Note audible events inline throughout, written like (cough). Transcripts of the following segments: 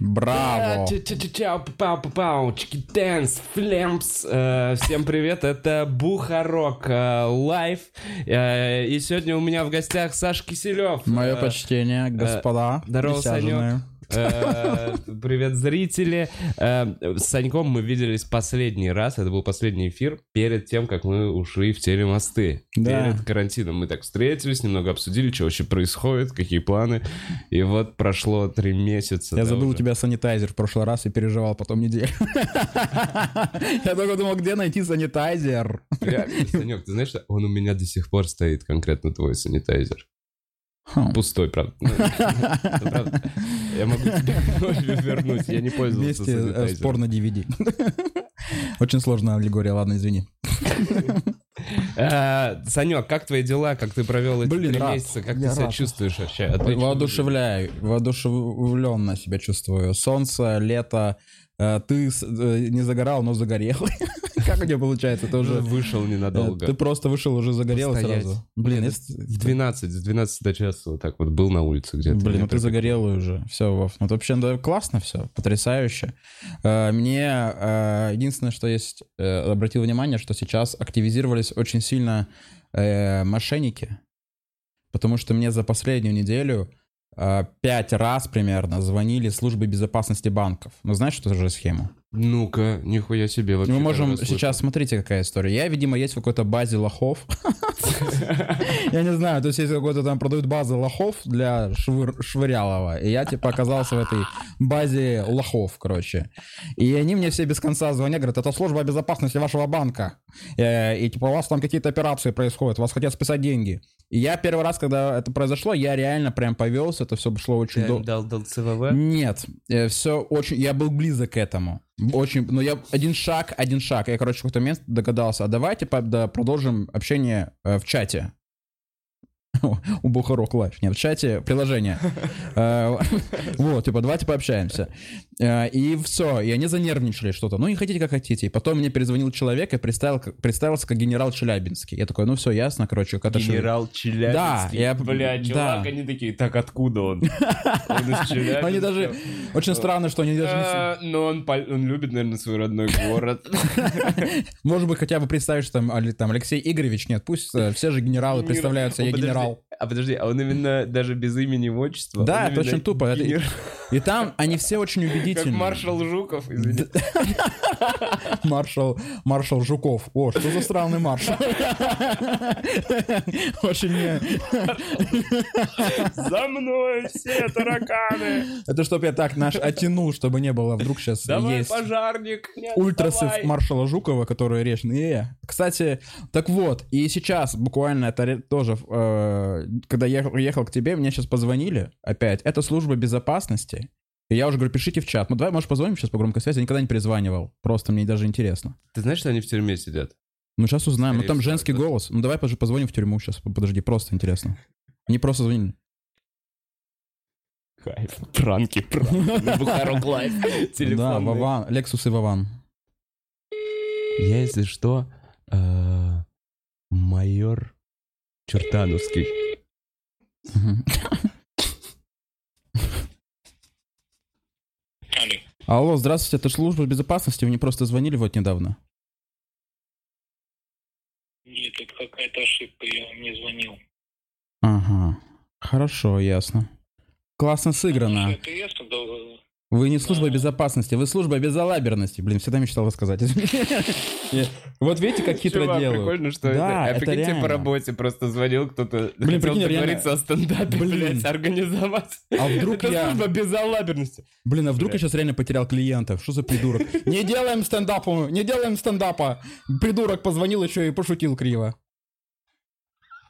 Браво! Чики дэнс, флемс. Э, Всем привет, это Бухарок э, лайв. Э, И сегодня у меня в гостях Саш Киселев. Мое Э, почтение, господа. здорово, присяжные. Э, Привет, зрители. Э, С Саньком мы виделись последний раз. Это был последний эфир перед тем, как мы ушли в телемосты. Да. Перед карантином мы так встретились, немного обсудили, что вообще происходит, какие планы. И вот прошло три месяца. Я да, забыл у уже. тебя санитайзер в прошлый раз и переживал потом неделю. (laughs) Я только думал, где найти санитайзер. Санек, ты знаешь, он у меня до сих пор стоит, конкретно твой санитайзер. Хм. Пустой, правда. Ну, правда. Я могу тебе вернуть, я не пользовался Вместе э, спор на DVD. Очень сложная аллегория, ладно, извини. А, Санек, как твои дела? Как ты провел эти три месяца? Как ты себя чувствуешь вообще? Воодушевляю, воодушевленно себя чувствую. Солнце, лето. Э, Ты э, не загорал, но загорел. (laughs) Как у тебя получается? Ты уже... Вышел э, ненадолго. Ты просто вышел, уже загорел сразу. Блин, В 12, с 12 до часа вот так вот был на улице где-то. Блин, ну ты загорелый уже. Все, Вов. Ну вообще классно все, потрясающе. Э, Мне э, единственное, что есть, э, обратил внимание, что сейчас активизировались очень сильно э, мошенники. Потому что мне за последнюю неделю э, пять раз примерно звонили службы безопасности банков. Ну знаешь, что это за схема? Ну-ка, нихуя себе вообще. Мы можем сейчас, смотрите, какая история. Я, видимо, есть в какой-то базе лохов. (laughs) Я не знаю, то есть если какой-то там продают базы лохов для швыр- швырялова, и я типа оказался в этой базе лохов, короче. И они мне все без конца звонят, говорят, это служба безопасности вашего банка. Э, И типа у вас там какие-то операции происходят, вас хотят списать деньги. И я первый раз, когда это произошло, я слежно прям повелся, это все шло очень долго. дал, дал CVV? Нет, все очень... Я был близок к этому. Очень... Но я один шаг, один шаг. Я, короче, в какой-то момент догадался, а давайте по- да, продолжим общение э, в чате. (laughs) У Бухарог Лайв. Нет, в чате приложение. (laughs) Э, (laughs) Вот, типа, давайте пообщаемся. Э, И все, и они занервничали что-то. Ну, не хотите, как хотите. И потом мне перезвонил человек и представил, как- представился как генерал Челябинский. Я такой, ну все, ясно, короче. ши- Генерал Челябинский. Да, я- Бля, чувак, да. они такие, так откуда он? Он из (laughs) Челябинска. Они даже... Очень странно, что они даже не... А, Но он пол- он любит, наверное, свой родной город. (laughs) Может быть, хотя бы представить, что там, Али- там Алексей Игоревич, нет, пусть э, все же генералы представляются, я генерал. А подожди, а он именно даже без имени и отчества? Да, это очень тупо. генерал, (laughs) И там они все очень Как убедительны. маршал Жуков, извини. (laughs) Маршал, маршал Жуков. О, что за странный маршал? (laughs) Очень не... За мной все тараканы! Это чтоб я так наш оттянул, чтобы не было вдруг сейчас Давай, есть пожарник! ультрасы маршала Жукова, которые речные. Кстати, так вот, и сейчас буквально это тоже, э, когда я ехал к тебе, мне сейчас позвонили опять. Это служба безопасности. И я уже говорю, пишите в чат. Ну давай, может, позвоним сейчас по громкой связи. Я никогда не перезванивал. Просто мне даже интересно. Ты знаешь, что они в тюрьме сидят? Ну сейчас узнаем. Ну Скорее там всего, женский да. голос. Ну давай позвоним в тюрьму сейчас. Подожди, просто интересно. Они просто звонили. Кайф. Пранки, пранки. Бухарок (laughs) лайф. Да. Вован, Лексус и Вован. Я, если что, э, майор Чертановский. Алло, здравствуйте, это служба безопасности, вы мне просто звонили вот недавно. Нет, это какая-то ошибка, я вам не звонил. Ага, хорошо, ясно. Классно сыграно. Это ясно, да, Вы не служба безопасности, вы служба безалаберности. Блин, всегда мечтал рассказать. Я- Вот видите, как хитро Чувак, делаю. прикольно, что это. А это прикинь, тебе реально. по работе просто звонил кто-то, Блин, хотел договориться о стендапе, Блин. блядь, организовать. А вдруг Это я... служба безалаберности. Блин, а вдруг я сейчас реально потерял клиентов? Что за придурок? Не делаем стендапа, не делаем стендапа. Придурок позвонил еще и пошутил криво.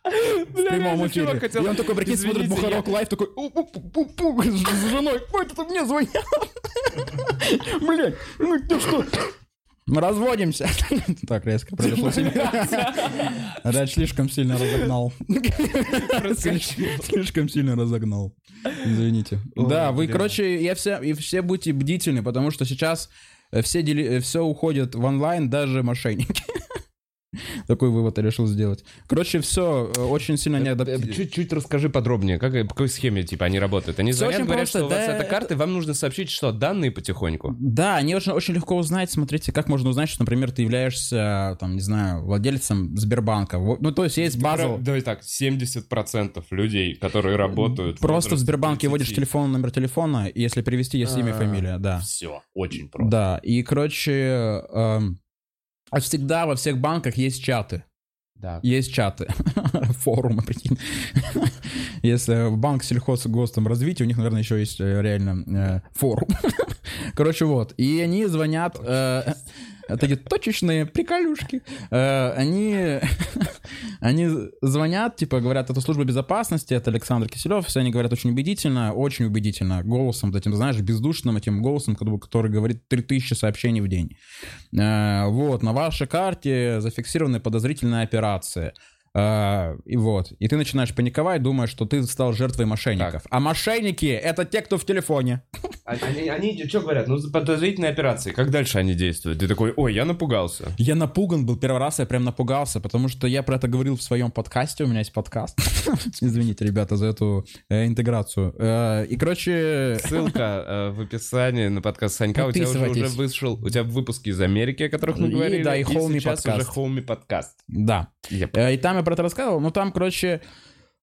В прямом эфире. И он такой, прикинь, смотрит Бухарог лайв, такой, «У-у-пу-пу-пу», с женой, ой, это мне звонят. (laughs) Блять, ну ты что? Мы разводимся. (laughs) Так, резко произошло. Рач слишком сильно разогнал. Слишком сильно разогнал. Извините. Да, вы, короче, я все, и все будьте бдительны, потому что сейчас э, все, дели- э, все уходит в онлайн, даже мошенники. (laughs) Такой вывод я решил сделать. Короче, все очень сильно не Э, адаптивно. Чуть-чуть расскажи подробнее, как, по какой схеме, типа, они работают. Они звонят, говорят, просто, что у вас да. карты, вам нужно сообщить, что данные потихоньку. Да, они очень, очень легко узнать. Смотрите, как можно узнать, что, например, ты являешься, там, не знаю, владельцем Сбербанка. Ну, то есть есть база. Давай так, 70% людей, которые работают... Просто в Сбербанке вводишь телефон, номер телефона, и если перевести, есть имя, А, фамилия, да. Все, очень просто. Да, и, короче, эм, а всегда во всех банках есть чаты. Да. Есть чаты, (laughs) форумы, прикинь. (laughs) Если в банк сельхозгостом развития, у них, наверное, еще есть э, реально э, форум. (laughs) Короче, вот. И они звонят, э, такие точечные приколюшки. Э, Они, (laughs) они звонят, типа, говорят, это служба безопасности, это Александр Киселев, все они говорят очень убедительно, очень убедительно, голосом, этим, знаешь, бездушным этим голосом, который говорит 3000 сообщений в день. Э, Вот, на вашей карте зафиксированы подозрительные операции. Э, И вот. И ты начинаешь паниковать, думаешь, что ты стал жертвой мошенников. А мошенники — это те, кто в телефоне. А- Они, они что говорят? Ну, подозрительные операции. Как дальше они действуют? Ты такой, ой, я напугался. Я напуган был, первый раз я прям напугался, потому что я про это говорил в своем подкасте, у меня есть подкаст. (laughs) Извините, ребята, за эту э, интеграцию. Э, И, короче... Ссылка э, в описании на подкаст Санька. У тебя уже, уже вышел, у тебя выпуски из Америки, о которых мы И, говорили. да, и сейчас подкаст. уже Homey подкаст. Да. Yep. И там я про это рассказывал. Ну, там, короче,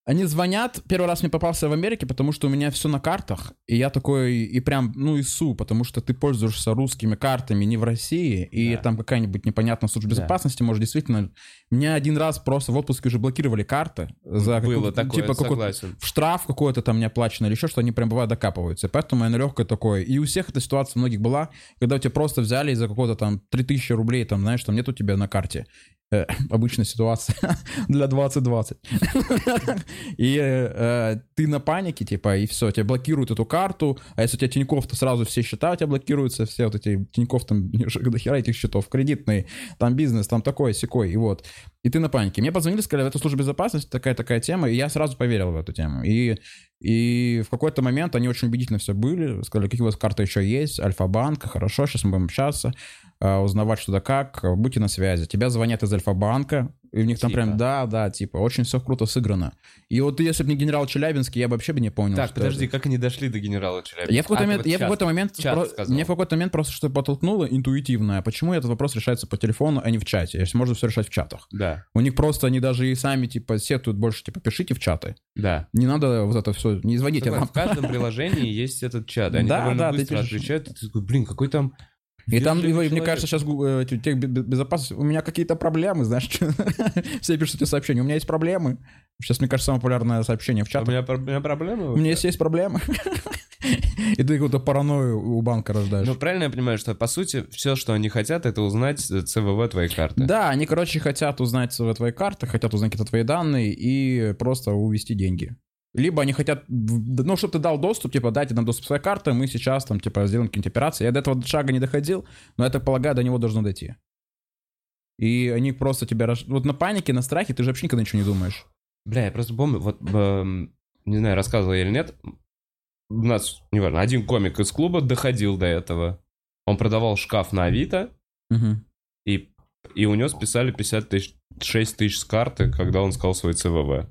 они звонят. Первый раз мне попался в Америке, потому что у меня все на картах. И я такой, и прям, ну, и су, потому что ты пользуешься русскими картами не в России, и Да. там какая-нибудь непонятная служба Да. безопасности, может, действительно... Меня один раз просто в отпуске уже блокировали карты за Было такое, типа согласен. в штраф какой-то там неоплаченный или еще что, они прям бывает докапываются. Поэтому я на легкое такое. И у всех эта ситуация многих была, когда у тебя просто взяли из-за какого-то там 3000 рублей, там, знаешь, там нет у тебя на карте. Э, (laughs) обычная ситуация (laughs) для 2020. (laughs) И э, ты на панике, типа, и все, тебя блокируют эту карту, а если у тебя Тинькофф, то сразу все счета у тебя блокируются, все вот эти Тинькофф, там, до хера этих счетов, кредитные, там бизнес, там такой, секой, и вот. И ты на панике. Мне позвонили, сказали, это служба безопасности, такая-такая тема, и я сразу поверил в эту тему. И, и в какой-то момент они очень убедительно все были, сказали, какие у вас карты еще есть, Альфа-банк, хорошо, сейчас мы будем общаться, узнавать что да как, будьте на связи. Тебя звонят из Альфа-банка, и у них там Типа. прям, да, да, типа, очень все круто сыграно. И вот если бы не генерал Челябинский, я бы вообще бы не понял. Так, подожди, это. как они дошли до генерала Челябинска? Я в какой-то А, ты момент, вот я в какой-то момент, про- мне в какой-то момент просто что-то подтолкнуло интуитивное. Почему этот вопрос решается по телефону, а не в чате? Если можно все решать в чатах. Да, У них просто они даже и сами типа сетуют больше, типа пишите в чаты. да. Не надо вот это все, не звоните Согласен. В каждом приложении есть этот чат. Они Да, довольно да, ты быстро пишешь. отвечают. Ты такой, блин, какой там... И там, и, мне человек». кажется, сейчас э, тех бе- бе- безопасности, у меня какие-то проблемы, знаешь, (laughs) все пишут эти сообщения, у меня есть проблемы. Сейчас, мне кажется, самое популярное сообщение в У чатах. меня, у меня проблемы? У меня есть, есть проблемы. (laughs) И ты какую-то паранойю у банка рождаешь. Ну, правильно я понимаю, что, по сути, все, что они хотят, это узнать э, ЦВВ твоей карты? Да, они, короче, хотят узнать свои твои карты, хотят узнать какие-то твои данные и просто увести деньги. Либо они хотят, ну, чтобы ты дал доступ, типа, дайте нам доступ к своей карте, мы сейчас там, типа, сделаем какие-нибудь операции. Я до этого шага не доходил, но я так полагаю, до него должно дойти. И они просто тебя... Вот на панике, на страхе ты же вообще никогда ничего не думаешь. Бля, я просто помню, вот, эм, не знаю, рассказывал я или нет, у нас, неважно, один комик из клуба доходил до этого. Он продавал шкаф на Авито, Мгм. и, и у него списали 50 тысяч, 6 тысяч с карты, когда он сказал свой ЦВВ.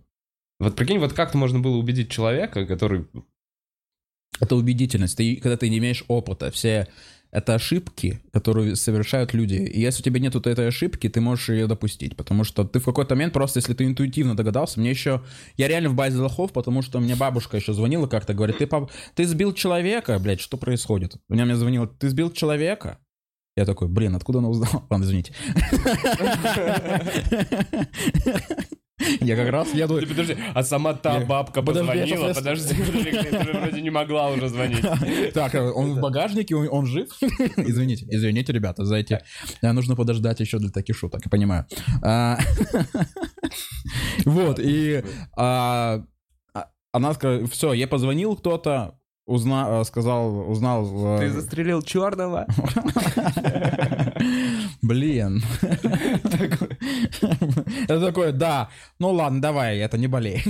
Вот прикинь, вот как-то можно было убедить человека, который... Это убедительность. Ты, когда ты не имеешь опыта, все это ошибки, которые совершают люди. И если у тебя нет вот этой ошибки, ты можешь ее допустить. Потому что ты в какой-то момент просто, если ты интуитивно догадался, мне еще... Я реально в базе лохов, потому что мне бабушка еще звонила как-то, говорит, ты, пап... ты сбил человека, блядь, что происходит? У меня мне звонила, ты сбил человека? Я такой, блин, откуда она узнала? (laughs) Ладно, извините. (laughs) Я как раз еду... Ты подожди, а сама та Я- бабка позвонила? Подожди, (laughs) подожди, ты вроде не могла уже звонить. Так, а он в багажнике, он, жив? (laughs) Извините, извините, ребята, за эти... А, Нужно подождать еще для таких шуток, я понимаю. А, (laughs) Вот, и а, а, она сказала, все, я позвонил кто-то, узна, сказал, узнал... Ты э, застрелил черного? Блин. Это такое, да, ну ладно, давай, это не болей.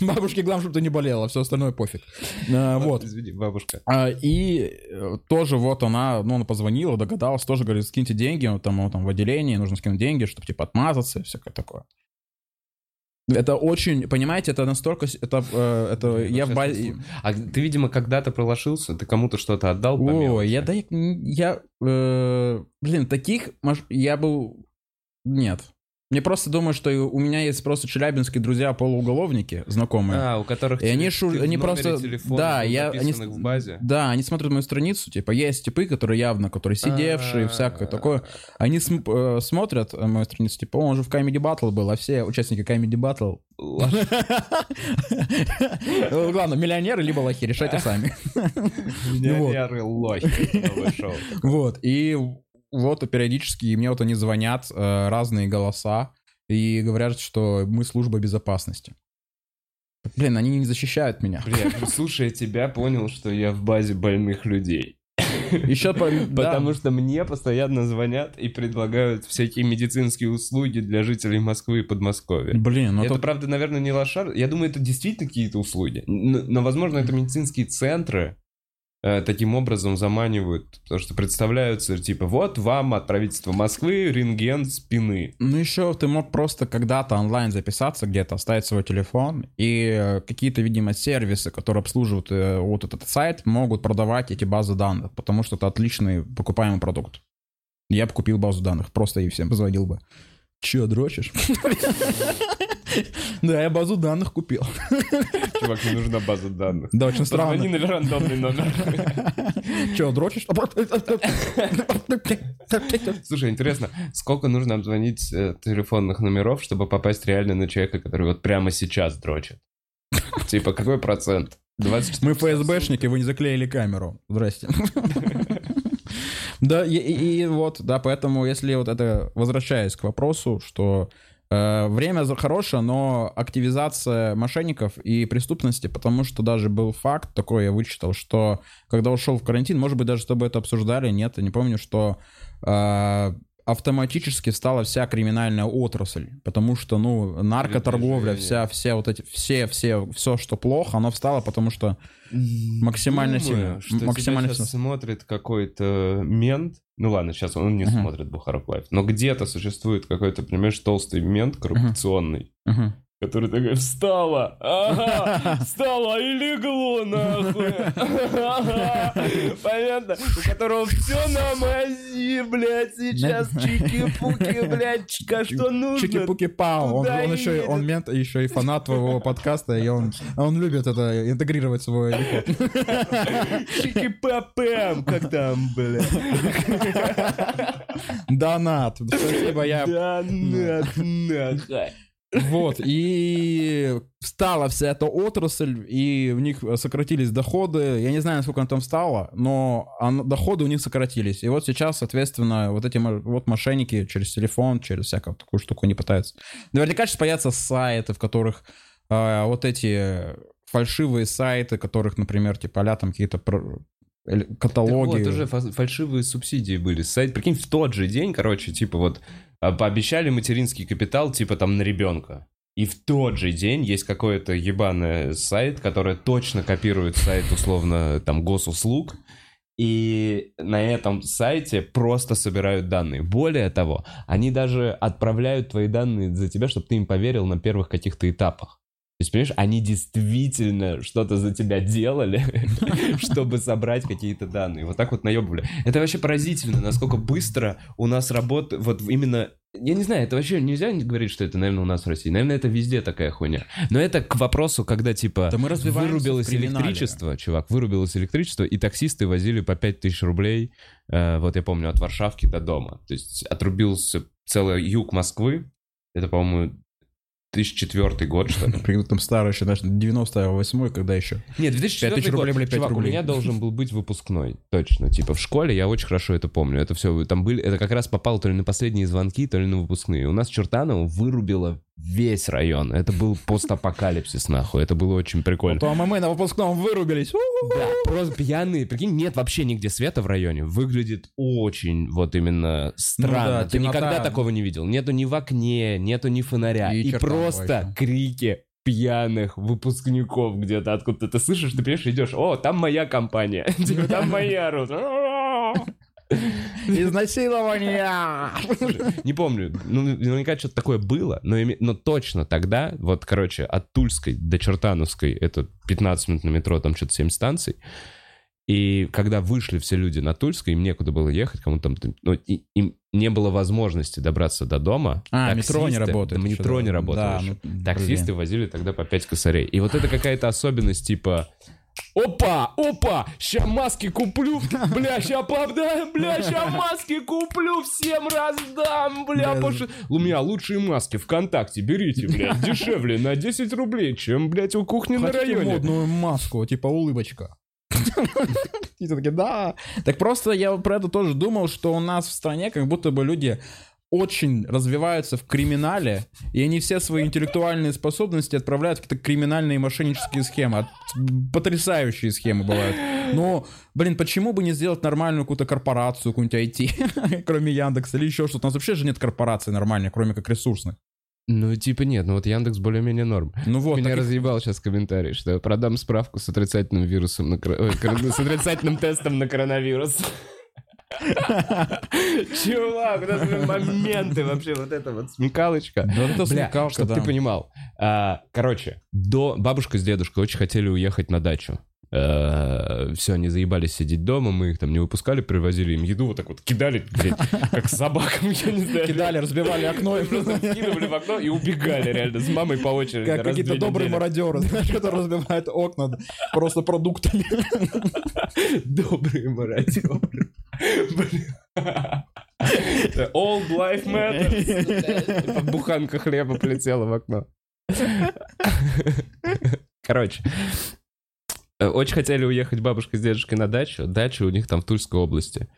Бабушке главное, чтобы ты не болела, все остальное пофиг. А, Вот. Извини, бабушка. А, И э, тоже вот она, ну, она позвонила, догадалась, тоже говорит, скиньте деньги, вот там, там в отделении нужно скинуть деньги, чтобы, типа, отмазаться и всякое такое. Это очень, понимаете, это настолько, это, э, это я в базе... А ты, видимо, когда-то пролошился, ты кому-то что-то отдал О, я, да, я, я, э, блин, таких, я был, нет. Мне просто думаю, что у меня есть просто челябинские друзья полууголовники, знакомые. А, у которых И они шу- они просто- да, был я- они в базе. Да, они смотрят мою страницу, типа, есть типы, которые явно, которые сидевшие, всякое такое. Они см- э, смотрят э, мою страницу, типа, «О, он же в Comedy Battle был, а все участники Comedy Battle... Ну, Главное, (laughs) миллионеры либо лохи, решайте сами. (laughs) Миллионеры лохи. Вот, и вот периодически мне вот они звонят, э, разные голоса, и говорят, что мы служба безопасности. Блин, они не защищают меня. Бля, ну, слушая тебя, понял, что я в базе больных людей. Еще по... (laughs) да. Потому что мне постоянно звонят и предлагают всякие медицинские услуги для жителей Москвы и Подмосковья. Блин, ну это, тут... правда, наверное, не лошар. Я думаю, это действительно какие-то услуги. Н- Но, возможно, это медицинские центры таким образом заманивают, потому что представляются, типа, вот вам от правительства Москвы рентген спины. Ну еще ты мог просто когда-то онлайн записаться где-то, оставить свой телефон, и э, какие-то, видимо, сервисы, которые обслуживают э, вот этот сайт, могут продавать эти базы данных, потому что это отличный покупаемый продукт. Я бы купил базу данных, просто и всем позвонил бы. Че, дрочишь? (laughs) Да, я базу данных купил. Чувак, не нужна база данных. Да, очень Позвони странно. на рандомный номер. (laughs) Че, дрочишь? (laughs) Слушай, интересно, сколько нужно обзвонить э, телефонных номеров, чтобы попасть реально на человека, который вот прямо сейчас дрочит? Типа, какой процент? 24 Мы ФСБшники, вы не заклеили камеру. Здрасте. Да, и, и- и вот, да, поэтому, если вот это, возвращаясь к вопросу, что э, время хорошее, но активизация мошенников и преступности, потому что даже был факт такой, я вычитал, что когда ушел в карантин, может быть, даже с тобой это обсуждали, нет, я не помню, что э, автоматически стала вся криминальная отрасль, потому что, ну, наркоторговля, вся, все вот эти, все, все, все, что плохо, оно встало, потому что максимально Думаю, сильно, что максимально тебя сейчас сильно. смотрит какой-то мент. Ну ладно, сейчас он не Мгм. смотрит Бухарог Лайв. Но где-то существует какой-то, понимаешь, толстый мент коррупционный, Мгм. Который такой «Встала! Ага! (laughs) Встала и легло, нахуй!» Ага! (laughs) (laughs) Понятно? У которого все на мази, блядь, сейчас чики-пуки, блядь, что нужно? Чики-пуки-пау. Он, он еще, едет. он мент, еще и фанат твоего подкаста, и он, он любит это, интегрировать свой. Чики-папэм, как там, блядь. Донат. Спасибо, я... Да нахуй. Вот, и встала вся эта отрасль, и у них сократились доходы. Я не знаю, насколько она там встала, но доходы у них сократились. И вот сейчас, соответственно, вот эти вот мошенники через телефон, через всякую такую штуку не пытаются. Наверняка сейчас появятся сайты, в которых э, вот эти фальшивые сайты, которых, например, типа а там какие-то каталоги. Вот, уже фа- фальшивые субсидии были. Сайт, прикинь, в тот же день, короче, типа вот пообещали материнский капитал, типа там на ребенка. И в тот же день есть какой-то ебаный сайт, который точно копирует сайт, условно, там, госуслуг. И на этом сайте просто собирают данные. Более того, они даже отправляют твои данные за тебя, чтобы ты им поверил на первых каких-то этапах. То есть, понимаешь, они действительно что-то за тебя делали, (laughs) чтобы собрать какие-то данные. Вот так вот наебывали. Это вообще поразительно, насколько быстро у нас работает, вот именно... Я не знаю, это вообще нельзя говорить, что это, наверное, у нас в России. Наверное, это везде такая хуйня. Но это к вопросу, когда, типа, Да мы вырубилось электричество, чувак, вырубилось электричество, и таксисты возили по 5000 рублей, э, вот я помню, от Варшавки до дома. То есть отрубился целый юг Москвы, это, по-моему, 2004 год, что ли. (laughs) При- Там старый еще, знаешь, 98-й, когда еще. Нет, 2004 5000 год. рублей, блядь, 5 Чувак, рублей. у меня должен был быть выпускной, точно. Типа в школе я очень хорошо это помню. Это все, там были, это как раз попало то ли на последние звонки, то ли на выпускные. У нас Чертаново вырубило весь район. Это был постапокалипсис, нахуй. Это было очень прикольно. То мы на выпускном вырубились. Да, просто пьяные. Прикинь, нет вообще нигде света в районе. Выглядит очень вот именно странно. Ну да, Ты темнота. никогда такого не видел. Нету ни в окне, нету ни фонаря. И И, просто вообще. крики пьяных выпускников где-то откуда-то. Ты слышишь, ты понимаешь, идешь, о, там моя компания. (laughs) Типа, там мои орут. Изнасилование! Не помню, ну, наверняка что-то такое было, но, но точно тогда, вот, короче, от Тульской до Чертановской, это 15 минут на метро, там что-то 7 станций, и когда вышли все люди на Тульской, им некуда было ехать, кому там, ну, и- им не было возможности добраться до дома. А, метро не Таксисты- работает да, Метро не работало Да, еще. ну, Таксисты блин. возили тогда по 5 косарей. И вот это какая-то особенность, типа... Опа, опа, ща маски куплю, бля, ща оправдаю, бля, ща маски куплю, всем раздам, бля, Да, пош... У меня лучшие маски ВКонтакте, берите, блядь, (laughs) дешевле на 10 рублей, чем, блядь, у кухни на Хотите районе. модную маску, типа улыбочка. (laughs) И такие, да. Так просто я про это тоже думал, что у нас в стране как будто бы люди очень развиваются в криминале, и они все свои интеллектуальные способности отправляют в какие-то криминальные мошеннические схемы. От- Потрясающие схемы бывают. Но, блин, почему бы не сделать нормальную какую-то корпорацию, какую-нибудь IT, (laughs) кроме Яндекса или еще что-то? У нас вообще же нет корпорации нормальной, кроме как ресурсных. Ну, типа нет, ну вот Яндекс более-менее норм. Ну вот, Меня так разъебал сейчас комментарий, что я продам справку с отрицательным вирусом, на ой, (laughs) с отрицательным тестом на коронавирус. (laughs) Чувак, у нас моменты вообще, вот это вот смекалочка. Да это смекалка, чтоб да. ты понимал. А, короче, до бабушка с дедушкой очень хотели уехать на дачу. все, они заебались сидеть дома, мы их там не выпускали, привозили им еду, вот так вот кидали, блядь, как собакам, я не знаю. Кидали, разбивали окно и Просто в окно и убегали реально с мамой по очереди. Как какие-то добрые мародеры, знаешь, которые разбивают окна просто продуктами. Добрые мародеры. All (laughs) life matters. Буханка хлеба полетела в окно. Короче, э, очень хотели уехать бабушка с дедушкой на дачу. Дача у них там в Тульской области.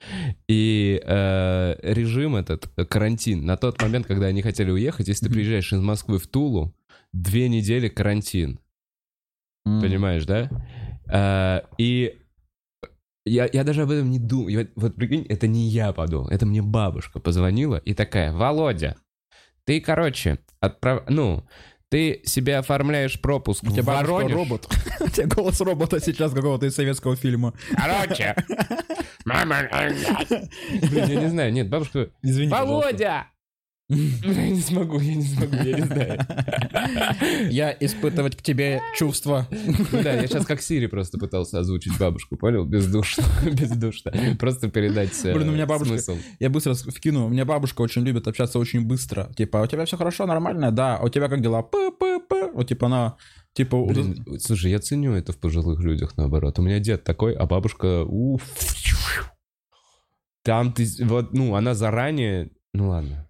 И э, режим этот, э, карантин, на тот момент, когда они хотели уехать, если ты приезжаешь из Москвы в Тулу, две недели карантин. Понимаешь, да? А, и я, я даже об этом не думал. Я- Вот прикинь, это не я подумал, это мне бабушка позвонила и такая, Володя, ты, короче, отправ... ну, ты себе оформляешь пропуск У тебя в Воронеж. робот. (laughs) У тебя голос робота сейчас какого-то из советского фильма. Короче, (laughs) мама, блин, я не знаю, нет, бабушка, Извини. Володя, я не смогу, я не смогу, я не знаю. (laughs) Я испытывать к тебе чувства. Ну Да, я сейчас как Сири просто пытался озвучить бабушку, понял? Бездушно, (laughs) бездушно. Просто передать э, Блин, у меня бабушка- смысл. Я быстро вкину. У меня бабушка очень любит общаться очень быстро. Типа, «А у тебя все хорошо, нормально? Да. А у тебя как дела? П-п-п. Вот типа она... Типа, Блин, слушай, я ценю это в пожилых людях, наоборот. У меня дед такой, а бабушка... уф. Там ты... Вот, ну, она заранее... Ну, ладно.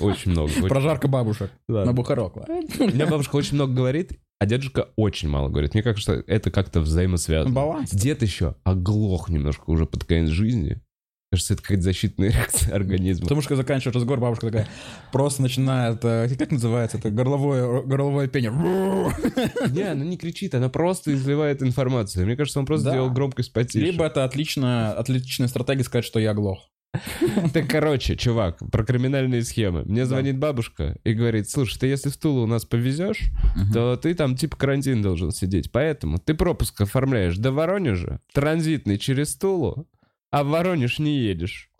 Очень много. (laughs) прожарка бабушек на Бухарок. У меня бабушка очень много говорит, а дедушка очень мало говорит. Мне кажется, это как-то взаимосвязано. Баланс. Дед еще оглох немножко уже под конец жизни. Кажется, это какая-то защитная (laughs) реакция организма. Потому что заканчивает разговор, бабушка такая просто начинает, э, как называется это, горловое, горловое пение. (laughs) Не, она не кричит, она просто изливает информацию. Мне кажется, он просто Да. сделал громкость потише. Либо это отличная, отличная стратегия сказать, что я оглох. (laughs) Так, короче, чувак, про криминальные схемы. Мне звонит бабушка и говорит, слушай, ты если в Тулу у нас повезешь, то ты там типа карантин должен сидеть. Поэтому ты пропуск оформляешь до Воронежа, транзитный через Тулу, а в Воронеж не едешь.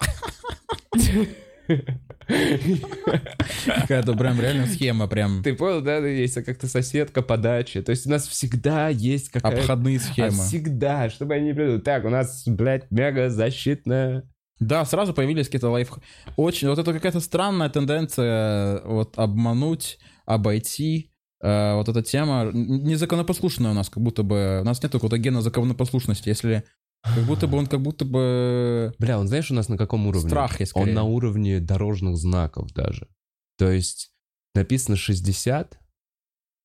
Какая-то прям реально схема, прям Ты понял, да? Есть как-то соседка по даче. То есть у нас всегда есть какая-то... обходные А схемы. всегда, чтобы они не придут. Так, у нас, блядь, мега защитная. Да, сразу появились какие-то лайф... Очень... Вот это какая-то странная тенденция вот обмануть, обойти. Э, вот эта тема незаконопослушная у нас, как будто бы... У нас нет какого-то гена законопослушности. Если... Как будто бы он как будто бы... Бля, он знаешь, у нас на каком уровне? Страх есть Он на уровне дорожных знаков даже. То есть написано 60,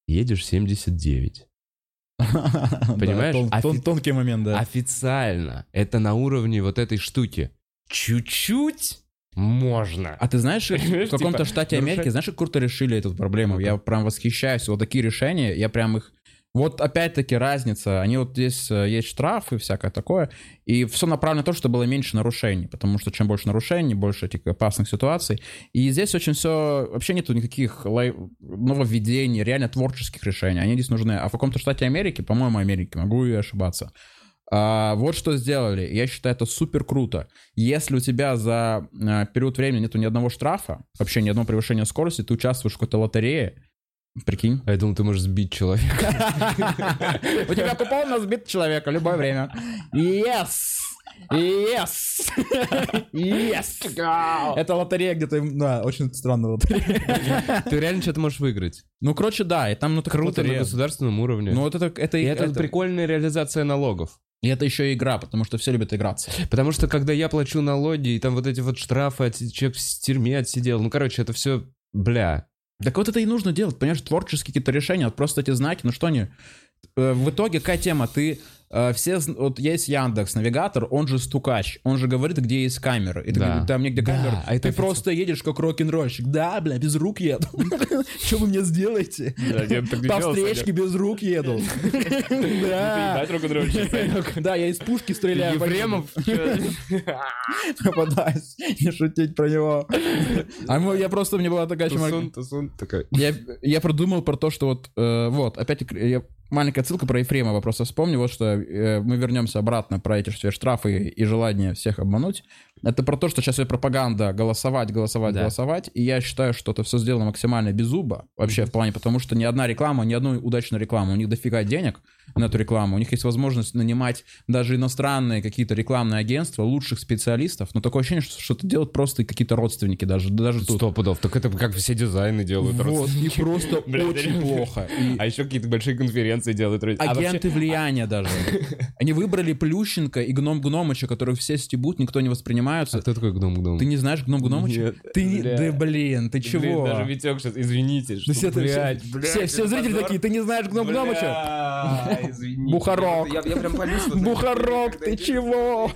едешь 79. (laughs) Понимаешь? Да, тон- тон- Офи- тонкий момент, да. Официально это на уровне вот этой штуки. Чуть-чуть можно. А ты знаешь, (laughs) в каком-то Типа, штате Америки, знаешь, как круто решили эту проблему? Я прям восхищаюсь. Вот такие решения, я прям их... Вот опять-таки разница. Они вот здесь э, есть штрафы, всякое такое. И все направлено на то, чтобы было меньше нарушений. Потому что чем больше нарушений, больше этих опасных ситуаций. И здесь очень все... Вообще нету никаких лай- нововведений, реально творческих решений. Они здесь нужны. А в каком-то штате Америки, по-моему, Америки, могу и ошибаться, а, вот что сделали. Я считаю, это супер круто. Если у тебя за а, период времени нету ни одного штрафа, вообще ни одного превышения скорости, ты участвуешь в какой-то лотерее, прикинь. А я думал, ты можешь сбить человека. (laughs) У тебя купон на сбит человека любое время. Yes! Yes! Yes! Это лотерея где-то, да, очень странная лотерея. Ты реально что-то можешь выиграть. Ну, короче, да, и там, ну, Круто на государственном уровне. Ну, вот это, это, это прикольная реализация налогов. и это еще и игра, потому что все любят играться. Потому что когда я плачу налоги, и там вот эти вот штрафы, отси- человек в тюрьме отсидел, ну, короче, это все, бля. Так вот это и нужно делать, понимаешь, творческие какие-то решения, вот просто эти знаки, ну что они... Э, В итоге какая тема? Ты все, зн- вот есть Яндекс, навигатор, он же стукач, он же говорит, где есть камеры. И ты Да. говоришь, там негде Да, камеры. а это ты официально. просто едешь как рок-н-ролльщик. Да, бля, без рук еду. (laughs) Что вы мне сделаете? По встречке без рук еду. (laughs) Да. Да, я из пушки стреляю. нему. (laughs) Попадаюсь. Не шутить про него. А я просто, мне была такая. Тусун, тусун, такой. Я, я продумал про то, что вот, э, вот, опять я, маленькая отсылка про Ефремова, просто вспомню, вот что э, мы вернемся обратно про эти все штрафы и желание всех обмануть. Это про то, что сейчас идет пропаганда голосовать, голосовать, Да. голосовать, и я считаю, что это все сделано максимально без зуба, вообще в плане, потому что ни одна реклама, ни одной удачной рекламы, у них дофига денег на эту рекламу, у них есть возможность нанимать даже иностранные какие-то рекламные агентства, лучших специалистов, но такое ощущение, что, что это делают просто какие-то родственники даже, даже тут. Сто пудов. Так это как все дизайны делают. Вот, и просто (laughs) очень плохо. И- А еще какие-то большие конференции делают. А Агенты влияния даже. (laughs) Они выбрали Плющенко и Гном Гномыча, которых все стебут, никто не вообще- воспринимаются. А кто такой Гном Гном? Ты не знаешь Гном Гномыча? Нет, Ты, не- бля. да блин, ты чего? Блин, даже Витек сейчас, извините. Что, все, блядь, все, блядь, все, все зрители позор. такие, ты не знаешь Гном Гномыча? Бля, извините. Бухарок. Я, я прям полюсь. Бухарок, ты чего?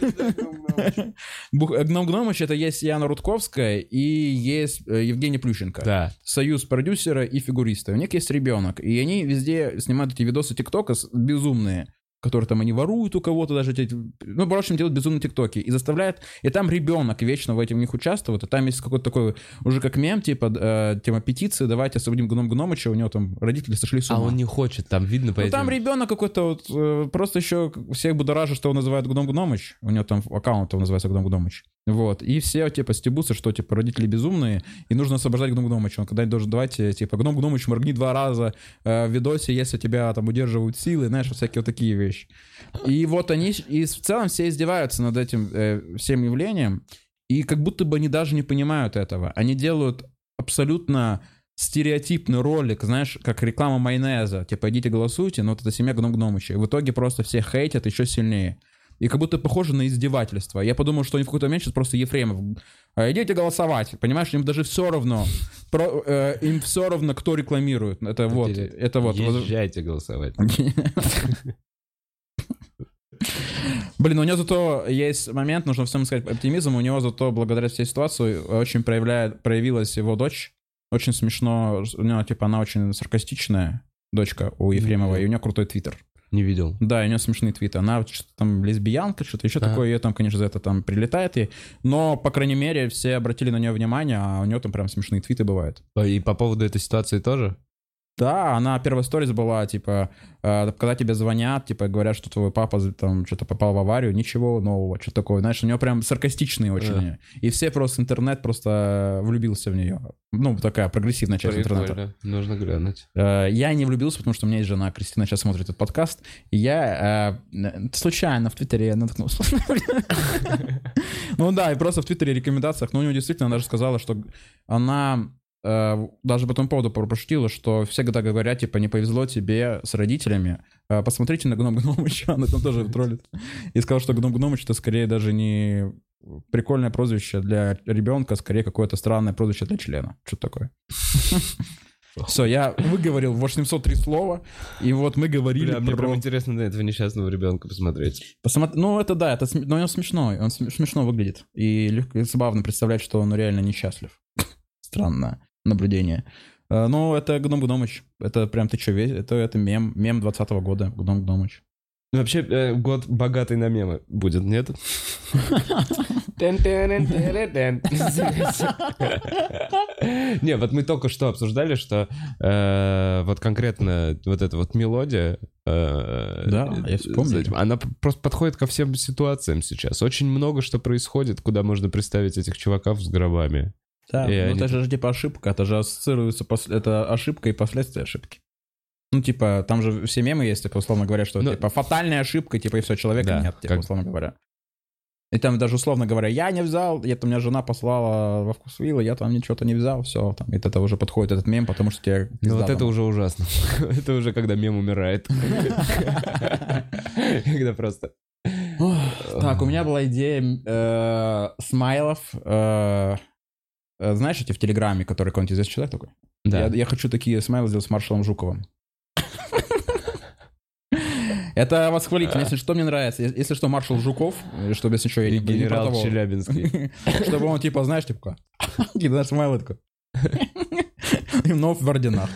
Э, Гном Гномыч это есть Яна Рудковская и есть э, Евгений Плющенко. Да. союз продюсера и фигуриста. У них есть ребенок, и они везде снимают эти видосы ТикТока безумные, которые там они воруют у кого-то даже, эти, ну, в общем, делают безумные ТикТоки, и заставляют, и там ребенок вечно в этих них участвует, и там есть какой-то такой, уже как мем, типа, э, тема петиции, давайте освободим Гном Гномыча, у него там родители сошли с А ума. он не хочет, там видно по Ну, этим- там ребенок какой-то вот, э, просто еще всех будоражит, что он называет Гном Гномыч. У него там аккаунт он называется Гном Гномыч. Вот. И все, типа, стебутся, что, типа, родители безумные, и нужно освобождать Гном Гномыча. Он когда-нибудь должен давать, типа, Гном Гномыч, моргни два раза э, в видосе, если тебя там удерживают силы, знаешь, всякие вот такие вещи. И вот они, и в целом все издеваются над этим э, всем явлением, и как будто бы они даже не понимают этого. Они делают абсолютно стереотипный ролик, знаешь, как реклама майонеза. Типа, идите голосуйте, но вот эта семья Гном Гномыча. И в итоге просто все хейтят еще сильнее. И как будто похоже на издевательство. Я подумал, что они в какой-то момент сейчас просто Ефремов. «А, Идите голосовать. Понимаешь, им даже все равно. Про- э, им все равно, кто рекламирует. Это вот. Или Это вот. Езжайте голосовать. (laughs) Блин, у него зато есть момент, нужно всем сказать оптимизм, у него зато благодаря всей ситуации очень проявляет, проявилась его дочь. Очень смешно, у него, типа, она очень саркастичная, дочка у Ефремова, и у нее крутой твиттер. Не видел. Да, у нее смешные твиты. Она что-то там лесбиянка, что-то еще Ага. такое, ее там, конечно, за это там прилетает. И... Но, по крайней мере, все обратили на нее внимание, а у нее там прям смешные твиты бывают. А, И по поводу этой ситуации тоже? Да, она первая сторис была, типа, э, когда тебе звонят, типа, говорят, что твой папа там что-то попал в аварию, ничего нового, что такое. Знаешь, у нее прям саркастичные очень. И все просто, интернет просто влюбился в нее. Ну, такая прогрессивная часть интернета. Прикольно. Нужно глянуть. Э, Я не влюбился, потому что у меня есть жена, Кристина сейчас смотрит этот подкаст, и я э, случайно в Твиттере наткнулся. (laughs) Ну да, и просто в Твиттере рекомендациях, ну у нее действительно, она даже сказала, что она даже по этому поводу прошутила, что все когда говорят, типа, не повезло тебе с родителями, э, посмотрите на Гном Гномыча, (laughs) она там тоже троллит. И сказала, что Гном Гномыч это скорее даже не прикольное прозвище для ребенка, скорее какое-то странное прозвище для члена. Что такое? Все, я выговорил 803 слова, и вот мы говорили Бля, мне про... прям интересно на этого несчастного ребенка посмотреть. Посмотр- Ну, это да, это см- но он смешной, он см- смешно выглядит. И легко и забавно представлять, что он реально несчастлив. Странное наблюдение. Э, Ну, это Гном Гномыч. Это прям ты что, весь? Это, это мем, мем 20 года, Гном Гномыч. Ну, Вообще, э, год богатый на мемы будет, нет? (laughs) Не, вот мы только что обсуждали, что э, вот конкретно вот эта вот мелодия... э, Да, я вспомнил. Она просто подходит ко всем ситуациям сейчас. Очень много что происходит, куда можно представить этих чуваков с гробами. Да, И ну они это же типа ошибка, это же ассоциируется, пос- это ошибка и последствия ошибки. Ну, типа, там же все мемы есть, типа, условно говоря, что, Ну, типа, фатальная ошибка, типа, и все, человека Да, нет, типа, как- условно говоря. И там даже, условно говоря, я не взял, это у меня жена послала во вкус вилла, я там ничего-то не взял, все, там, и это уже подходит этот мем, потому что тебе Ну вот это уже ужасно. (laughs) Это уже когда мем умирает. (laughs) Когда просто... Так, у меня была идея э, смайлов, э, знаешь, эти в Телеграме, который какой-нибудь известный человек такой? Да. Я, я хочу такие смайлы сделать с маршалом Жуковым. Это восхвалительно. Если что, мне нравится. Если что, маршал Жуков, э, чтобы, если что, я И не, генерал. Челябинский. (laughs) Чтобы он, типа, знаешь, типа, какие (laughs) знаешь, смайлы такой. (laughs) И вновь в орденах.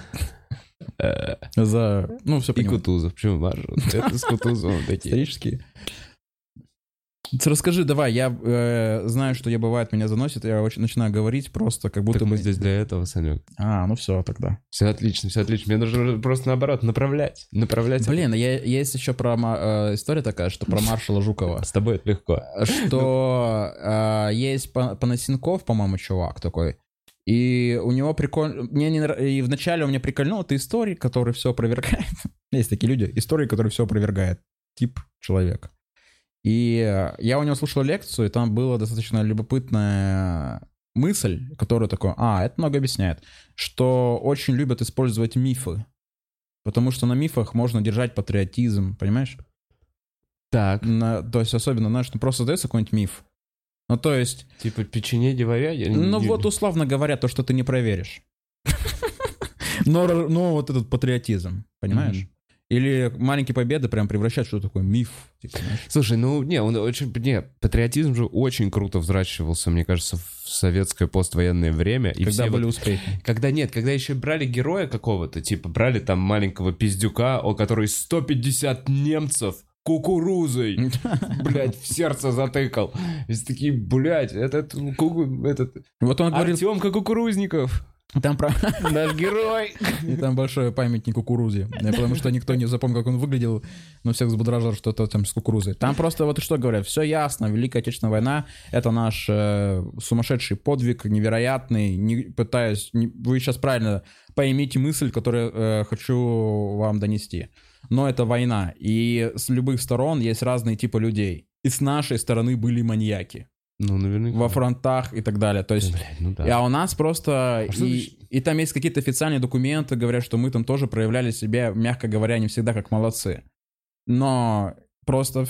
Э, За, ну, все И. Кутузов. Почему маршал? Это с Кутузовым такие. Исторические. Расскажи, давай, я э, знаю, что я бывает, меня заносит, я очень начинаю говорить просто, как будто Так мы здесь для этого, Санек. А, ну все, тогда. Все отлично, все отлично. Мне нужно просто наоборот направлять. Направлять. Блин, я, есть еще про э, история такая, что про маршала Жукова. С тобой это легко. Что э, есть Па- Панасенков, по-моему, чувак такой. И у него прикольно... Мне не И вначале у меня прикольнул, это историк, который все опровергает. (laughs) Есть такие люди, историк, который все опровергает. Тип человека. И э, я у него слушал лекцию, и там была достаточно любопытная мысль, которая такой, а, это много объясняет, что очень любят использовать мифы. Потому что на мифах можно держать патриотизм, понимаешь? Так. На- то есть особенно, знаешь, ну просто создается какой-нибудь миф. Ну то есть, Типа печенье я ну не- вот условно говоря, то, что ты не проверишь. (laughs) Но, но вот этот патриотизм, понимаешь? Мгм. Или маленькие победы прям превращать что такое миф. типа, знаешь. Слушай, ну, не, он очень... Не, патриотизм же очень круто взращивался, мне кажется, в советское поствоенное время. И Когда были вот- успехи. Когда нет, когда еще брали героя какого-то, типа брали там маленького пиздюка, у которого 150 немцев кукурузой, (laughs) блядь, в сердце затыкал. И такие, блядь, этот, ку- этот Вот он говорил, Артемка Кукурузников, там про... наш герой. И там большой памятник кукурузе. Потому что никто не запомнил, как он выглядел, но всех взбудоражил, что это там с кукурузой. Там просто вот что говорят, все ясно, Великая Отечественная война — это наш э, сумасшедший подвиг, невероятный. Не, пытаюсь... не- вы сейчас правильно поймите мысль, которую э, хочу вам донести. Но это война, и с любых сторон есть разные типы людей. И с нашей стороны были маньяки Ну, наверняка. во фронтах и так далее. То есть Блядь, ну да. а у нас просто... А и, и там есть какие-то официальные документы, говорят, что мы там тоже проявляли себя, мягко говоря, не всегда как молодцы. Но просто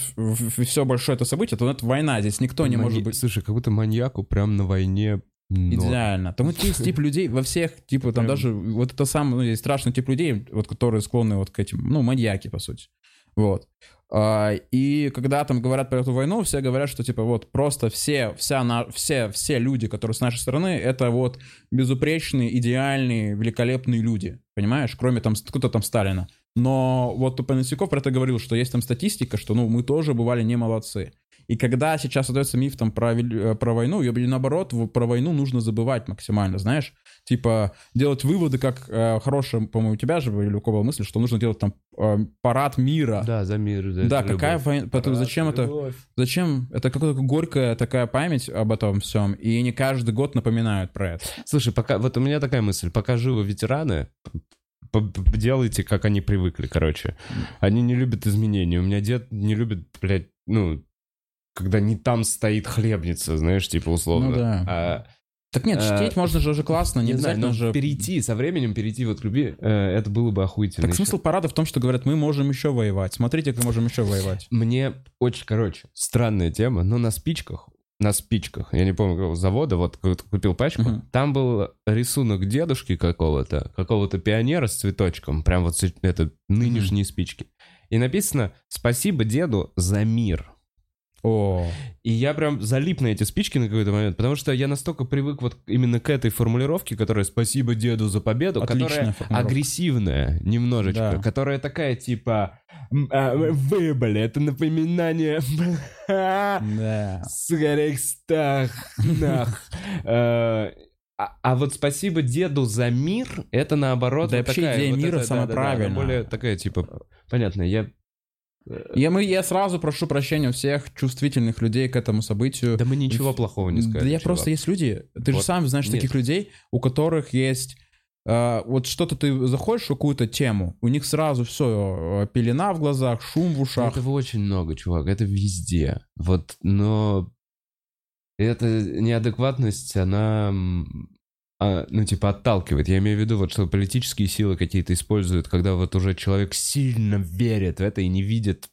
все большое это событие, то это война, здесь никто не Мани- может быть Слушай, как будто маньяку прям на войне... но- идеально. Там вот есть тип людей во всех, типа там даже вот это самый, ну, есть страшный тип людей, вот которые склонны вот к этим, ну, маньяки, по сути. Вот. А, И когда там говорят про эту войну, все говорят, что типа вот просто все, вся на, все, все люди, которые с нашей стороны, это вот безупречные, идеальные, великолепные люди, понимаешь? Кроме там кто-то там Сталина. Но вот Панасюков про это говорил, что есть там статистика, что ну мы тоже бывали не молодцы. И когда сейчас создается миф там про, э, про войну, и наоборот, про войну нужно забывать максимально, знаешь? Типа делать выводы, как э, хорошая, по-моему, у тебя же или у кого была мысль, что нужно делать там э, парад мира. Да, за мир. за Да, какая любовь. война? Поэтому зачем это? любовь. Зачем? Это какая-то горькая такая память об этом всем, и не каждый год напоминают про это. Слушай, пока вот у меня такая мысль, пока живы ветераны, делайте, как они привыкли, короче. Они не любят изменений. У меня дед не любит, блядь, ну, когда не там стоит хлебница, знаешь, типа условно. Ну да. А, Так нет, Э, чтить можно же уже классно, не не знаю, обязательно но же... перейти, со временем перейти вот к любви, э, это было бы охуительно. Так смысл парада в том, что говорят, мы можем еще воевать. Смотрите, как можем еще воевать. Мне очень, короче, странная тема, но на спичках на спичках, я не помню какого завода, вот ку- купил пачку, Мгм. там был рисунок дедушки какого-то, какого-то пионера с цветочком, прям вот это нынешние спички. И написано «Спасибо деду за мир». О, И я прям залип на эти спички на какой-то момент, потому что я настолько привык вот именно к этой формулировке, которая «Спасибо деду за победу», Отличная которая агрессивная немножечко, Да. которая такая типа «М, а, «Вы, бля, это напоминание, да. (laughs) с Рейхстаг, нах». (laughs) Э, А а вот спасибо деду за мир, это наоборот Да вот вообще такая идея вот мира это, самая она правильная. более такая типа, понятно, я... Я, мы, я сразу прошу прощения у всех чувствительных людей к этому событию. Да мы ничего плохого не сказали. Да я чувак. просто есть люди, ты же Вот сам знаешь нет. таких людей, у которых есть э, вот что-то ты заходишь в какую-то тему, у них сразу все пелена в глазах, шум в ушах. Этого очень много, чувак, это везде. Вот, но эта неадекватность, она, а, ну, типа, отталкивает. Я имею в виду, вот, что политические силы какие-то используют, когда вот уже человек сильно верит в это и не видит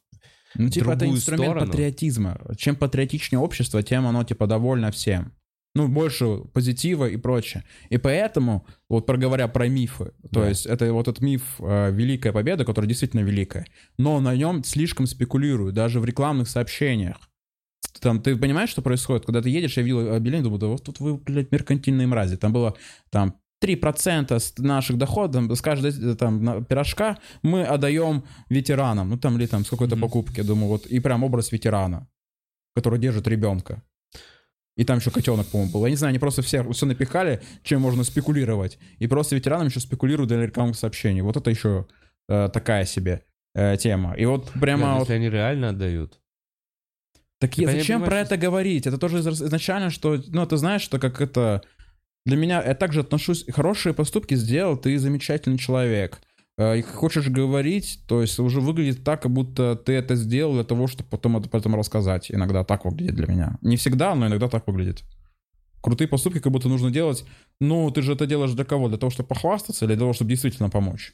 Ну, типа, это другую инструмент сторону. патриотизма. Чем патриотичнее общество, тем оно, типа, довольно всем. Ну, больше позитива и прочее. И поэтому, вот проговоря про мифы, то Да. есть это вот этот миф э, «Великая победа», которая действительно великая, но на нем слишком спекулируют, даже в рекламных сообщениях. Там, ты понимаешь, что происходит? Когда ты едешь, я видел объявление, думаю, да вот тут вы, блядь, меркантильные мрази. Там было, там, 3% с наших доходов, с каждой э, там на- пирожка мы отдаем ветеранам, ну там или там с какой-то покупки, думаю, вот, и прям образ ветерана, который держит ребенка. И там еще котенок, по-моему, был. Я не знаю, они просто все, все напихали, чем можно спекулировать. И просто ветеранам еще спекулируют для рекламных сообщений. Вот это еще э, такая себе э, тема. И вот прямо Блин, вот если они реально отдают. Так я- зачем про это говорить? Это тоже из- изначально, что, ну, ты знаешь, что как это... Для меня, я также отношусь... Хорошие поступки сделал, ты замечательный человек. Э, И хочешь говорить, то есть уже выглядит так, как будто ты это сделал для того, чтобы потом это потом рассказать. Иногда так выглядит для меня. Не всегда, но иногда так выглядит. Крутые поступки как будто нужно делать. Ну, ты же это делаешь для кого? Для того, чтобы похвастаться или для того, чтобы действительно помочь?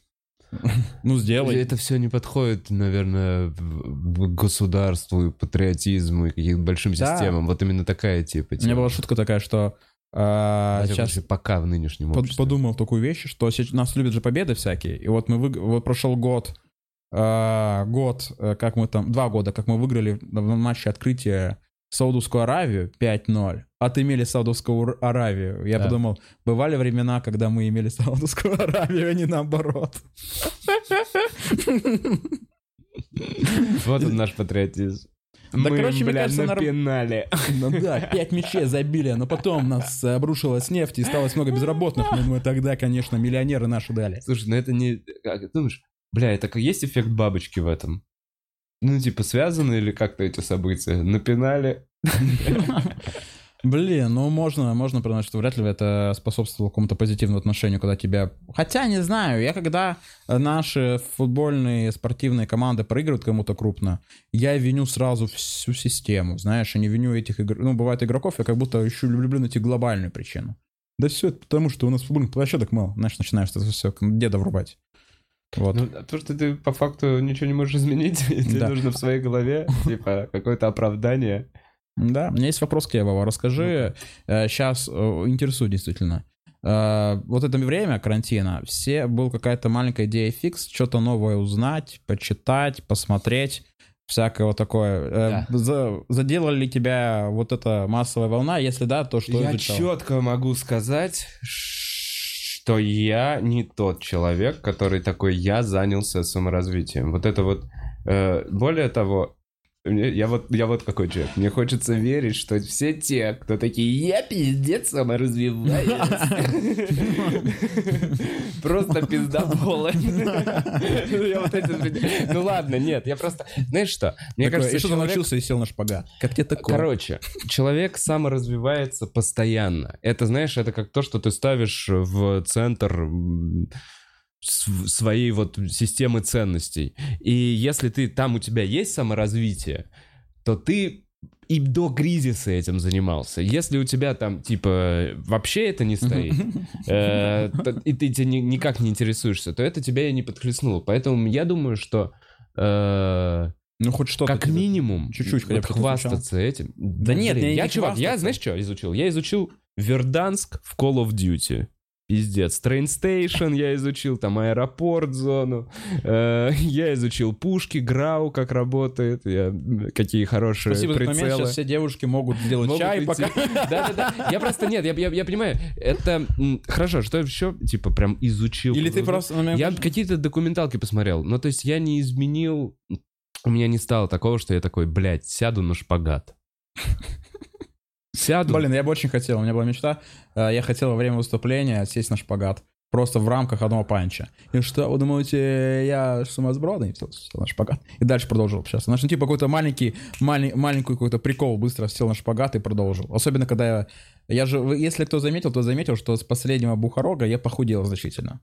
(laughs) Ну, сделай. Это все не подходит, наверное, государству, и патриотизму и каким-то большим Да. системам. Вот именно такая типа. У меня была шутка такая, что э, всяком сейчас пока в нынешнем Под- обществе. подумал такую вещь, что нас любят же победы всякие. И вот мы вы... вот прошел год, э, год, э, как мы там, два года, как мы выиграли в матче открытия Саудовскую Аравию 5-0. Отымели Саудовскую Ур- Аравию. Я Да. подумал, бывали времена, когда мы имели Саудовскую (laughs) Аравию, а не наоборот. Вот он наш патриотизм. Да, Мы, короче, мне бля, кажется, норм- напинали. Ну да, пять мячей забили, но потом нас обрушилась нефть и осталось много безработных. Но мы тогда, конечно, миллионеры наши дали. Слушай, ну это не... Как думаешь, бля, это есть эффект бабочки в этом? Ну, типа, связаны или как-то эти события? Напинали? Блин, ну можно, можно признать, что вряд ли это способствовало какому-то позитивному отношению, когда тебя... Хотя, не знаю, я когда наши футбольные спортивные команды проигрывают кому-то крупно, я виню сразу всю систему, знаешь, я не виню этих игр... Ну, бывает игроков, я как будто еще люблю найти глобальную причину. Да все это потому, что у нас футбольных площадок мало. Знаешь, начинаешь это все деда врубать. Вот. Ну, а то, что ты по факту ничего не можешь изменить, (laughs) тебе Да. нужно в своей голове, типа, какое-то оправдание. Да, у меня есть вопрос к Вова. Расскажи, сейчас интересует действительно. Э, вот это время карантина, все был какая-то маленькая идея фикс, что-то новое узнать, почитать, посмотреть, всякое вот такое. Э, за- задела ли тебя вот эта массовая волна? Если да, то что Я изучал? четко могу сказать, что я не тот человек, который такой, я занялся саморазвитием. Вот это вот, э, более того, мне- я вот, я вот какой человек. Мне хочется верить, что все те, кто такие, я пиздец саморазвиваюсь. Просто пиздоболы. Ну ладно, нет, я просто... Знаешь что? Мне кажется, что научился и сел на шпагат? Как тебе такое? Короче, человек саморазвивается постоянно. Это, знаешь, это как то, что ты ставишь в центр своей вот системы ценностей. И если ты там у тебя есть саморазвитие, то ты и до кризиса этим занимался. Если у тебя там, типа, вообще это не стоит, э, то- и ты тебе ни- никак не интересуешься, то это тебя и не подхлестнуло. Поэтому я думаю, что э, Ну, хоть что-то. Как минимум, чуть-чуть хотя бы хвастаться этим. Да нет, блин, я не чувак, я, знаешь, что изучил? Я изучил Верданск в Call of Duty. Пиздец. Train Station я изучил, там аэропорт, зону. Э, я изучил пушки, грау, как работает. Я, какие хорошие Спасибо за этот момент. прицелы. Сейчас все девушки могут сделать Могут чай, прийти. пока... (laughs) Да-да-да. Я просто, нет, я, я, я понимаю, это... Хорошо, что еще, типа, прям изучил. Или ты просто... Я какие-то документалки посмотрел. Ну, то есть я не изменил... У меня не стало такого, что я такой, блядь, сяду на шпагат. Сяду. Блин, я бы очень хотел, у меня была мечта. э, Я хотел во время выступления сесть на шпагат. Просто в рамках одного панча. И что, вы думаете, я сумасбродный? Сел сел на шпагат. И дальше продолжил общаться. Значит, ну, типа какой-то маленький, малень- маленький какой-то прикол быстро сел на шпагат и продолжил. Особенно, когда я... Я же, если кто заметил, то заметил, что с последнего бухарога я похудел значительно.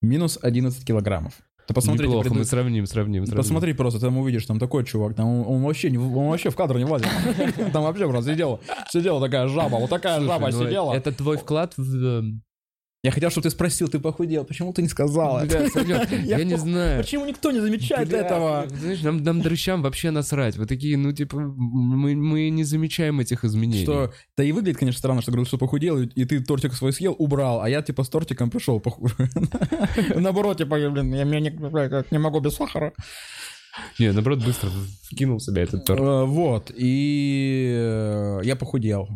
Минус 11 килограммов. Ты посмотрите, Неплохо, мы преду- сравним, сравним, сравним. Посмотри просто, там увидишь, там такой чувак, там он, он вообще, не- он вообще в кадр не влазит. (laughs) Там вообще просто сидела, сидела такая жаба, вот такая жаба ну, сидела. Это твой вклад в... Я хотел, чтобы ты спросил, ты похудел, почему ты не сказала? Бля, Санёк, (laughs) Я не знаю. Почему никто не замечает Бля, этого? Знаешь, нам, нам дрыщам вообще насрать. Вы такие, ну, типа, мы, мы не замечаем этих изменений. Что, да и выглядит, конечно, странно, что говорил, что похудел, и, ты тортик свой съел, убрал, а я, типа, с тортиком пришел. поху- (laughs) Наоборот, типа, блин, я меня не, могу без сахара. Не, наоборот, быстро вкинул в себя этот торт. Э, Вот, и э, я похудел.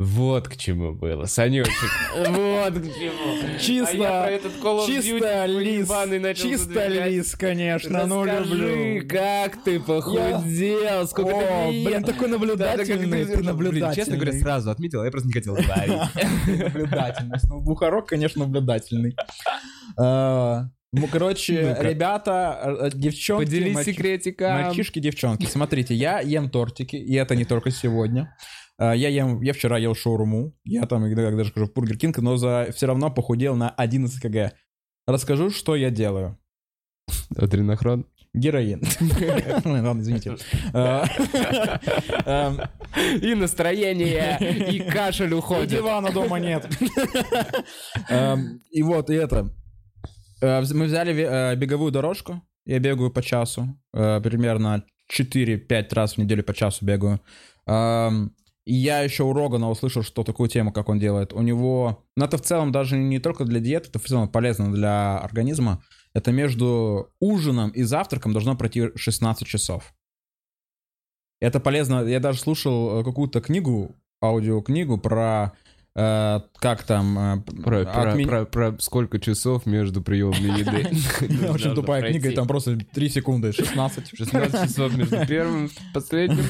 Вот к чему было, Санечек. (laughs) Вот к чему. Чисто, А чисто лис, чисто лис, конечно, ну Расскажи, люблю. как ты похудел, сколько О, ты ел. блин, такой наблюдательный, ты наблюдательный. честно говоря, сразу отметил, я просто не хотел говорить. (laughs) Наблюдательность. Ну, Бухарок, конечно, наблюдательный. А, Ну, короче, Ну-ка. ребята, э, девчонки, Поделись мальчи- секретиком. мальчишки, девчонки, смотрите, я ем тортики, и это не только сегодня. А, Я ем, я вчера ел шаурму, я там иногда даже хожу в Burger King, но за все равно похудел на 11 кг. Расскажу, что я делаю. Адренохром. Героин. (laughs) Ладно, извините. А, (laughs) эм, И настроение, и кашель И уходит. дивана дома нет. Эм, И вот, и это. Э, Мы взяли э, беговую дорожку. Я бегаю по часу. э, Примерно 4-5 раз в неделю по часу бегаю. Я еще у Рогана услышал, что такую тему, как он делает. У него... Ну, это в целом даже не только для диеты, это в целом полезно для организма. Это между ужином и завтраком должно пройти 16 часов. Это полезно. Я даже слушал э, какую-то книгу, аудиокнигу про э, как там... э, Про, про- отмен- про- про сколько часов между приемной еды. (laughs) Очень тупая книга, и там просто 3 секунды, 16. 16 часов между первым и последним.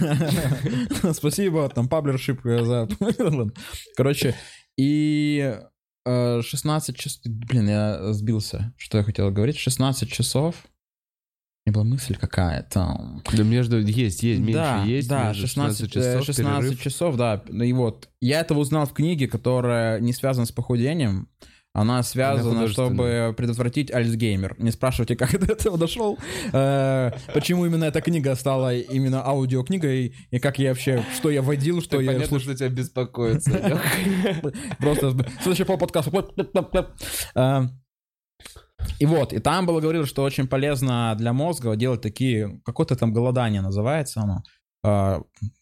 (laughs) Спасибо, там, паблершип э, за... (laughs) Короче, и э, 16 часов... Блин, я сбился. Что я хотел говорить? 16 часов... Меня была мысль какая-то. Да между есть, есть, меньше да, есть. Да, между 16, 16 э, часов 16 перерыв. часов, да. И вот, я это узнал в книге, которая не связана с похудением. Она связана, художественная. чтобы предотвратить Альцгеймер. Не спрашивайте, (laughs) как я до этого дошел. Э, Почему именно эта книга стала именно аудиокнигой, и как я вообще, что я водил, что я понятно, что тебя беспокоит, Санёк. Просто следующий пол подкаста. И вот, и там было говорилось, что очень полезно для мозга делать такие, какое-то там голодание называется оно. Э,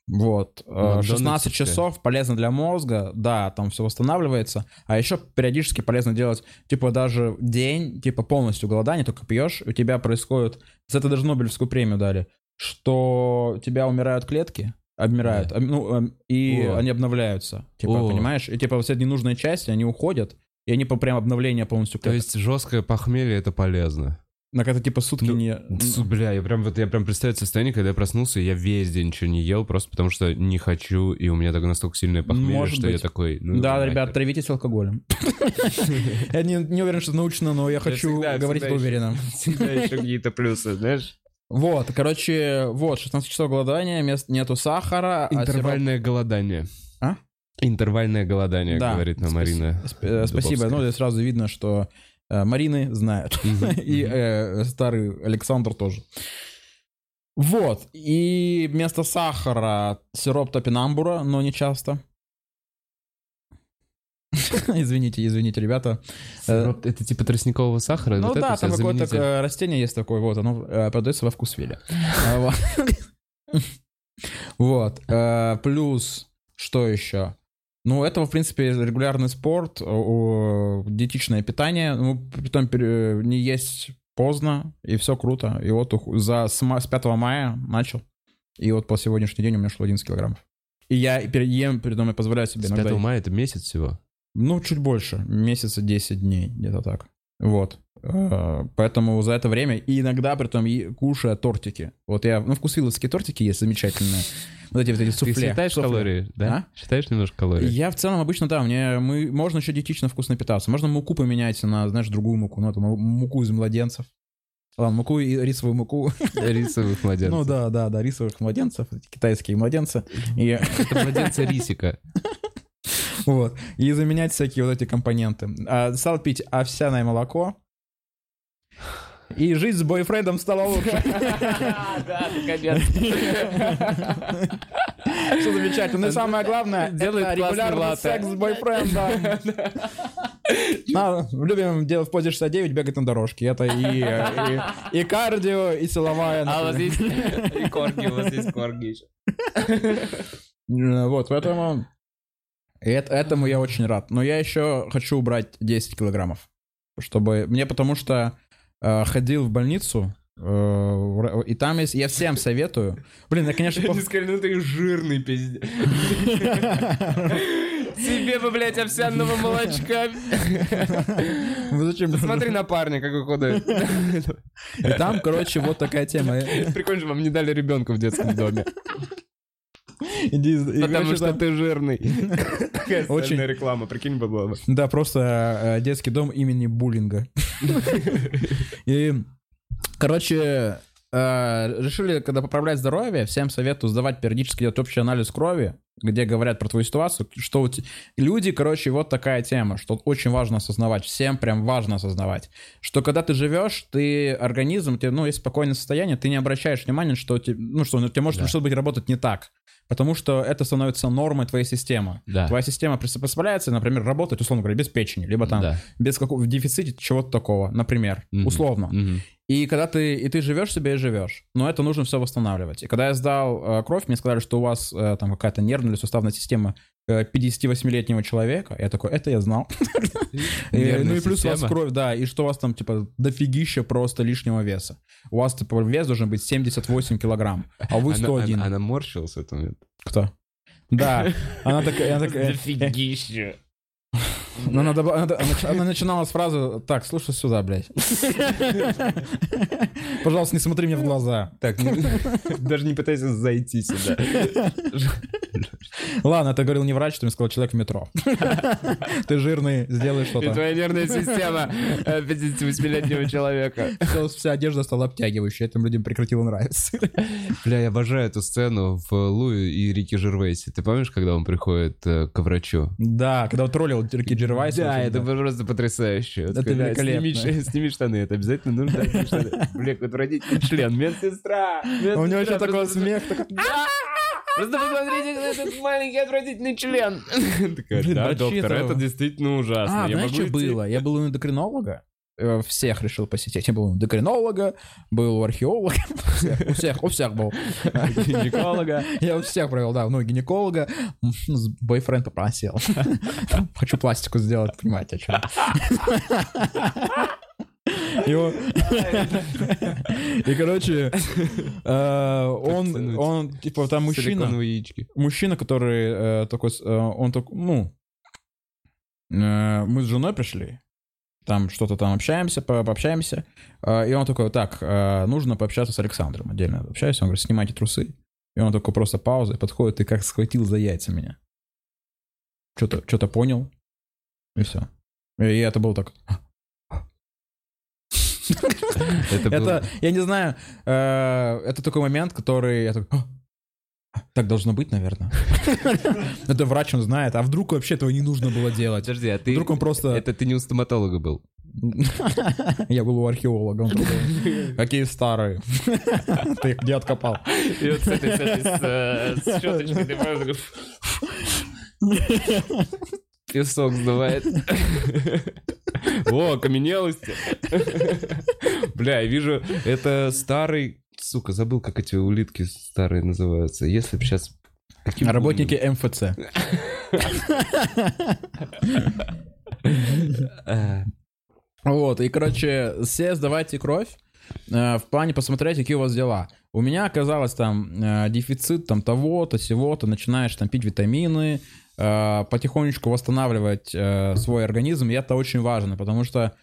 Вот, э, Макдональдсовское. 16 часов полезно для мозга, да, там все восстанавливается, а еще периодически полезно делать, типа, даже день, типа, полностью голодание, только пьешь, у тебя происходит, за это даже Нобелевскую премию дали, что у тебя умирают клетки, обмирают, Да. ну, и О. они обновляются, типа, О. понимаешь? И типа все ненужные части, они уходят, и они по прям обновление полностью То есть жесткое похмелье это полезно. Так это типа сутки Ну, не... Су, Бля, я прям вот я прям представляю состояние, когда я проснулся, и я весь день ничего не ел, просто потому что не хочу, и у меня так настолько сильное похмелье, Может что я быть. такой. Ну, да, нахер. ребят, травитесь алкоголем. (laughs) Я не, не уверен, что научно, но я хочу говорить это уверенно. (laughs) Всегда еще какие-то плюсы, знаешь? Вот, короче, вот, 16 часов голодания, мест нету сахара. а Интервальное голодание. Интервальное голодание, Да, говорит нам Марина. сп- э, Спасибо. Ну, здесь сразу видно, что э, Марины знают. (laughs) И э, старый Александр тоже. Вот. И вместо сахара сироп топинамбура, но не часто. (laughs) Извините, извините, ребята. Э, Сироп- Это типа тростникового сахара? Ну вот да, там какое-то растение есть такое, вот, оно продается во вкусвиле. А, вот. (laughs) Плюс, что еще? Ну, это, в принципе, регулярный спорт, о, диетичное питание, ну, потом не есть поздно, и все круто. И вот за, с, ма- с 5 мая начал, и вот по сегодняшний день у меня шло 11 килограммов. И я ем, перед я позволяю себе С иногда... 5 мая это месяц всего. Ну, чуть больше. Месяца 10 дней, где-то так. Вот. Э, Поэтому за это время, и иногда, при том, и кушая тортики. Вот я, ну, вкусвилловские тортики есть замечательные. Вот эти вот эти суфле. Ты считаешь суфле. калории, да? А? Считаешь немножко калории? Я в целом обычно, да, мне мы, можно еще диетично вкусно питаться. Можно муку поменять на, знаешь, другую муку. Ну, му- муку из младенцев. Ладно, муку и рисовую муку. (laughs) Рисовых младенцев. Ну да, да, да, рисовых младенцев, китайские младенцы. И, Это младенцы рисика. (laughs) (laughs) вот, и заменять всякие вот эти компоненты. А, стал пить овсяное молоко. И жить с бойфрендом стало лучше. (laughs) Да, наконец. (laughs) Все замечательно. И самое главное, Делает регулярный секс с бойфрендом. На, Любим делать в позе 69, бегать на дорожке. Это и, и, и кардио, и силовая. А у вас например. есть и корги, у вас есть корги еще. Вот, поэтому эт- этому я очень рад. Но я еще хочу убрать 10 килограммов. Чтобы... Мне потому что э, ходил в больницу, э, и там есть... Я всем советую. Блин, я, конечно... Они сказали, ну ты жирный пиздец. Тебе бы, блядь, овсяного молочка. Зачем? Смотри на парня, какой худой. И там, короче, вот такая тема. Прикольно, что вам не дали ребенка в детском доме. Иди, и, Потому что там- ты жирный. (laughs) Очень- реклама, прикинь, была бы. Да, просто э, детский дом имени Буллинга. (laughs) И, короче, э, решили, когда поправлять здоровье, всем советую сдавать периодически делать общий анализ крови, где говорят про твою ситуацию, что у те- люди, короче, вот такая тема, что очень важно осознавать, всем прям важно осознавать, что когда ты живешь, ты организм, тебе, ну, есть спокойное состояние, ты не обращаешь внимания, что те- ну, что у тебя может Да. что-то быть работать не так, потому что это становится нормой твоей системы. Да. Твоя система приспособляется, например, работать, условно говоря, без печени, либо там Да. без какого в дефиците чего-то такого, например, Мгм. условно. Мгм. И когда ты и ты живешь себе и живешь, но это нужно все восстанавливать. И когда я сдал э, кровь, мне сказали, что у вас э, там какая-то нервная или суставная система 58-летнего человека. Я такой, это я знал. (laughs) И, ну и плюс у вас кровь, да, и что у вас там типа дофигища просто лишнего веса. У вас типа вес должен быть 78 килограмм, а вы Она- 101. Она она морщилась в этот момент. Кто? Да, (laughs) она такая, она такая, Дофигища. Ну, она, доб- она, начинала с фразы «Так, слушай сюда, блядь». Пожалуйста, не смотри мне в глаза. Так, не- даже не пытайся зайти сюда. Ладно, это говорил не врач, это мне сказал человек в метро. Ты жирный, сделай И что-то. твоя нервная система э, 58-летнего человека. Всё- Вся одежда стала обтягивающей, этим людям прекратило нравиться. Бля, я обожаю эту сцену в Луи и Рики Жервейсе. Ты помнишь, когда он приходит э, к врачу? Да, когда он троллил Рики Джервайса. Да, это было просто потрясающе. Это Сказали, великолепно. Сними, сними штаны, это обязательно нужно (laughs) штаны. Какой отвратительный член. Медсестра! У него еще такой смех. такой, Да! Просто посмотрите на этот маленький отвратительный член. (laughs) Такая, Блин, да, доктор, это действительно ужасно. А, знаешь, что идти?» было? Я был у эндокринолога. Э, Всех решил посетить. Я был у эндокринолога, был у археолога. (laughs) У всех, у всех, был. Гинеколога. (laughs) Я у всех провел, да, ну, гинеколога, бойфренд попросил. (laughs) Хочу пластику сделать, понимаете, о чем. И, он- И, короче, э, он, он, типа, там мужчина, мужчина, который э, такой, э, он такой, ну, э, мы с женой пришли, там что-то там общаемся, по- пообщаемся, э, и он такой, так, э, нужно пообщаться с Александром, отдельно общаюсь, он говорит, снимайте трусы, и он такой просто пауза, подходит и как схватил за яйца меня. Что-то что понял, и все. И это было так... Это был- я не знаю, э, это такой момент, который я такой, «А, так должно быть, наверное. (laughs) Это врач, он знает, а вдруг вообще этого не нужно было делать? Подожди, а ты... Вдруг он просто... Это ты не у стоматолога был? (laughs) Я был у археолога. он такой, Какие старые. (laughs) Ты их где откопал? И вот с этой, с этой, с, э, с щеточкой ты такой, Песок сдувает. О, окаменелости. Бля, я вижу, это старый... Сука, забыл, как эти улитки старые называются. Если бы сейчас... Работники МФЦ. Э, (laughs) Вот, и, короче, все сдавайте кровь э, в плане посмотреть, какие у вас дела. У меня оказалось там э, дефицит там того-то, сего-то, начинаешь там пить витамины, э, потихонечку восстанавливать э, свой организм, и это очень важно, потому что,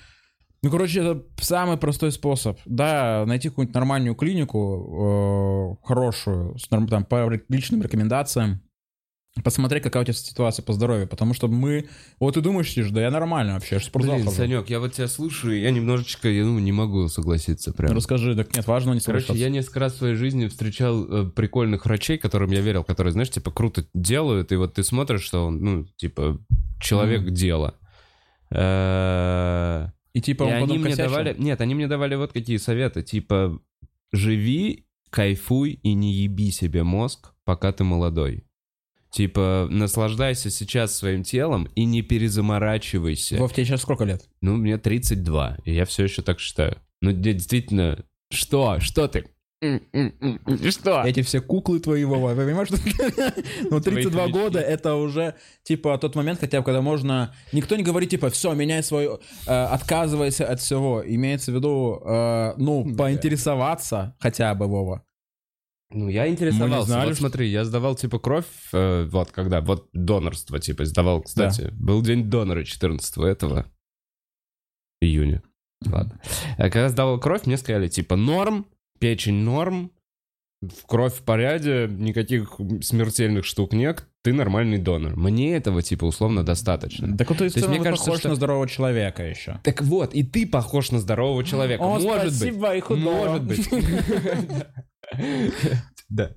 ну, короче, это самый простой способ. Да, найти какую-нибудь нормальную клинику, э, хорошую, с норм- там, по личным рекомендациям, посмотреть, какая у тебя ситуация по здоровью, потому что мы... Вот ты думаешь, сидишь, да я нормально вообще, я же спортзал Блин, хожу. Санек, я вот тебя слушаю, я немножечко, я ну, не могу согласиться прям. Расскажи, так нет, важно не Короче, слушаться. я несколько раз в своей жизни встречал э, прикольных врачей, которым я верил, которые, знаешь, типа круто делают, и вот ты смотришь, что он, ну, типа, человек дела. Э, И типа И он они потом мне косячил. давали... Нет, они мне давали вот какие советы. Типа, живи, кайфуй и не еби себе мозг, пока ты молодой. Типа, наслаждайся сейчас своим телом и не перезаморачивайся. Вов, тебе сейчас сколько лет? Ну, мне 32, и я все еще так считаю. Ну, де- действительно, что? Что ты? М-м-м-м, Что? Эти все куклы твои, Вова, вы понимаешь, что... Ну, 32 Твоих года — это уже, типа, тот момент, хотя бы, когда можно... Никто не говорит, типа, все, меняй свою... э, Отказывайся от всего. Имеется в виду, э, ну, поинтересоваться хотя бы, Вова. Ну, я Мы интересовался. не знали, вот что- смотри, я сдавал, типа, кровь, э, вот когда, вот донорство, типа, сдавал, кстати. Был день донора 14 этого июня. Ладно. А Когда сдавал кровь, мне сказали, типа, норм, печень норм, в кровь в порядке, никаких смертельных штук нет, ты нормальный донор. Мне этого, типа, условно достаточно. Так вот ты есть все мне кажется, похож что- на здравого человека еще. Так вот, и ты похож на здорового человека. О, Может быть. спасибо, и худого. Может быть. (laughs) Да.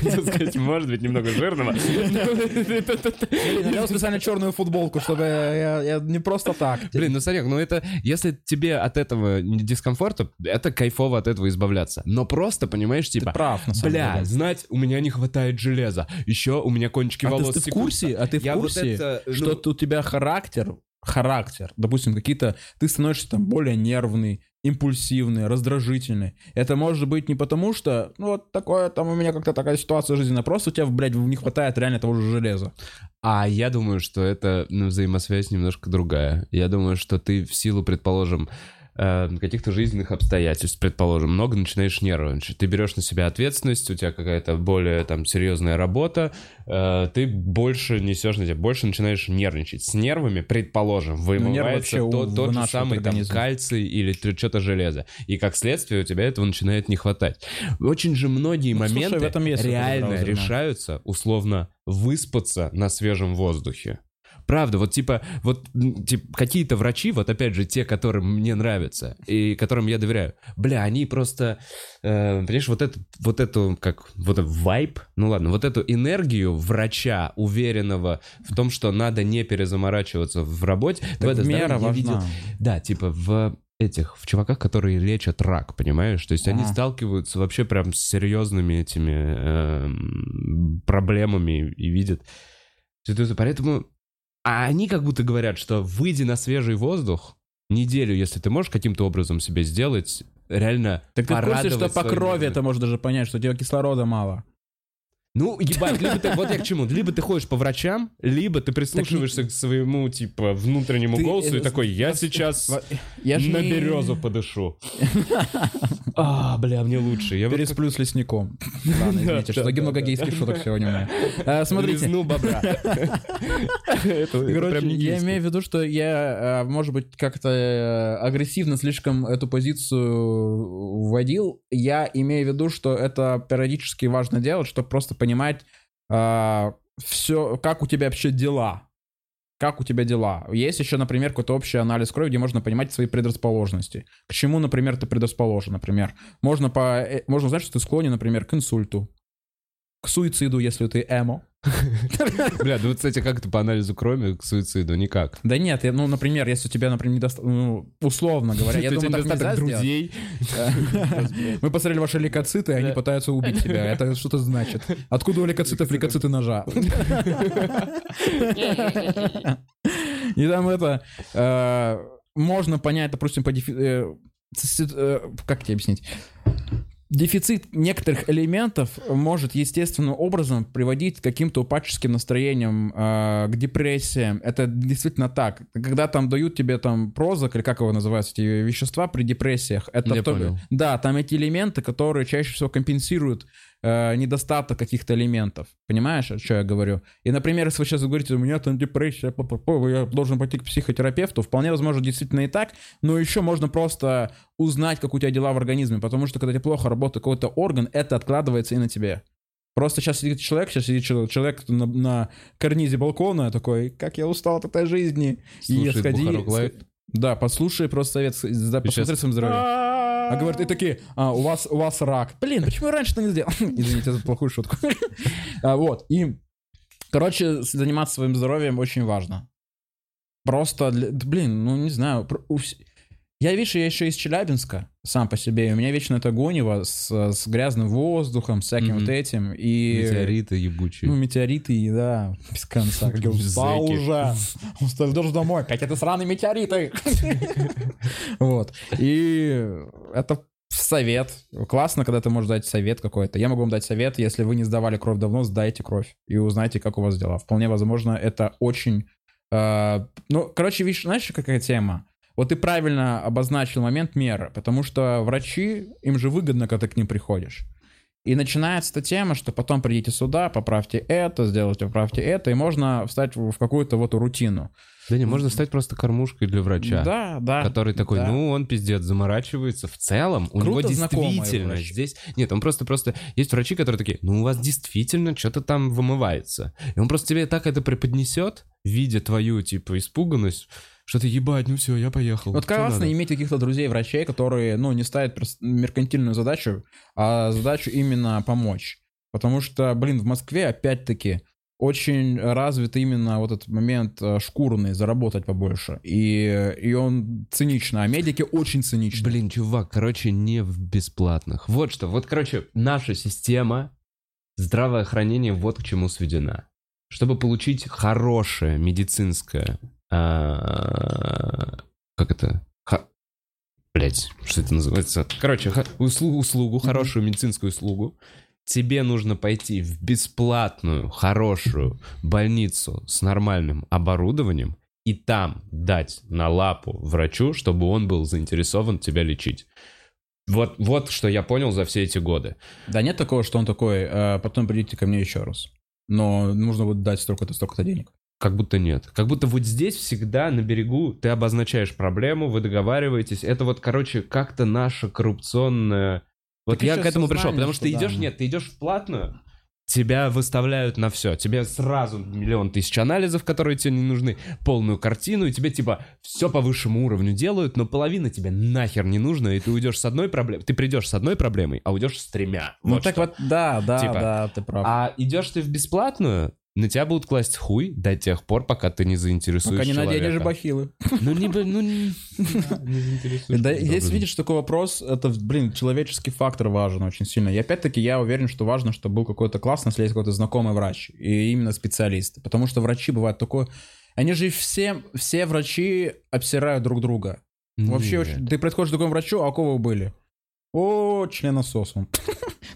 Хотел сказать, может быть, немного жирного. Я специально черную футболку, чтобы я, не просто так. Блин, ну, Санек, ну это, если тебе от этого дискомфорта, это кайфово от этого избавляться. Но просто, понимаешь, типа, прав, на самом бля, знать, у меня не хватает железа. Еще у меня кончики А волос ты, ты в курсе, а ты в курсе, это, ну- что у тебя характер, характер, допустим, какие-то, ты становишься там более нервный, импульсивный, раздражительный. Это может быть не потому, что, ну вот такое, там у меня как-то такая ситуация жизненная, просто у тебя, блядь, не хватает реально того же железа. А я думаю, что это ну, взаимосвязь немножко другая. Я думаю, что ты в силу, предположим, э, каких-то жизненных обстоятельств, предположим, много начинаешь нервничать. Ты берешь на себя ответственность, у тебя какая-то более там серьезная работа, э, ты больше несешь на себя, больше начинаешь нервничать. С нервами, предположим, вымывается вообще то- тот же самый там кальций или что-то железо. И как следствие у тебя этого начинает не хватать. Очень же многие Ну, слушай, моменты в этом есть реально решаются условно выспаться на свежем воздухе. Правда, вот типа, вот типа, какие-то врачи, вот опять же, те, которым мне нравятся и которым я доверяю, бля, они просто, э, понимаешь, вот эту, вот эту, как, вот этот вайб, ну ладно, вот эту энергию врача, уверенного в том, что надо не перезаморачиваться в работе, в Так это здоровье мера я важна. видел- да, типа в этих, в чуваках, которые лечат рак, понимаешь? То есть они Ага. сталкиваются вообще прям с серьезными этими эм, проблемами и видят. Поэтому а они как будто говорят, что выйди на свежий воздух неделю, если ты можешь каким-то образом себе сделать, реально Так ты в курсе, что по крови это можно даже понять, что у тебя кислорода мало. Ну, ебать, либо ты, вот я к чему, либо ты ходишь по врачам, либо ты прислушиваешься к своему, типа, внутреннему Ты, голосу и э, такой, я сейчас Я на не- березу подышу. (laughs) А, бля, мне лучше. Я вот Пересплю с лесником. (laughs) Ладно, извините, что много гейских шуток сегодня у меня. А, Смотрите, лизну бобра. (laughs) Короче, я имею в виду, что я, э, может быть, как-то э, агрессивно слишком эту позицию вводил. Я имею в виду, что это периодически важно делать, чтобы просто понимать все, как у тебя вообще дела. Как у тебя дела? Есть еще, например, какой-то общий анализ крови, где можно понимать свои предрасположенности. К чему, например, ты предрасположен, например. Можно, по, э, можно узнать, что ты склонен, например, к инсульту. К суициду, если ты эмо. (laughs) Бля, ну, кстати, как это по анализу крови к суициду? Никак. Да нет, ну, например, если у тебя, например, недостаток, ну, условно говоря, я (laughs) думаю, так нельзя друзей. (laughs) Мы посмотрели ваши лейкоциты, и они пытаются убить тебя. Это что-то значит. Откуда у лейкоцитов лейкоциты ножа? И там это... э, Можно понять, допустим, по э, э, Как тебе объяснить? Дефицит некоторых элементов может естественным образом приводить к каким-то упадческим настроениям, э, к депрессиям. Это действительно так. Когда там дают тебе там прозак, или как его называются, эти вещества при депрессиях, это Я том- понял. Да, там эти элементы, которые чаще всего компенсируют э, недостаток каких-то элементов. Понимаешь, о чем я говорю? И, например, если вы сейчас говорите, у меня там депрессия, пу-пу-пу, я должен пойти к психотерапевту, вполне возможно, действительно и так, но еще можно просто узнать, как у тебя дела в организме, потому что когда тебе плохо работает какой-то орган, это откладывается и на тебе. Просто сейчас сидит человек, сейчас сидит чело- человек на, на карнизе балкона такой, как я устал от этой жизни. Слушает и сходи, да, послушай просто совет, посмотри своим здоровьем. А говорят, и такие, а, у вас, у вас рак. Блин, почему я раньше это не сделал? (laughs) Извините за плохую шутку. (laughs) А, Вот, и, короче, заниматься своим здоровьем очень важно. Просто, для- блин, ну не знаю. Я, видишь, я еще из Челябинска сам по себе, и у меня вечно это гонево с, с грязным воздухом, с всяким Мгм. вот этим. И... Метеориты ебучие. Ну, метеориты, да, без конца. Уже. Устал, должен домой. Опять это сраные метеориты. Вот. И это совет. Классно, когда ты можешь дать совет какой-то. Я могу вам дать совет, если вы не сдавали кровь давно, сдайте кровь и узнайте, как у вас дела. Вполне возможно, это очень... э, Ну, короче, видишь, знаешь, какая тема? Вот ты правильно обозначил момент меры, потому что врачи, им же выгодно, когда ты к ним приходишь. И начинается эта тема, что потом придите сюда, поправьте это, сделайте, поправьте это, и можно встать в какую-то вот рутину. Да не, можно стать просто кормушкой для врача. Да, да. Который такой, да. ну, он пиздец, заморачивается. В целом, у Круто него действительно здесь... Нет, он просто-просто... Есть врачи, которые такие, ну, у вас действительно что-то там вымывается. И он просто тебе так это преподнесет, видя твою, типа, испуганность, что ты, ебать, ну все, я поехал. Вот классно надо?» иметь каких-то друзей-врачей, которые, ну, не ставят меркантильную задачу, а задачу именно помочь. Потому что, блин, в Москве, опять-таки, очень развит именно вот этот момент э, шкурный, заработать побольше. И, и он цинично, а медики очень циничны. Блин, чувак, короче, не в бесплатных. Вот что, вот, короче, наша система здравоохранения вот к чему сведена. Чтобы получить хорошее медицинское... а, как это? Блять, что это называется? Короче, услугу, услугу, хорошую медицинскую услугу. Тебе нужно пойти в бесплатную, хорошую больницу с нормальным оборудованием и там дать на лапу врачу, чтобы он был заинтересован тебя лечить. Вот, вот что я понял за все эти годы. Да нет такого, что он такой, «Э, потом придите ко мне еще раз. Но нужно вот дать столько-то, столько-то денег. Как будто нет. Как будто вот здесь всегда на берегу ты обозначаешь проблему, вы договариваетесь. Это вот, короче, как-то наша коррупционная... Вот Так я к этому пришел, потому что ты что да. идешь, нет, ты идешь в платную, тебя выставляют на все. Тебе сразу миллион тысяч анализов, которые тебе не нужны, полную картину, и тебе типа все по высшему уровню делают, но половина тебе нахер не нужна, и ты уйдешь с одной проблемой. Ты придешь с одной проблемой, а уйдешь с тремя. Ну Вот так что. вот, да, да, Типа, да, ты прав. А идешь ты в бесплатную, на тебя будут класть хуй до тех пор, пока ты не заинтересуешь Пока не человека. наденешь бахилы. Ну, не, ну, не, не заинтересуешь. Да, здесь видишь такой вопрос, это, блин, человеческий фактор важен очень сильно. И опять-таки я уверен, что важно, чтобы был какой-то классный, если есть какой-то знакомый врач, и именно специалист. Потому что врачи бывают такое... Они же все, все врачи обсирают друг друга. Вообще, Нет. очень- ты приходишь к другому врачу, а у кого вы были? О, членосос он. (laughs)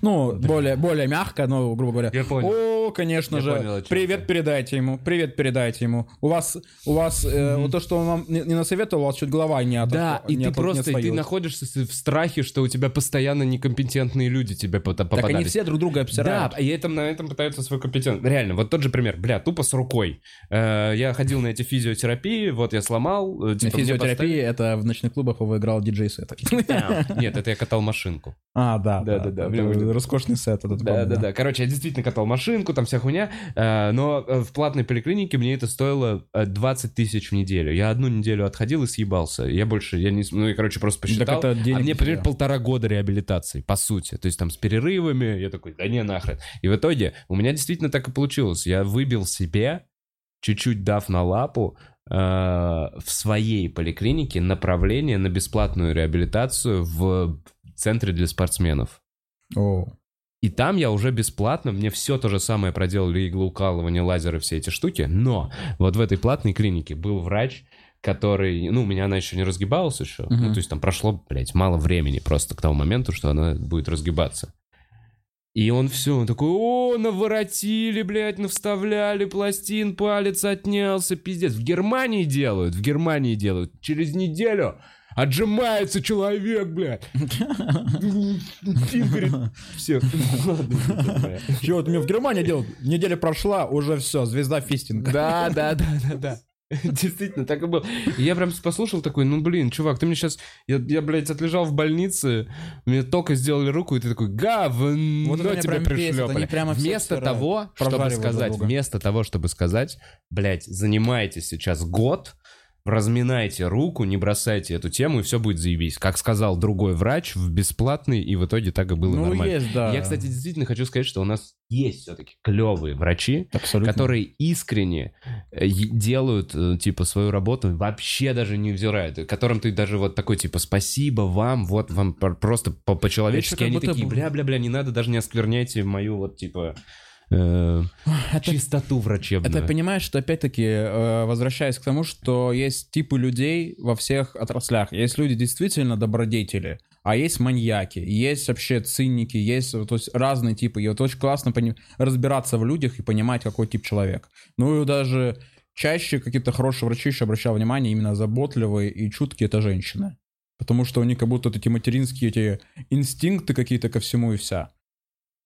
Ну, более, более мягко, но, грубо говоря. Я понял. О, конечно Я же. понял, привет ты. передайте ему. Привет передайте ему. У вас, у вас, э, вот то, что он вам не, не насоветовал, у вас чуть голова не от Да, и не ты от- просто, и ты находишься в страхе, что у тебя постоянно некомпетентные люди тебе пот- Так попадались. они все друг друга обсирают. Да, и этом, на этом пытаются свою компетентность. Реально, вот тот же пример, бля, тупо с рукой. Э, я ходил на эти физиотерапии, вот я сломал. э, типа, физиотерапии это в ночных клубах выиграл диджей сет. Нет, это я катал машинку. А, да, Да, да, да, Роскошный сет этот. Да, да, да. Короче, я действительно катал машинку, там вся хуйня. Э, Но э, в платной поликлинике мне это стоило э, 20 тысяч в неделю. Я одну неделю отходил и съебался. Я больше, я не... Ну, я, короче, просто посчитал. это денег а мне, дофига. примерно, полтора года реабилитации, по сути. То есть там с перерывами. Я такой, да не нахрен. И в итоге у меня действительно так и получилось. Я выбил себе, чуть-чуть дав на лапу, э, в своей поликлинике направление на бесплатную реабилитацию в центре для спортсменов. О. И там я уже бесплатно, мне все то же самое проделали, иглоукалывание, лазеры, все эти штуки, но вот в этой платной клинике был врач, который, ну, у меня она еще не разгибалась еще, ну, Мгм. то есть там прошло, блядь, мало времени просто к тому моменту, что она будет разгибаться. И он все, он такой, о, наворотили, блядь, навставляли пластин, палец отнялся, пиздец. В Германии делают, в Германии делают. Через неделю отжимается человек, блядь. Тим говорит, все, ладно. Чего вот мне в Германии делают? Неделя прошла, уже все, звезда фистинга. Да, да, да, да, да. Действительно, так и было. И я прям послушал такой, ну, блин, чувак, ты мне сейчас... Я, я, блядь, отлежал в больнице, мне только сделали руку, и ты такой, говно Вот тебе пришлепали. прямо Вместо того, чтобы сказать, вместо того, чтобы сказать, блядь, занимайтесь сейчас год, разминайте руку, не бросайте эту тему, и все будет заебись. Как сказал другой врач в бесплатный, и в итоге так и было Ну, нормально. есть, да. Я, кстати, действительно хочу сказать, что у нас есть все-таки клевые врачи, Абсолютно. которые искренне э, делают, э, типа, свою работу, вообще даже не взирают, которым ты даже вот такой, типа, спасибо вам, вот вам пр- просто по- по-человечески, они будто такие, бля-бля-бля, не надо, даже не оскверняйте мою вот, типа, э, чистоту врачебную. Это понимаешь, что опять-таки, э, возвращаясь к тому, что есть типы людей во всех отраслях. Есть люди действительно добродетели, а есть маньяки, есть вообще циники, есть то есть разные типы. И вот очень классно разбираться в людях и понимать, какой тип человек. Ну и даже чаще какие-то хорошие врачи еще обращал внимание, именно заботливые и чуткие это женщины. Потому что у них как будто вот эти материнские эти инстинкты какие-то ко всему и вся.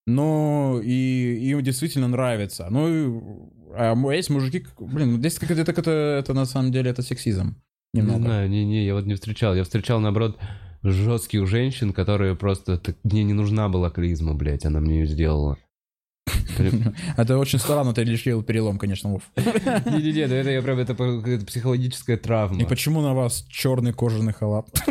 Но и им действительно нравится. Ну, а есть мужики, блин, ну, здесь как это, это, это на самом деле это сексизм. Не Немного. знаю, не-не, я вот не встречал. Я встречал, наоборот, жестких женщин, которые просто... так мне не нужна была клизма, блядь, она мне ее сделала. (laughs) Это очень странно, ты лишил перелом, конечно, Вов. (laughs) Не-не-не, да это я прям, это психологическая травма. И почему на вас черный кожаный халат? (laughs)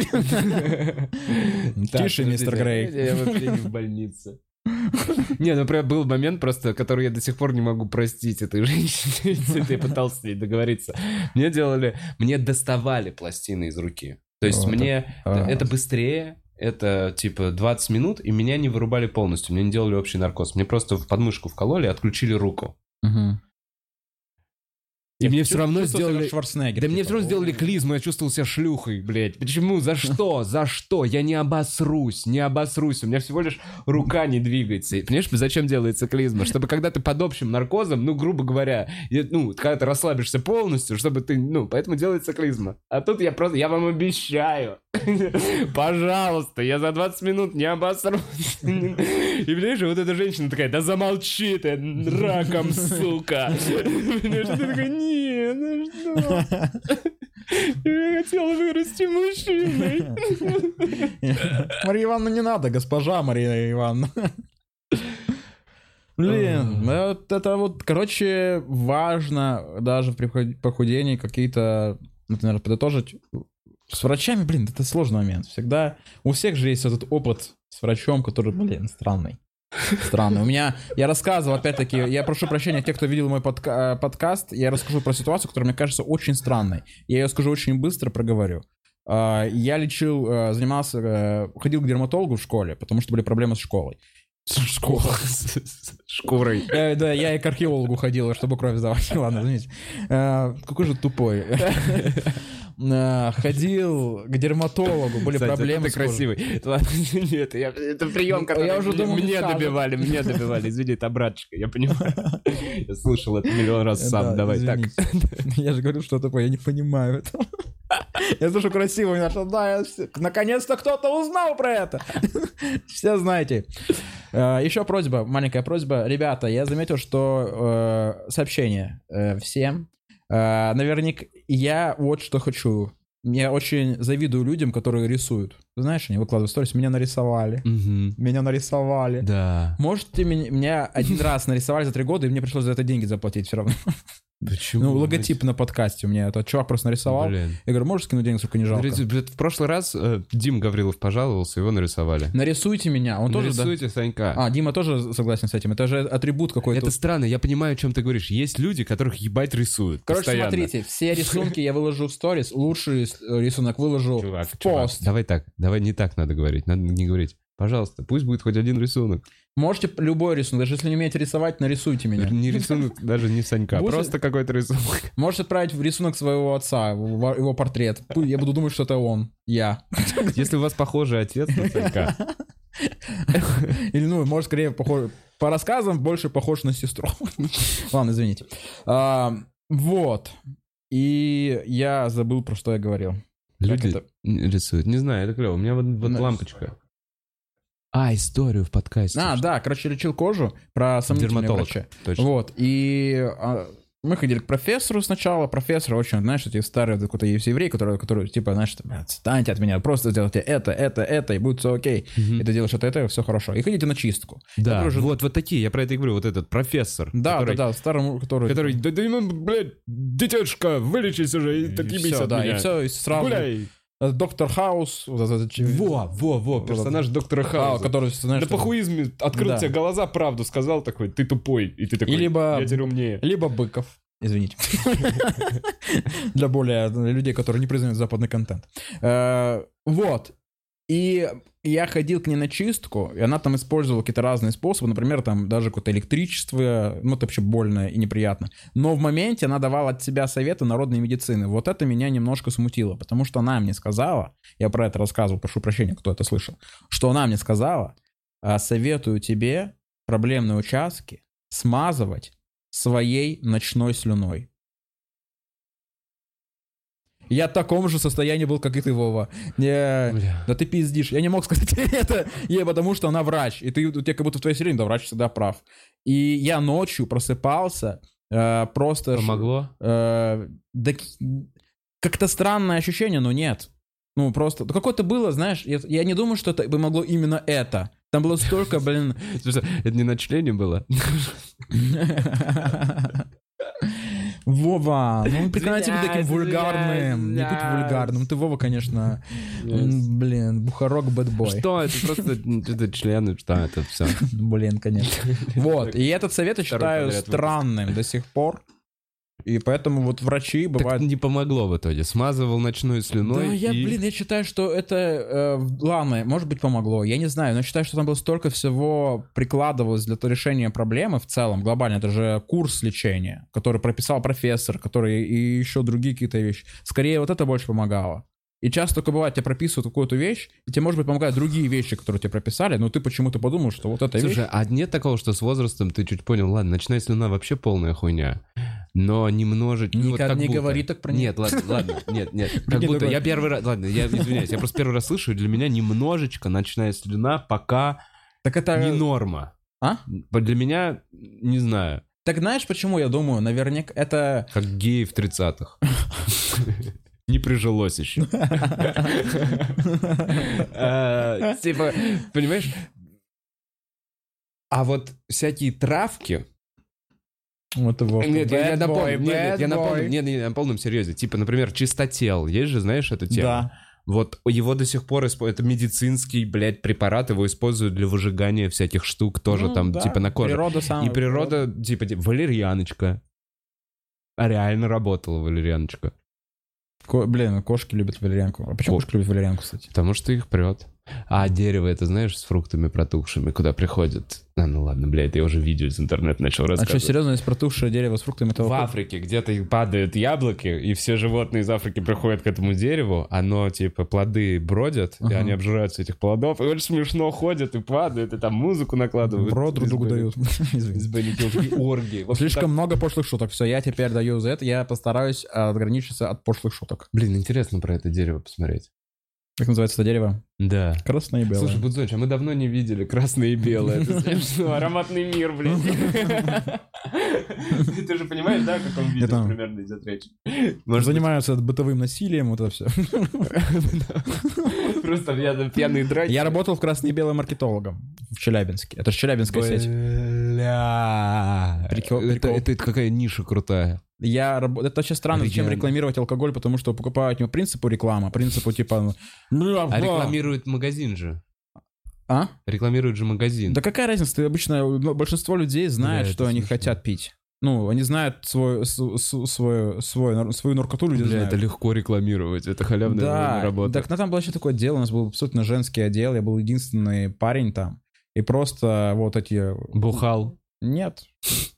Тише, мистер Грей. Я вообще не в больнице. (laughs) Не, ну прям был момент просто, который я до сих пор не могу простить этой (laughs) женщине. Я пытался с ней договориться. Мне делали, мне доставали пластины из руки. То есть мне это быстрее, это типа 20 минут, и меня не вырубали полностью. Мне не делали общий наркоз. Мне просто в подмышку вкололи и отключили руку. И мне все равно сделали... Шварценеггер. Да мне типа. все равно сделали клизму, я чувствовал себя шлюхой, блядь. Почему? За что? За что? Я не обосрусь, не обосрусь. У меня всего лишь рука не двигается. И Понимаешь, зачем делается клизма? Чтобы когда ты под общим наркозом, ну, грубо говоря, ну, когда ты расслабишься полностью, чтобы ты, ну, поэтому делается клизма. А тут я просто, я вам обещаю, (laughs) пожалуйста, я за 20 минут не обосрусь. (laughs) И, понимаешь, вот эта женщина такая, да замолчи ты, раком, сука. Понимаешь, ты такой, нет, ну что? Я хотел вырасти мужчиной. Мария Ивановна, не надо, госпожа Мария Ивановна. Блин, ну вот это вот, короче, важно даже при похуд- похудении какие-то, например, подытожить. С врачами, блин, это сложный момент. Всегда, у всех же есть этот опыт с врачом, который, блин, странный. Странный. У меня, я рассказывал, опять-таки, я прошу прощения тех, кто видел мой подка- э, подкаст, я расскажу про ситуацию, которая мне кажется очень странной. Я ее скажу очень быстро, проговорю. А, Я лечил, э, занимался, э, ходил к дерматологу в школе, потому что были проблемы с школой. Школа. Шкурой. Я, да, я и к археологу ходил, чтобы кровь сдавать. (laughs) Ладно, извините. Какой же тупой. Э, Ходил к дерматологу, были Кстати, проблемы ты красивый. (laughs) Ладно, Нет, я- это прием, который Я уже мне- думал, мне добивали, мне добивали. Извини, это братчика, я понимаю. Я слышал это миллион раз Э, сам. да, Давай так. извините. Я же говорю, что такое, я не понимаю этого. Я слышу красиво, у меня что, да, я наконец-то кто-то узнал про это. Все знаете. Э, Еще просьба, маленькая просьба. Ребята, я заметил, что сообщение всем. Наверняка я вот что хочу. я очень завидую людям, которые рисуют. Ты знаешь, они выкладывают сторис, меня нарисовали. Мгм. Меня нарисовали. Да. Можете меня, меня один раз нарисовали за три года, и мне пришлось за это деньги заплатить все равно. Почему? Ну, логотип на подкасте у меня этот чувак просто нарисовал. Блин. Я говорю, можешь скинуть денег, сколько не жалко? Блин, блин, В прошлый раз э, Дим Гаврилов пожаловался, его нарисовали. Нарисуйте меня. Он тоже, да? Нарисуйте Санька. А, Дима тоже согласен с этим. Это же атрибут какой-то. Это странно, я понимаю, о чем ты говоришь. Есть люди, которых ебать рисуют. Короче, постоянно. смотрите, все рисунки я выложу в сторис, лучший рисунок выложу Чувак, в чувак, пост. давай так, давай не так надо говорить, надо не говорить. Пожалуйста, пусть будет хоть один рисунок. Можете любой рисунок, даже если не умеете рисовать, нарисуйте меня. Не рисунок (laughs) даже не Санька, Будет- просто какой-то рисунок. (laughs) Можете отправить в рисунок своего отца, его портрет. Я буду думать, что это он, я. (laughs) Если у вас похожий отец на Санька, Или, ну, может, скорее, похож... по рассказам больше похож на сестру. Ладно, извините. А, Вот. И я забыл, про что я говорил. люди это? рисуют. Не знаю, это клево. У меня вот, вот лампочка. А, историю в подкасте. А, да, короче, лечил кожу про сомнительные Дерматолог. врачи. Точно. Вот, и а, мы ходили к профессору сначала. Профессор очень, знаешь, эти старые какой-то есть еврей, который, который типа, знаешь, там, отстаньте от меня, просто сделайте это, это, это, и будет все окей. Мгм. И ты делаешь это, это, все хорошо. И ходите на чистку. Да, который уже- вот, вот такие, я про это и говорю, вот этот профессор. Да, который, да, да, старому, который... Который, да, да, ну, блядь, детишка, вылечись уже и И отъебись всё, да, и все, и сразу... Гуляй. Э, Доктор Хаус, вот этот, Во, во, во, персонаж доктора а, Хауса. который, знаешь, На что- похуизме открыл Да. тебе глаза, правду сказал такой, ты тупой. И ты такой, И либо- я теперь умнее. Либо Быков. Извините. (laughs) Для более для людей, которые не признают западный контент. Э, Вот. И я ходил к ней на чистку, и она там использовала какие-то разные способы, например, там даже какое-то электричество, ну, это вообще больно и неприятно. Но в моменте она давала от себя советы народной медицины. Вот это меня немножко смутило, потому что она мне сказала, я про это рассказывал, прошу прощения, кто это слышал, что она мне сказала, «А, советую тебе проблемные участки смазывать своей ночной слюной. Я в таком же состоянии был, как и ты, Вова. Не, Бля. да ты пиздишь. Я не мог сказать (laughs) это ей, потому что она врач. И ты, у тебя как будто в твоей вселенной, да, врач всегда прав. И я ночью просыпался, э, просто... Помогло? э, да как-то странное ощущение, но нет. Ну, просто... да Какое-то было, знаешь, я, я не думаю, что это помогло именно это. Там было столько, блин... (laughs) Это не на члене было? (laughs) Вова, ну прекрати быть таким вульгарным. Не будь вульгарным. Ты, Вова, конечно, блин, бухарок бэтбой. Что, это просто (laughs) это члены, что это все. Блин, конечно. (laughs) Вот, и этот совет я считаю странным до сих пор. И поэтому вот врачи Так бывают... не помогло в итоге. Смазывал ночной слюной Да, я, и- блин, я считаю, что это, э, ладно, может быть, помогло, я не знаю, но считаю, что там было столько всего прикладывалось для решения проблемы в целом, глобально, это же курс лечения, который прописал профессор, который и еще другие какие-то вещи. Скорее, вот это больше помогало. И часто только бывает, тебе прописывают какую-то вещь, и тебе, может быть, помогают другие вещи, которые тебе прописали, но ты почему-то подумал, что вот эта вещь... Слушай, а нет такого, что с возрастом ты чуть понял, ладно, ночная слюна вообще полная хуйня, но немножечко... ну, вот Никогда как не будто. говори так про неё. Нет, ладно, ладно, нет, нет, (laughs) как будто я первый раз, ладно, я извиняюсь, я просто первый раз слышу, и для меня немножечко ночная слюна пока Так это... не норма. А? Для меня, не знаю, Так знаешь, почему я думаю? Наверняка это... как геи в 30-х. (laughs) Не прижилось еще. Э, (laughs) Типа, понимаешь? А вот всякие травки, Вот его. Нет, я, я Bad на boy, полном, нет, нет, я на bad полном, boy. нет, нет, на полном серьезе. Типа, например, чистотел. Есть же, знаешь, эту тему? Да. Вот его до сих пор используют. Это медицинский, блядь, препарат. Его используют для выжигания всяких штук тоже Ну, там, да. типа, на коже. Природа самая... И природа, типа, де- валерьяночка. А реально работала валерьяночка. Ко- Блин, кошки любят валерьянку. А почему Ко- кошки любят валерьянку, кстати? Потому что их прет. А дерево, это знаешь, с фруктами протухшими, куда приходят... А, ну ладно, блядь, я уже видео из интернета начал А что, рассказывать. серьезно, есть протухшее дерево с фруктами? Это В вот- Африке где-то и падают яблоки, и все животные из Африки приходят к этому дереву, оно, типа, плоды бродят, и Ага. они обжираются этих плодов, и очень смешно ходят и падают, и там музыку накладывают. В рот друг другу дают. (laughs) Бенни- Извини. Из Бенни Хиллз. И оргии. В общем, Слишком много пошлых шуток. Все, я теперь даю за это. Я постараюсь ограничиться от пошлых шуток. Блин, интересно про это дерево посмотреть. Как называется это дерево? Да. Красное и белое. Слушай, Будзоч, а мы давно не видели красное и белое. (laughs) Смешно. Ароматный мир, блин. (laughs) Ты же понимаешь, да, о каком виде примерно идет речь? Может, занимаются бытовым насилием, вот это все. (laughs) просто пьяные- пьяные драки. Я работал в красно и маркетологом в Челябинске. Это же челябинская сеть. Бля. Это какая ниша крутая. Я раб- Это вообще странно, зачем Оригинально. рекламировать алкоголь, потому что покупают не по принципу реклама, принципу типа... ну, А рекламирует магазин же. А? Рекламирует же магазин. Да какая разница? Ты обычно ну, большинство людей знает, Бля, что они смешно. хотят пить. Ну, они знают свой, свой, свой, нар- свою наркоту люди Бля, знают. это легко рекламировать. Это халявная да, работа. так ну, там было еще такое дело, у нас был абсолютно женский отдел, я был единственный парень там. И просто вот эти... Бухал. Нет.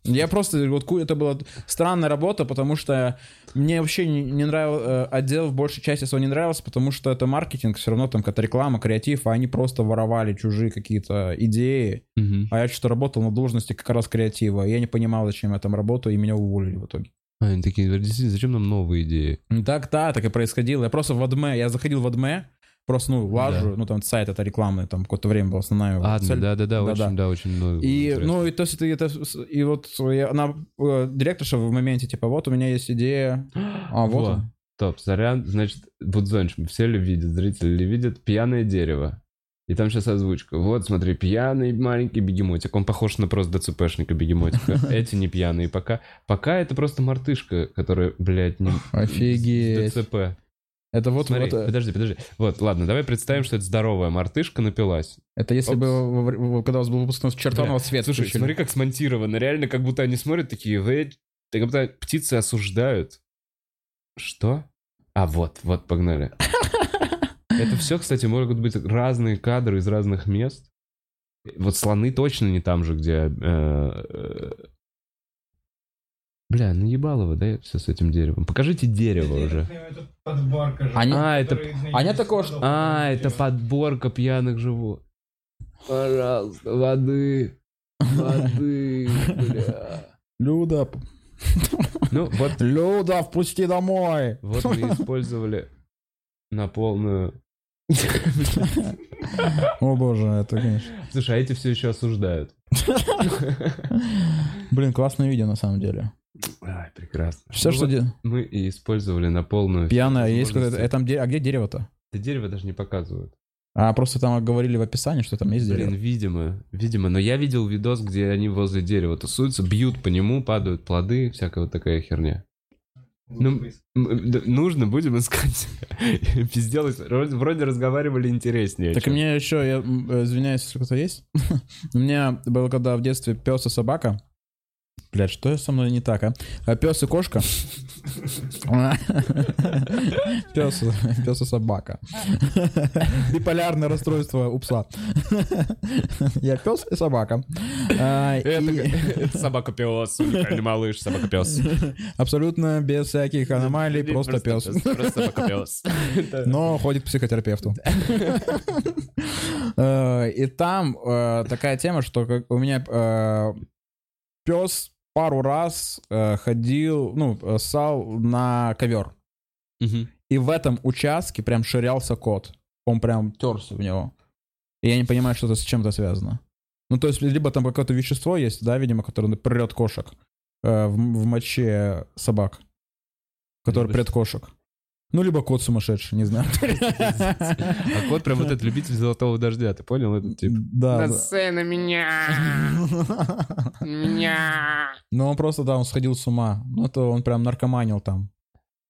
Я просто... Вот это была странная работа, потому что мне вообще не, не нравился... Отдел в большей части своего не нравился, потому что это маркетинг, все равно там какая-то реклама, креатив, а они просто воровали чужие какие-то идеи. Мгм. А я что-то работал на должности как раз креатива. И я не понимал, зачем я там работаю, и меня уволили в итоге. А, Они такие, действительно, зачем нам новые идеи? Так, да, так и происходило. Я просто в адме, я заходил в адме, просто, ну, лажу, ну, там сайт это рекламный, там какое-то время была основная Ладно, цель. да-да-да, Да-да. очень, да, очень много. И, ну, и то есть ты это, и вот я, она, э, директорша в моменте, типа, вот у меня есть идея, (gasps) а вот Во. он. Топ, сорян, значит, Будзонч, все ли видят, зрители ли видят пьяное дерево? И там сейчас озвучка. Вот, смотри, пьяный маленький бегемотик. Он похож на просто ДЦПшника бегемотика. (laughs) Эти не пьяные пока. Пока это просто мартышка, которая, блядь, не... Офигеть. ДЦП. Это вот, Смотри, вот, э, подожди, подожди. Вот, ладно, давай представим, что это здоровая мартышка напилась. это если Опс. бы, когда у вас был выпуск, у нас свет Слушай, включили. смотри, как смонтировано. Реально, как будто они смотрят такие, вы... Как будто птицы осуждают. Что? А, вот, вот, погнали. (laughs) Это все, кстати, могут быть разные кадры из разных мест. Вот слоны точно не там же, где... э, э, Бля, наебало вы, да, все с этим деревом. Покажите дерево уже. Это подборка же. Они- А, это- а нет такого, что-. А, это подборка пьяных животных. Пожалуйста, воды. Воды, бля. Люда, Ну, вот Люда, впусти домой. Вот мы использовали на полную... О боже, это, конечно. Слушай, а эти все еще осуждают. Блин, классное видео на самом деле. Ай, прекрасно. Все, Ну что вот Мы и использовали на полную... пьяное, есть какое-то... э, там де- А где дерево-то? Это дерево даже не показывают. А просто там говорили в описании, что там есть Блин, дерево. видимо, видимо. Но я видел видос, где они возле дерева тусуются, бьют по нему, падают плоды, всякая вот такая херня. Ну, да, нужно, будем искать. (laughs) Пизделось. Вроде разговаривали интереснее. Так чем- мне еще, я э, извиняюсь, если кто-то есть. (laughs) У меня было когда в детстве пес и собака. Блядь, что со мной не так, а? Пес и кошка. Пес, пес и собака. Биполярное расстройство у пса. Я пес и собака. А, Это, это собака-пес, уникальный малыш, собака-пес. Абсолютно без всяких аномалий, просто пес. Просто собака-пес. (laughs) Но ходит к психотерапевту. Э, И там э, такая тема, что у меня пес пару раз э, ходил, ну, э, ссал на ковер. Мгм. И в этом участке прям ширялся кот. Он прям терся в него. И я не понимаю, что это с чем-то связано. Ну, то есть, либо там какое-то вещество есть, да, видимо, которое прет кошек э, в, в моче собак, Либо прет кошек. Ну, либо кот сумасшедший, не знаю. А кот прям вот этот любитель золотого дождя, ты понял? Этот тип. Да. да. на меня! Меня! Но он просто, да, он сходил с ума. Ну, это он прям наркоманил там.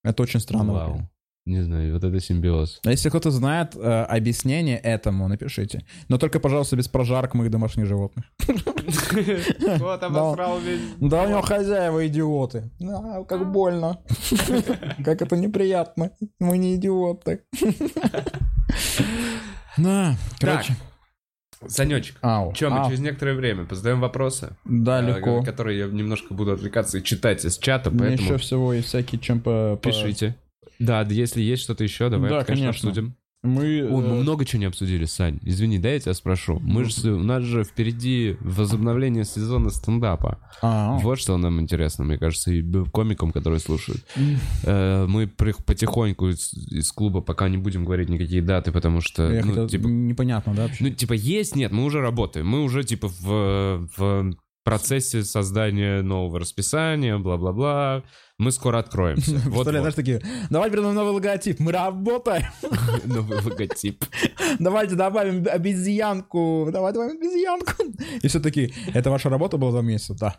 Это очень странно. Не знаю, вот это симбиоз. А если кто-то знает э, объяснение этому, напишите. Но только, пожалуйста, без прожарок моих домашних животных. (laughs) Кот обосрал весь... Да у него хозяева идиоты. А, как больно. (laughs) Как это неприятно. Мы не идиоты. (laughs) Да, короче. Санечек, Ау. Че, мы ау. через некоторое время позадаем вопросы, Да, э, легко. которые я немножко буду отвлекаться и читать из чата, поэтому еще всего есть всякие, чем по- пишите. Да, если есть что-то еще, давай, Да, конечно, конечно. обсудим. Мы... Ой, мы э, много чего не обсудили, Сань. Извини, да, я тебя спрошу. Мы же, у нас же впереди возобновление сезона стендапа. а, Вот что нам интересно, мне кажется, и комикам, которые слушают. Э, Мы потихоньку из, из клуба пока не будем говорить никакие даты, потому что, я ну, хотел- типа, непонятно, да, вообще? ну, типа, есть, нет, мы уже работаем. Мы уже, типа, в, в процессе создания нового расписания, бла-бла-бла. Мы скоро откроемся. (laughs) Вот, Представляю, знаешь, такие, давайте придумаем новый логотип, мы работаем, (laughs) новый логотип. (laughs) давайте добавим обезьянку, давай добавим обезьянку. И все таки это ваша работа была за месяц, да.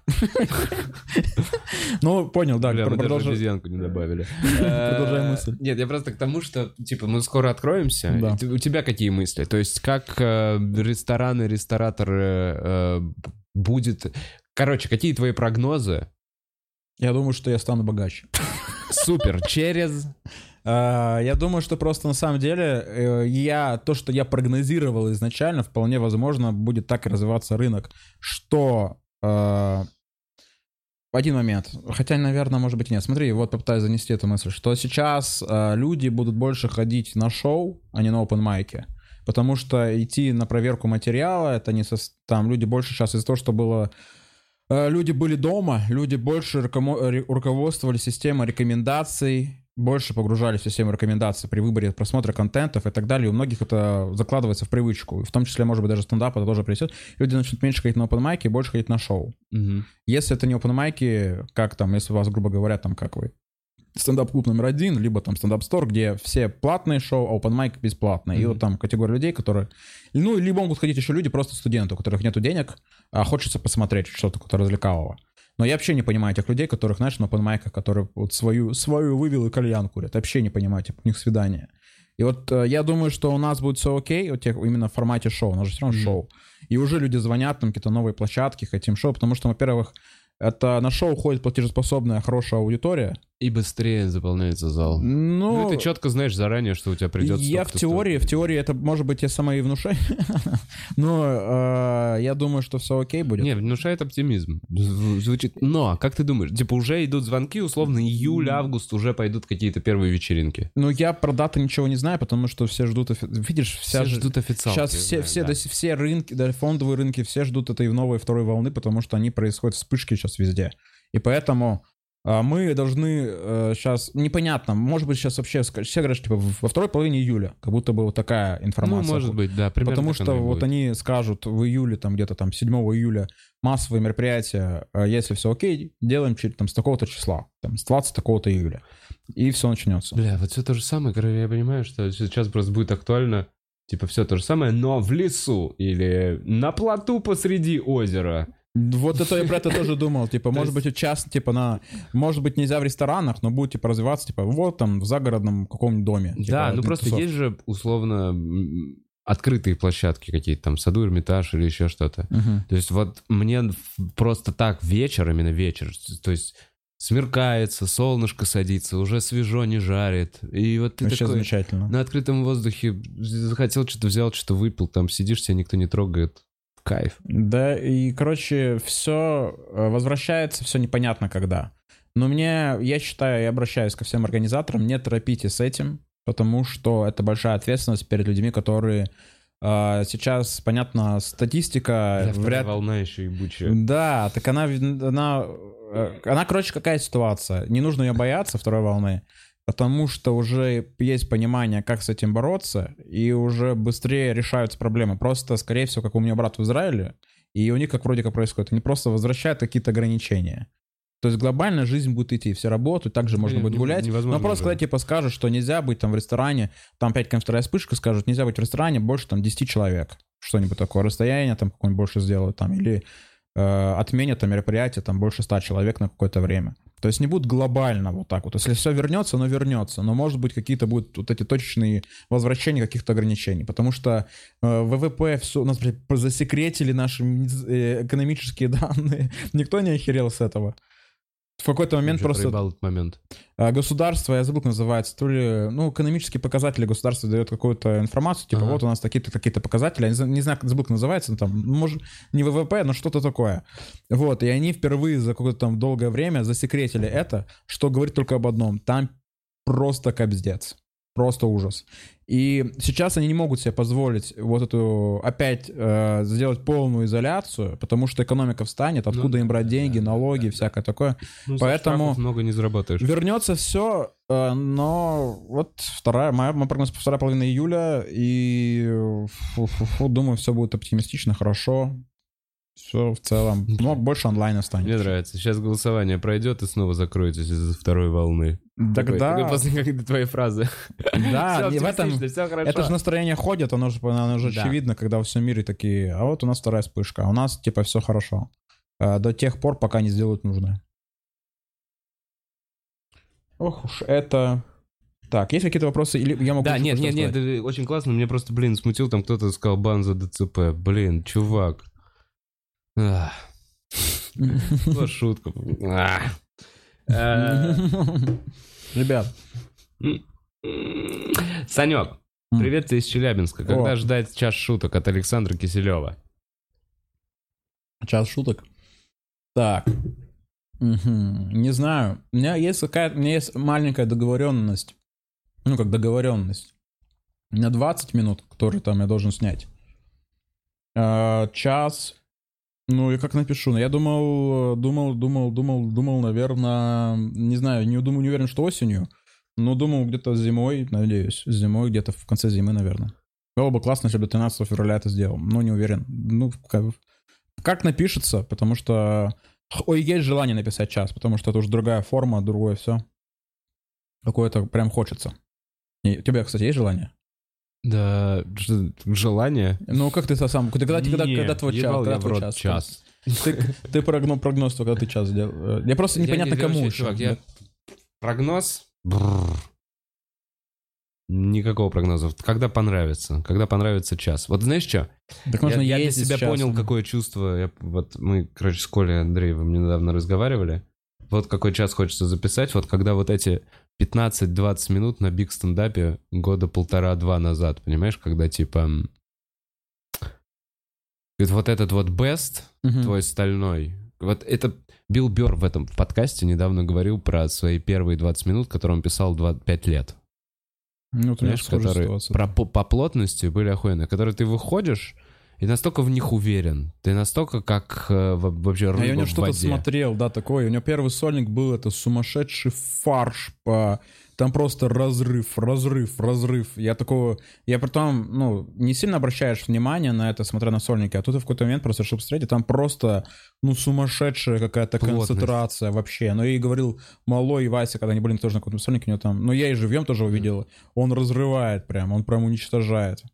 Ну, понял, да, Бля, мы даже обезьянку не добавили. Продолжай Э, мысль. Нет, я просто к тому, что, типа, мы скоро откроемся. У тебя какие мысли? То есть, как э, рестораны, рестораторы э, будет... Короче, какие твои прогнозы? Я думаю, что я стану богаче. Супер, (laughs) через... А, Я думаю, что просто на самом деле э, я то, что я прогнозировал изначально, вполне возможно будет так и развиваться рынок, что э, один момент, хотя, наверное, может быть нет. Смотри, вот попытаюсь занести эту мысль, что сейчас э, люди будут больше ходить на шоу, а не на open майке. Потому что идти на проверку материала, это не сос- там люди больше сейчас из-за того, что было Э, Люди были дома, люди больше рукомо- ре- руководствовали системой рекомендаций, больше погружались в систему рекомендаций при выборе просмотра контентов и так далее. У многих это закладывается в привычку. В том числе, может быть, даже стендап это тоже придет. Люди начнут меньше ходить на open майки и больше ходить на шоу. Мгм. Если это не open майки, как там, если у вас, грубо говоря, там как вы, стендап-клуб номер один, либо там стендап-стор, где все платные шоу, а open майк бесплатные. И Мгм. вот там категория людей, которые... Ну, либо могут ходить еще люди, просто студенты, у которых нету денег, а хочется посмотреть что-то какое-то развлекалого. Но я вообще не понимаю тех людей, которых, знаешь, на open майках, которые вот свою, свою вывел и кальян курят. Вообще не понимаю, типа, у них свидание. И вот э, я думаю, что у нас будет все окей, вот тех, именно в формате шоу, у нас же все равно Мгм. шоу. И уже люди звонят, там какие-то новые площадки, хотим шоу, потому что, во-первых, это на шоу ходит платежеспособная, хорошая аудитория. И быстрее заполняется зал. Ну, Ну, ты четко знаешь заранее, что у тебя придет я в теории, в теории это может быть я самое и внушение, (laughs) но э, я думаю, что все окей будет. Не, внушает оптимизм. Зв- Звучит. Но, как ты думаешь, типа уже идут звонки, условно, июль, август, уже пойдут какие-то первые вечеринки. Ну, я про даты ничего не знаю, потому что все ждут... офи- Видишь, вся Все ждут официалки. Сейчас все, я все, знаю, до- все рынки, да, фондовые рынки, все ждут этой новой второй волны, потому что они происходят вспышки сейчас везде. И поэтому мы должны сейчас... Непонятно, может быть, сейчас вообще... Все говорят, что, типа, во второй половине июля, как будто бы вот такая Ну, информация. может быть, да, примерно Потому что вот будет. они скажут в июле, там где-то там 7 июля массовые мероприятия, а если все окей, делаем через, там, с такого-то числа, там, с 20 такого-то июля. И все начнется. Бля, вот все то же самое, короче, я понимаю, что сейчас просто будет актуально, типа, все то же самое, но в лесу или на плоту посреди озера. Вот это я про это (laughs) тоже думал. Типа, может быть, часто, типа, на... Может быть, нельзя в ресторанах, но будет, типа, развиваться, типа, вот там в загородном каком-нибудь доме. Типа, да, ну просто есть же, условно, открытые площадки какие-то, там, Саду, Эрмитаж или еще что-то. То есть вот мне просто так вечер, именно вечер, то есть смеркается, солнышко садится, уже свежо, не жарит. И вот ты Вообще такой замечательно. на открытом воздухе захотел что-то взял, что-то выпил, там сидишь, тебя никто не трогает. Кайф. Да, и, короче, все возвращается, все непонятно когда. Но мне, я считаю, я обращаюсь ко всем организаторам, не торопите с этим, потому что это большая ответственность перед людьми, которые э, сейчас, понятно, статистика вторая вряд волна еще ебучая. Да, так она, она, э, она, короче, какая ситуация. Не нужно ее бояться второй волны, потому что уже есть понимание, как с этим бороться, и уже быстрее решаются проблемы. Просто, скорее всего, как у меня брат в Израиле, и у них как вроде как происходит, они просто возвращают какие-то ограничения. То есть глобально жизнь будет идти, все работают, также можно Не- будет не- гулять. Но просто уже. когда типа скажут, что нельзя быть там в ресторане, там опять какая-то вторая вспышка, скажут, нельзя быть в ресторане больше там 10 человек. Что-нибудь такое, расстояние там какое-нибудь больше сделают там, или э, отменят там мероприятие там больше 100 человек на какое-то время. То есть не будет глобально вот так вот. Если все вернется, оно вернется. Но может быть какие-то будут вот эти точечные возвращения каких-то ограничений. Потому что э, ВВП все, у нас засекретили наши э, экономические (laughs) данные. Никто не охерел с этого. В какой-то момент просто этот момент. а, государство, я забыл, как называется, то ли, ну, экономические показатели государство дает какую-то информацию, типа, Ага. вот у нас такие-то, такие-то показатели, я не знаю, не знаю, как забыл, как называется, ну, там, может, не ВВП, но что-то такое. Вот, и они впервые за какое-то там долгое время засекретили это, что говорит только об одном, там просто кобздец. Просто ужас. И сейчас они не могут себе позволить вот эту опять э, сделать полную изоляцию, потому что экономика встанет, откуда Ну, им брать да, деньги, да, налоги, да, да. всякое такое. Ну, Поэтому- много не заработаешь. Вернется все, но вот вторая, моя, мой прогноз вторая половина июля, и фу-фу-фу, думаю, все будет оптимистично, хорошо. Все в целом. Но больше онлайна станет. Мне нравится. Сейчас голосование пройдет и снова закроетесь из-за второй волны. Тогда, такой после как твоей фразы. да, в этом, все хорошо. это же настроение ходит, оно же, оно же Да. очевидно, когда во всем мире такие, а вот у нас вторая вспышка, а у нас типа все хорошо. А, До тех пор, пока не сделают нужное. Ох уж это... Так, есть какие-то вопросы? Или я могу Да, нет, нет, нет, это очень классно. Мне просто, блин, смутил, там кто-то сказал бан за ДЦП. Блин, чувак. Ах, была шутка. Э, Ребят, Санек, привет тебе из Челябинска. Когда ждать час шуток от Александра Киселева? час шуток. Так. Не знаю. У меня есть какая-то, у меня есть маленькая договоренность. Ну, как договоренность. На 20 минут, который там я должен снять. А, час. Ну, я как напишу? Ну, я думал, думал, думал, думал, думал, наверное, не знаю, не думаю, не уверен, что осенью. Но думал где-то зимой, надеюсь, зимой, где-то в конце зимы, наверное. Было бы классно, если бы 13 февраля это сделал. Но не уверен. Ну, как, как напишется, потому что... Ой, есть желание написать час, потому что это уже другая форма, другое все. Какое-то прям хочется. И у тебя, кстати, есть желание? Да, желание. Ну, как ты сам... Когда, когда, Не, когда твой час? Когда я в твой рот час? час. Ты, ты прогноз, прогноз, когда ты час сделал. Э, Я просто непонятно Я не- кому чувак, я- Прогноз? Бррр. Никакого прогноза. Когда понравится. Когда понравится час. Вот знаешь что? Так нужно я, я для себя с понял, какое чувство. Я, вот мы, короче, с Колей Андреевым недавно разговаривали. Вот какой час хочется записать. Вот когда вот эти 15-20 минут на биг стендапе года полтора-два назад, понимаешь, когда типа... говорит, Вот этот вот best, Мгм. твой стальной. Вот это Билл Бёрр в этом подкасте недавно говорил про свои первые 20 минут, которые он писал 25 лет. Ну, вот у меня Знаешь, которые ситуация. про, по, по плотности были охуенные, которые ты выходишь и настолько в них уверен. Ты настолько как э, во- вообще рыба я у него что-то смотрел, да, такое. У него первый сольник был это сумасшедший фарш по... Там просто разрыв, разрыв, разрыв. Я такого... Я потом, ну, не сильно обращаешь внимание на это, смотря на сольники, а тут в какой-то момент просто посмотреть, и там просто, ну, сумасшедшая какая-то Плотность. концентрация вообще. Но я и говорил, Малой и Вася, когда они были тоже на каком-то сольнике, у него там... Ну, я и живьем тоже увидел. Он разрывает прям, он прям уничтожает.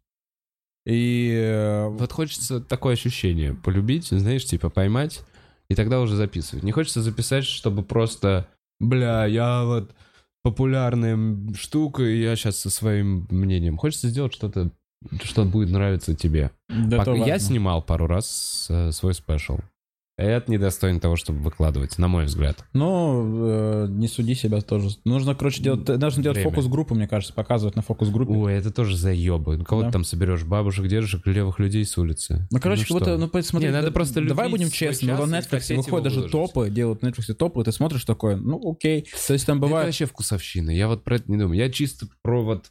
И... э, Вот хочется такое ощущение полюбить, знаешь, типа поймать, и тогда уже записывать. Не хочется записать, чтобы просто, бля, я вот популярная штука, и я сейчас со своим мнением. Хочется сделать что-то, что будет нравиться тебе. да, Пока- я снимал пару раз э, свой спешл. Это недостойно того, чтобы выкладывать, на мой взгляд. Ну, э, не суди себя тоже. Нужно, короче, делать, нужно делать фокус-группу, мне кажется, показывать на фокус-группе. Ой, это тоже заебы. Ну, Кого Да. ты там соберешь? Бабушек, дедушек, левых людей с улицы? Ну, короче, как будто, ну, посмотри, Не, надо да- просто давай будем честны, на Netflix выходят даже выложить. топы, делают на Netflix топы, и ты смотришь такое, ну, окей. То есть там Это бывает... вообще вкусовщина. Я вот про это не думаю. Я чисто про вот...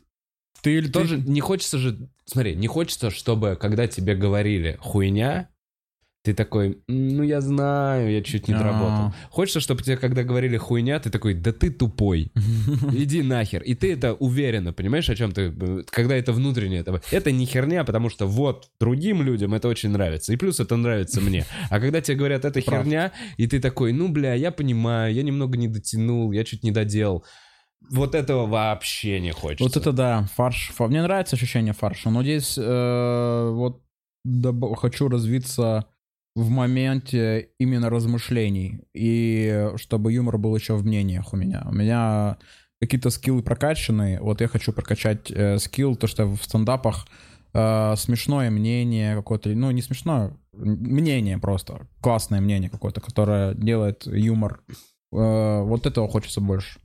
Ты Тоже не хочется же... Смотри, не хочется, чтобы, когда тебе говорили хуйня, ты такой, «М, ну я знаю, я чуть не А. доработал. Хочется, чтобы тебе, когда говорили хуйня, ты такой, да ты тупой, (laughs) иди нахер. И ты это уверенно, понимаешь, о чем ты, когда это внутреннее. Это, это не херня, потому что вот другим людям это очень нравится. И плюс это нравится мне. А когда тебе говорят, это Прав. херня, и ты такой, ну бля, я понимаю, я немного не дотянул, я чуть не доделал. Вот этого вообще не хочется. Вот это да, фарш. фа- Мне нравится ощущение фарша, но здесь э, вот хочу развиться в моменте именно размышлений. И чтобы юмор был еще в мнениях у меня. У меня какие-то скиллы прокачанные. Вот я хочу прокачать э, скилл, то, что в стендапах э, смешное мнение какое-то, ну не смешное, мнение просто, классное мнение какое-то, которое делает юмор. Э, вот этого хочется больше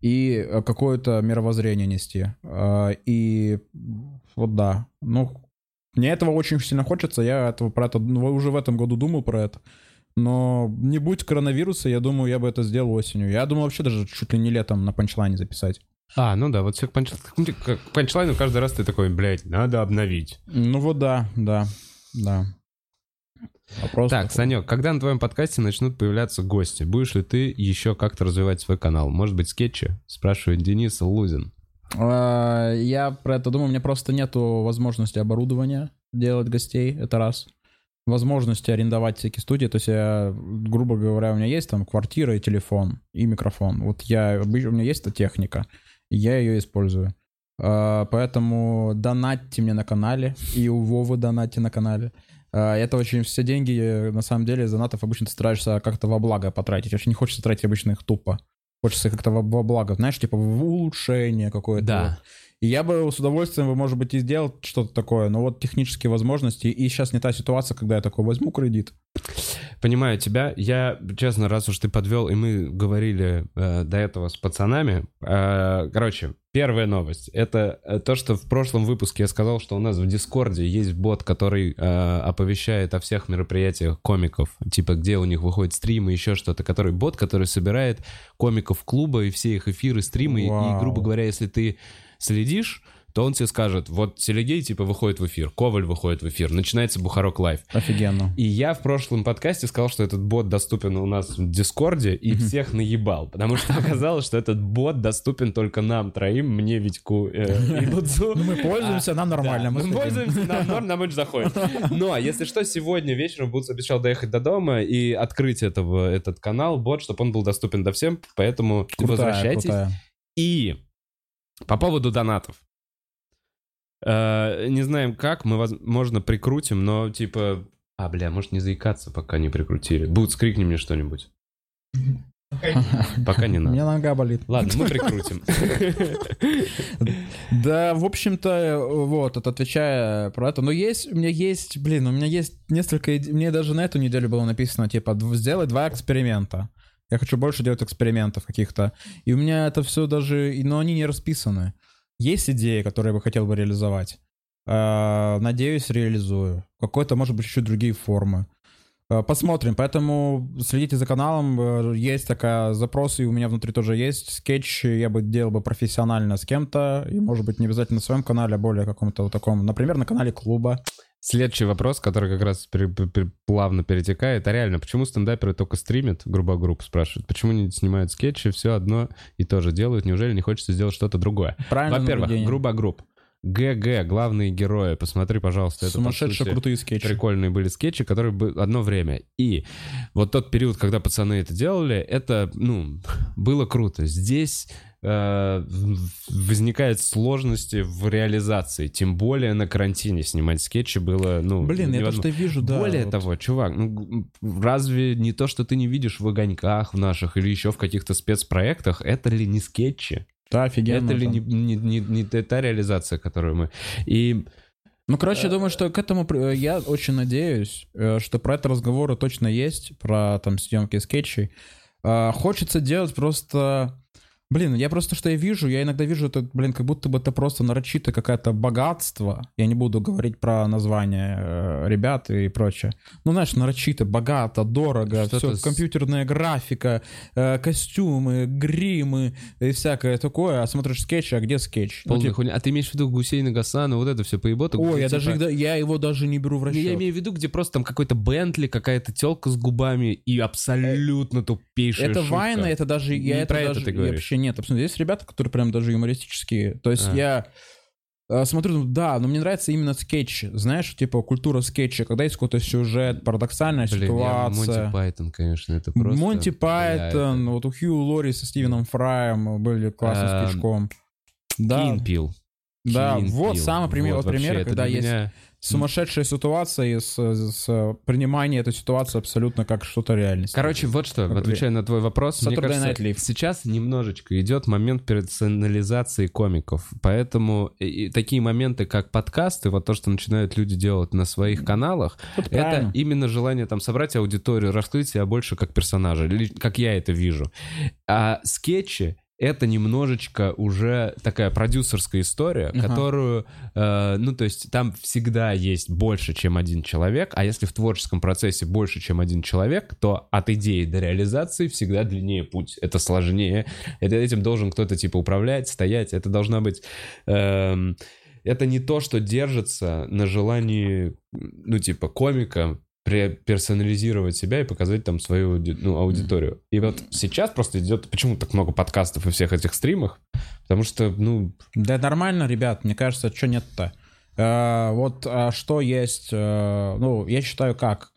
и э, какое-то мировоззрение нести. Э, И вот да. Ну, мне этого очень сильно хочется. Я этого, про это ну, уже в этом году думал про это. Но не будь коронавируса, я думаю, я бы это сделал осенью. Я думал вообще даже чуть ли не летом на панчлайне записать. А, ну да, вот все к панч- к панчлайну каждый раз ты такой, блядь, надо обновить. Ну вот да, да, да. Вопрос Так, такой. Санек, когда на твоем подкасте начнут появляться гости? Будешь ли ты еще как-то развивать свой канал? Может быть, скетчи? Спрашивает Денис Лузин. А, Я про это думаю, у меня просто нету возможности оборудования делать гостей, это раз. Возможности арендовать всякие студии, то есть я, грубо говоря, у меня есть там квартира и телефон, и микрофон. Вот я, у меня есть эта техника, и я ее использую. А, Поэтому донатьте мне на канале, и у Вовы донатьте на канале. А, Это очень все деньги, э, на самом деле, из донатов обычно ты стараешься как-то во благо потратить. Очень не хочется тратить обычно их тупо. Хочется как-то во, во благо, знаешь, типа в улучшение какое-то. Да. И я бы с удовольствием, может быть, и сделал что-то такое, но вот технические возможности, и сейчас не та ситуация, когда я такой возьму кредит. Понимаю тебя. Я, честно, раз уж ты подвел, и мы говорили э, до этого с пацанами. э, короче, первая новость. Это э, то, что в прошлом выпуске я сказал, что у нас в Дискорде есть бот, который э, оповещает о всех мероприятиях комиков. Типа, где у них выходит стримы, еще что-то. Который бот, который собирает комиков клуба и все их эфиры, стримы. И, Вау. грубо говоря, если ты следишь, то он тебе скажет, вот Селегей, типа, выходит в эфир, Коваль выходит в эфир, начинается Бухарог Лайв. Офигенно. И я в прошлом подкасте сказал, что этот бот доступен у нас в Дискорде, и всех наебал, потому что (laughs) оказалось, что этот бот доступен только нам троим, мне, Витьку э, и (laughs) Дудзу. Ну, мы пользуемся, нам нормально. Мы пользуемся, нам норм, нам очень заходит. Но, если что, сегодня вечером Бутс обещал доехать до дома и открыть этого, этот канал, бот, чтобы он был доступен до всем, поэтому возвращайтесь. И по поводу донатов. Э, не знаем как, мы, возможно, прикрутим, но типа... А, бля, может не заикаться, пока не прикрутили. Бут, скрикни мне что-нибудь. Пока не У надо. меня нога болит. Ладно, мы (laughs) прикрутим. Да, в общем-то, вот, отвечая про это. Но есть, у меня есть, блин, у меня есть несколько. Мне даже на эту неделю было написано, типа, сделай два эксперимента. Я хочу больше делать экспериментов каких-то. И у меня это все даже, но они не расписаны. Есть идеи, которые я бы хотел бы реализовать. Э, Надеюсь, реализую. Какой-то, может быть, чуть другие формы. Э, Посмотрим, поэтому следите за каналом, э, есть такая запрос, и у меня внутри тоже есть скетч, я бы делал бы профессионально с кем-то, и может быть не обязательно на своем канале, а более каком-то вот таком, например, на канале клуба. Следующий вопрос, который как раз пере- пере- плавно перетекает. А реально, почему стендаперы только стримят, грубо групп спрашивают? Почему не снимают скетчи, все одно и то же делают? Неужели не хочется сделать что-то другое? Правильно Во-первых, грубо групп. ГГ, главные герои. Посмотри, пожалуйста. Это, Сумасшедшие сути, крутые скетчи. прикольные были скетчи, которые бы одно время. И вот тот период, когда пацаны это делали, это, ну, было круто. Здесь э, возникают сложности в реализации. Тем более на карантине снимать скетчи было, ну, Блин, я то, что вижу, да. Более вот. того, чувак, ну, разве не то, что ты не видишь в огоньках в наших или еще в каких-то спецпроектах, это ли не скетчи? Да, офигенно. это ли не, не, не- не та реализация, которую мы... И Ну, короче, я думаю, что к этому при- я очень надеюсь, э, что про это разговоры точно есть, про там съемки скетчей. А, Хочется делать просто... Блин, я просто что я вижу, я иногда вижу это, блин, как будто бы это просто нарочито какое-то богатство. Я не буду говорить про название э, ребят и прочее. Ну, знаешь, нарочито, богато, дорого, Что-то все, с- компьютерная графика, э, костюмы, гримы и всякое такое. А смотришь скетч, а где скетч? Ну, полная типа, хуйня. А ты имеешь в виду Гусейна Гасана, вот это все поебота? Ой, где, я типа, даже иногда- я его даже не беру в расчет. Я имею в виду, где просто там какой-то Бентли, какая-то телка с губами и абсолютно тупейшая Это шутка. Вайна, это даже... Не Я это про это даже, ты я говоришь. вообще нет. Абсолютно. Есть ребята, которые прям даже юмористические. То есть А. я э, смотрю, да, но мне нравится именно скетч. Знаешь, типа культура скетча, когда есть какой-то сюжет, парадоксальная Блин, я ситуация. Монти Пайтон, конечно, это просто... Монти Пайтон, это- вот у Хью Лори со Стивеном Фраем были классным Эм, скетчком. Да, Peele. да, and вот самый пример, вот вообще, пример, когда есть меня- сумасшедшая ситуация и с, с принимание этой ситуации абсолютно как что-то реальность. Короче, вот что, отвечая на твой вопрос, мне Saturday кажется, Night Live. сейчас немножечко идет момент персонализации комиков, поэтому и- и такие моменты, как подкасты, вот то, что начинают люди делать на своих каналах, Это это правильно. именно желание там собрать аудиторию, раскрыть себя больше как персонажа, или как я это вижу. А скетчи это немножечко уже такая продюсерская история, Ага. которую, э, ну, то есть там всегда есть больше, чем один человек, а если в творческом процессе больше, чем один человек, то от идеи до реализации всегда длиннее путь. Это сложнее. Это, этим должен кто-то, типа, управлять, стоять. Это должна быть... эм, это не то, что держится на желании, ну, типа, комика персонализировать себя и показать там свою ну, аудиторию. И вот сейчас просто идет... Почему так много подкастов и всех этих стримах? Потому что, ну, Да нормально, ребят, мне кажется, что нет-то. Э, вот а что есть, э, ну, я считаю, как.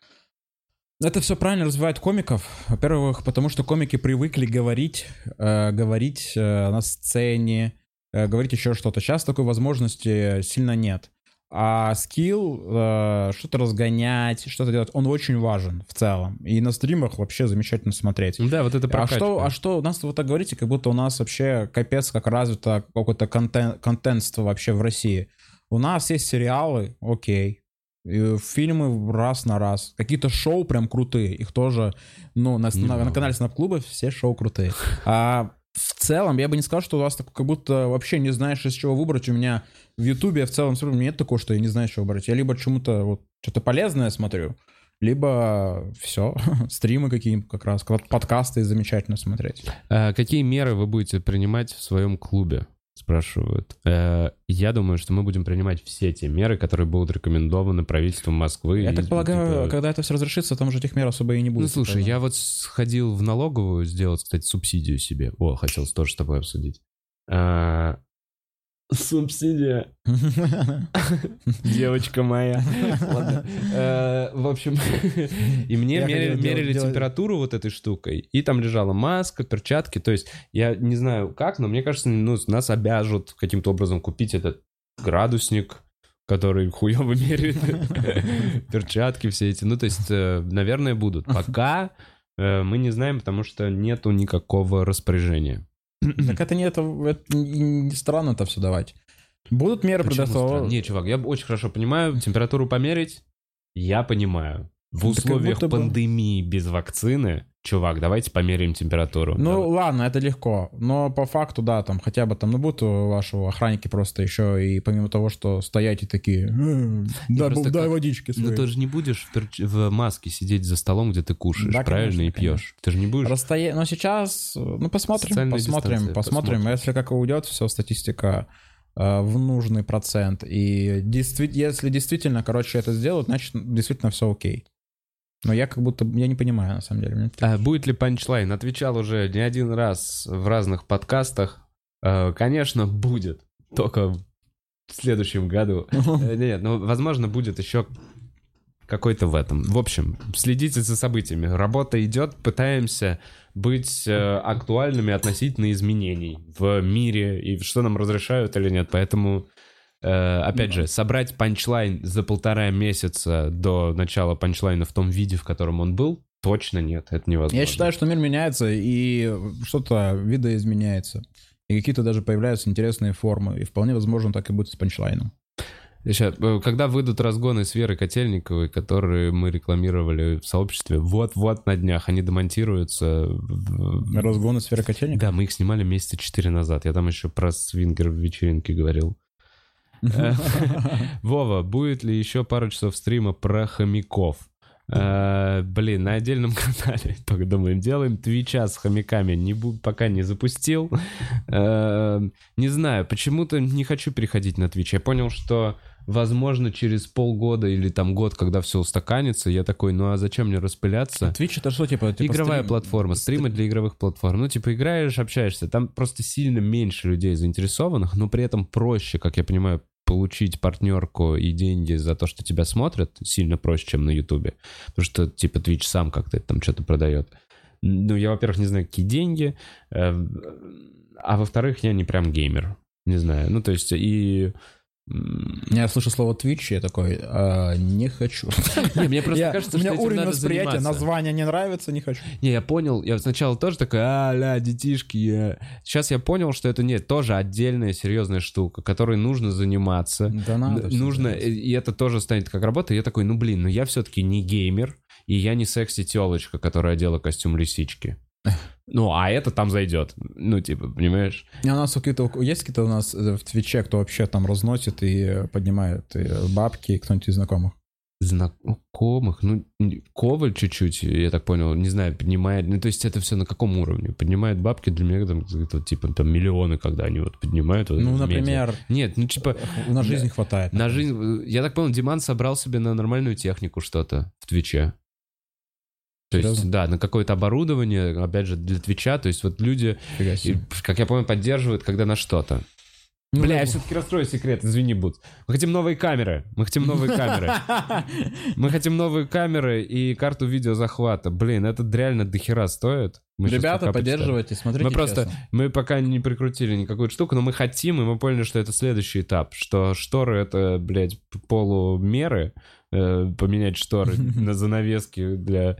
Это все правильно развивает комиков. Во-первых, потому что комики привыкли говорить, э, говорить э, на сцене, э, говорить еще что-то. Сейчас такой возможности сильно нет. А скилл, э, что-то разгонять, что-то делать, он очень важен в целом. И на стримах вообще замечательно смотреть. да, вот это А прокачка. что, а что, у нас вы так говорите, как будто у нас вообще капец как развито какое-то контен, контентство вообще в России. У нас есть сериалы, окей, фильмы раз на раз. Какие-то шоу прям крутые, их тоже, ну, на, на, на канале Снап Клуба все шоу крутые. А в целом, я бы не сказал, что у вас так, как будто вообще не знаешь, из чего выбрать. У меня в Ютубе в целом смотрю, нет такого, что я не знаю, из чего выбрать. Я либо чему-то вот что-то полезное смотрю, либо все, (laughs) стримы какие-нибудь как раз, подкасты замечательно смотреть. А какие меры вы будете принимать в своем клубе? Спрашивают. Э, Я думаю, что мы будем принимать все те меры, которые будут рекомендованы правительством Москвы. Я и, так полагаю, типа, когда это все разрешится, там уже этих мер особо и не будет. Ну, слушай, я вот сходил в налоговую сделать, кстати, субсидию себе. О, хотел тоже с тобой обсудить. А, Субсидия, (laughs) девочка моя. Ладно. Э, В общем, и мне мерили температуру вот этой штукой, и там лежала маска, перчатки, то есть я не знаю как, но мне кажется, ну, нас обяжут каким-то образом купить этот градусник, который хуёво меряет (laughs) перчатки все эти. Ну, то есть, э, наверное, будут. (laughs) Пока э, мы не знаем, потому что нету никакого распоряжения. (clears throat) Так это не это, это не странно это все давать. Будут меры предоставлены. Не, чувак, я очень хорошо понимаю, температуру померить, я понимаю. В условиях будто бы- пандемии без вакцины, чувак, давайте померяем температуру. Ну Давай. ладно, это легко, но по факту, да, там хотя бы там, ну будут вашего охранники просто еще и помимо того, что стоять и такие, «Э, дай, просто дай как- водички Ну своей». ты же не будешь в, перч- в маске сидеть за столом, где ты кушаешь, Да, правильно, конечно, и пьешь. Ты же не будешь... Расстоя- Но сейчас, ну посмотрим, Социальная посмотрим, посмотрим. посмотрим. Если как уйдет все, статистика э, в нужный процент. И действи- если действительно, короче, это сделают, значит, действительно все окей. Но я как будто, я не понимаю, на самом деле. Мне А будет ли панчлайн? Отвечал уже не один раз в разных подкастах. Э, Конечно, будет. Только в следующем году. (laughs) Э, Нет, ну, возможно, будет еще какой-то в этом. В общем, следите за событиями. Работа идет, пытаемся быть э, актуальными относительно изменений в мире и что нам разрешают или нет. Поэтому, опять же, собрать панчлайн за полтора месяца до начала панчлайна в том виде, в котором он был, точно нет, это невозможно. Я считаю, что мир меняется, и что-то видоизменяется. И какие-то даже появляются интересные формы. И вполне возможно, так и будет с панчлайном. Сейчас, э, когда выйдут разгоны с Верой Котельниковой, которые мы рекламировали в сообществе, вот-вот на днях они демонтируются. Разгоны сферы котельника. Да, мы их снимали месяца четыре назад. Я там еще про свингер в вечеринке говорил. (laughs) Вова, будет ли еще пару часов стрима про хомяков? Э, Блин, на отдельном (laughs) канале только думаем, делаем твича с хомяками. Не пока не запустил. Э, Не знаю, почему-то не хочу переходить на твич. Я понял, что возможно через полгода или там год, когда все устаканится, я такой, ну а зачем мне распыляться? Twitch это что, типа? типа Игровая стрим- платформа, стримы для игровых платформ. Ну, типа, играешь, общаешься. Там просто сильно меньше людей заинтересованных, но при этом проще, как я понимаю, получить партнерку и деньги за то, что тебя смотрят, сильно проще, чем на Ютубе. Потому что, типа, Twitch сам как-то там что-то продает. Ну, я, во-первых, не знаю, какие деньги, э, а во-вторых, я не прям геймер. Не знаю. Ну, то есть, и... Я слышу слово Twitch, я такой, «А, не хочу. (laughs) Не, мне просто Я- кажется, у меня что уровень восприятия, заниматься. название не нравится, не хочу. Не, я понял, я сначала тоже такой, а-ля, детишки. я». Сейчас я понял, что это нет, тоже отдельная серьезная штука, которой нужно заниматься. Да надо. Нужно, и это тоже станет как работа. И я такой, ну блин, ну я все-таки не геймер, и я не секси-телочка, которая одела костюм лисички. (laughs) Ну, а это там зайдет. Ну, типа, понимаешь? А у нас какие-то, есть какие-то у нас э, в Твиче, кто вообще там разносит и э, поднимает э, бабки, кто-нибудь из знакомых? Знакомых, ну, Коваль чуть-чуть, я так понял, не знаю, поднимает, ну, то есть это все на каком уровне? Поднимает бабки для меня, там, это, типа, там, миллионы, когда они вот поднимают. вот Ну, это медиа. например, Нет, ну, типа, на жизнь хватает. на жизнь... Я так понял, Диман собрал себе на нормальную технику что-то в Твиче. То есть, Серьезно? да, на какое-то оборудование, опять же, для Твича, то есть вот люди, и, как я понял, поддерживают, когда на что-то. Ну, Бля, я все-таки расстрою секрет, извини, Бут. Мы хотим новые камеры. Мы хотим новые камеры. (laughs) Мы хотим новые камеры и карту видеозахвата. Блин, это реально дохера стоит. Мы Ребята, поддерживайте, смотрите Мы просто, честно. мы пока не прикрутили никакую штуку, но мы хотим, и мы поняли, что это следующий этап, что шторы это, блядь, полумеры, э, поменять шторы (laughs) на занавески для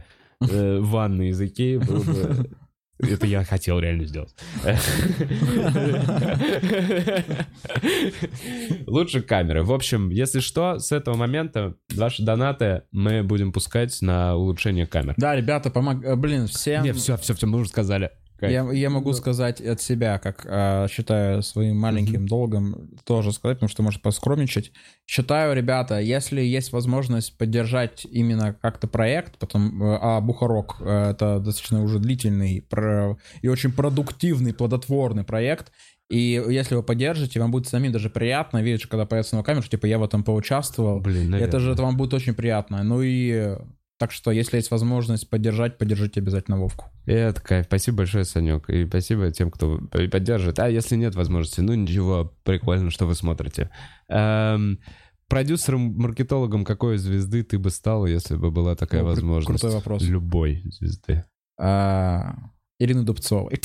э, ванны из Икеи было бы... (laughs) Это я хотел реально сделать. (laughs) Лучше камеры. В общем, если что, с этого момента ваши донаты мы будем пускать на улучшение камер. Да, ребята, помог... э, Блин, всем... Не, все, все, все, мы уже сказали. Я, я могу сказать от себя, как э, считаю своим маленьким долгом, тоже сказать, потому что может поскромничать. Считаю, ребята, если есть возможность поддержать именно как-то проект, потом, э, а Бухарок э, это достаточно уже длительный про- и очень продуктивный, плодотворный проект, и если вы поддержите, вам будет самим даже приятно видеть, когда появится новая камера, что типа я в этом поучаствовал. Блин, Это же это вам будет очень приятно. Ну и так что, если есть возможность поддержать, поддержите обязательно Вовку. Это кайф. Спасибо большое, Санек. И спасибо тем, кто п- поддерживает. А если нет возможности, ну ничего, прикольно, что вы смотрите. Эм, продюсером-маркетологом какой звезды ты бы стал, если бы была такая прик- возможность? крутой вопрос. Любой звезды. А, Ирины Дубцовой.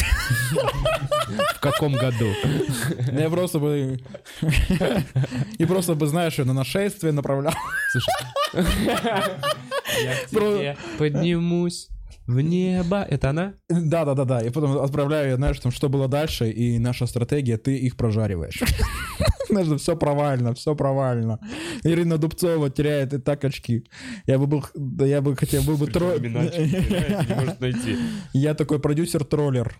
В каком году? Я просто бы... И просто бы, знаешь, её на нашествие направлял. Я Про- тебе поднимусь в небо. Это она? Да-да-да-да. И потом отправляю, знаешь, там, что было дальше, и наша стратегия, ты их прожариваешь. (laughs) Знаешь, все провально, все провально. Ирина Дубцова теряет и так очки. Я бы был, да я бы хотел, был бы тро... Не может найти. Я такой продюсер-троллер.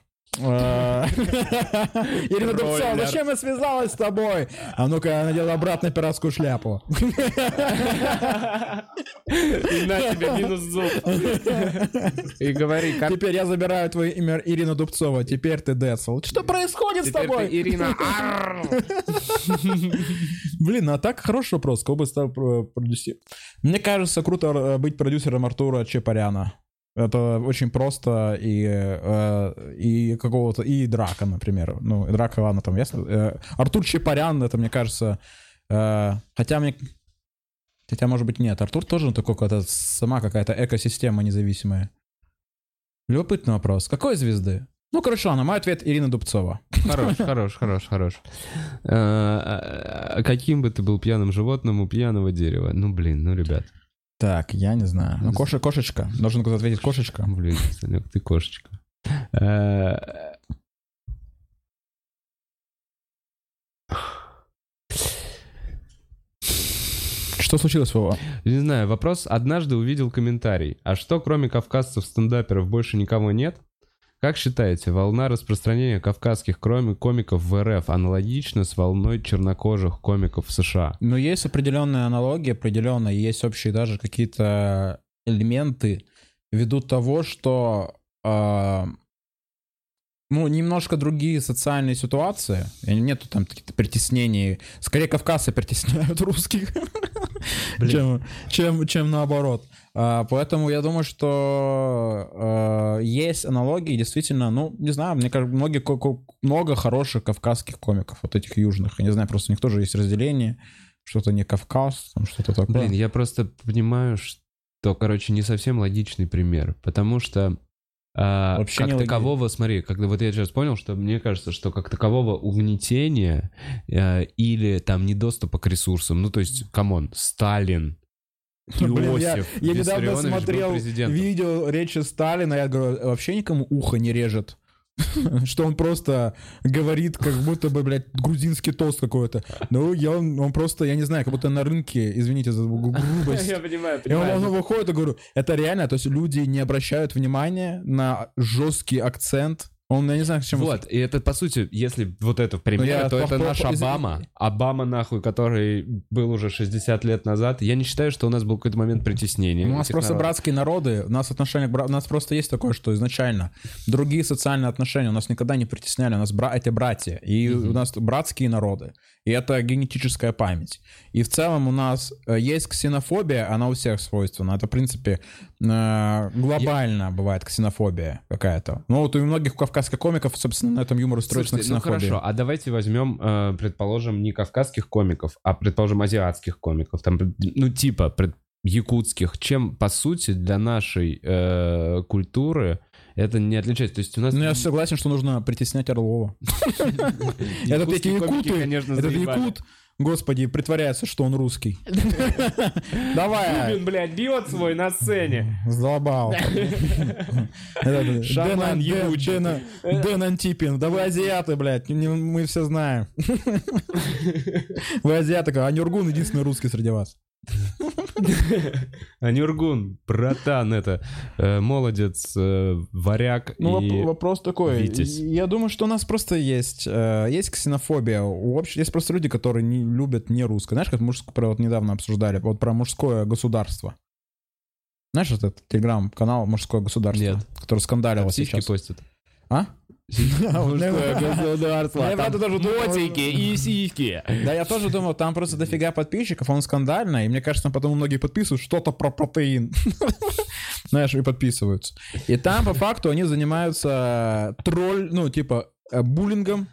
(laughs) Ирина Троллер. зачем я связалась с тобой? А ну-ка, я надела обратно пиратскую шляпу. (laughs) И на тебе минус зуб. И говори, как Теперь я забираю твое имя Ирина Дубцова. Теперь ты Децл. Что происходит с тобой? Ирина. (laughs) Блин, а так хороший вопрос. Кого бы стал про- продюсер? Мне кажется, круто э, быть продюсером Артура Чепаряна. Это очень просто и, э, и какого-то... И Драка, например. Ну, Драка, ладно, там ясно. Э, Артур Чепарян, это, мне кажется... э, хотя мне... Хотя, может быть, нет. Артур тоже такой какая-то сама какая-то экосистема независимая. Любопытный вопрос. Какой звезды? Ну, короче, ладно, мой ответ Ирина Дубцова. Хорош, хорош, хорош, хорош. А, а, а Каким бы ты был пьяным животным у пьяного дерева? Ну, блин, ну, ребят. Так, я не знаю. Ну, коша, кошечка. Должен кто-то ответить кошечка. Блин, Санек, ты кошечка. Э, Что случилось, Вова? Не знаю, вопрос. Однажды увидел комментарий. А что, кроме кавказцев-стендаперов, больше никого нет? Как считаете, волна распространения кавказских кроме комиков в РФ аналогична с волной чернокожих комиков в США? Ну, есть определенная аналогия, определенно есть общие даже какие-то элементы ввиду того, что а, ну, немножко другие социальные ситуации. Нету там каких-то притеснений. Скорее, кавказцы притесняют русских, (laughs) (laughs) чем, чем, чем наоборот. А, поэтому я думаю, что а, есть аналогии, действительно, ну, не знаю, мне кажется, многие, много хороших кавказских комиков, вот этих южных. Я не знаю, просто у них тоже есть разделение, что-то не Кавказ, там что-то такое. Блин, я просто понимаю, что, короче, не совсем логичный пример, потому что а, Вообще как такового, смотри, когда вот я сейчас понял, что мне кажется, что как такового угнетения э, или там недоступа к ресурсам, ну то есть, come on, Сталин, (laughs) Блин, я, Иосиф я недавно смотрел видео речи Сталина, я говорю, вообще никому ухо не режет. (laughs) что он просто говорит, как будто бы, блядь, грузинский тост какой-то. Ну, я, он, он просто, я не знаю, как будто на рынке, извините за гру- грубость. (laughs) Я понимаю, И он, он выходит и говорю, это реально, то есть люди не обращают внимания на жесткий акцент. Он, я не знаю, к чему... Вот, и это, по сути, если вот это в примере, Ну, я то по- это по- наш по- из- Обама. Обама, нахуй, который был уже 60 лет назад. Я не считаю, что у нас был какой-то момент притеснения. У нас просто народов. братские народы, у нас отношения у нас просто есть такое, что изначально другие социальные отношения у нас никогда не притесняли, у нас бра- эти братья, и у нас братские народы, и это генетическая память. И в целом у нас э, есть ксенофобия, она у всех свойственна, это в принципе э, глобально бывает ксенофобия какая-то. Ну вот у многих кавказских комиков, собственно, на этом юмор строится Слушайте, ну ксенофобии. хорошо, а давайте возьмем, э, предположим, не кавказских комиков, а, предположим, азиатских комиков. Там, ну, типа, пред- якутских. Чем, по сути, для нашей э, культуры это не отличается? То есть у нас... Ну, я согласен, что нужно притеснять Орлова. (laughs) Этот эти якуты, этот заебали. якут, господи, притворяется, что он русский. (laughs) Давай, Блин, блядь, бьет свой на сцене. задолбал. (laughs) Шаман Дэн- Дэн- ебучий. Дэн- Антипин, да вы азиаты, блядь, мы все знаем. Вы азиаты, а Нюргун единственный русский среди вас. (laughs) А Нюргун, братан, это э, молодец, э, варяг Ну, вопрос такой. Я думаю, что у нас просто есть, э, есть ксенофобия. Есть просто люди, которые не любят не русское. Знаешь, как мужское, про вот недавно обсуждали, вот про мужское государство. Знаешь, этот телеграм-канал «Мужское государство», Нет. который сиськи сейчас. постят. А? Государство, Я правда тоже думал- и сиськи. Да, я тоже думал, там просто дофига подписчиков, он скандальный, и мне кажется, потом многие подписывают что-то про протеин. (laughs) Знаешь, и подписываются. И там, по факту, они занимаются тролль, ну, типа, э, буллингом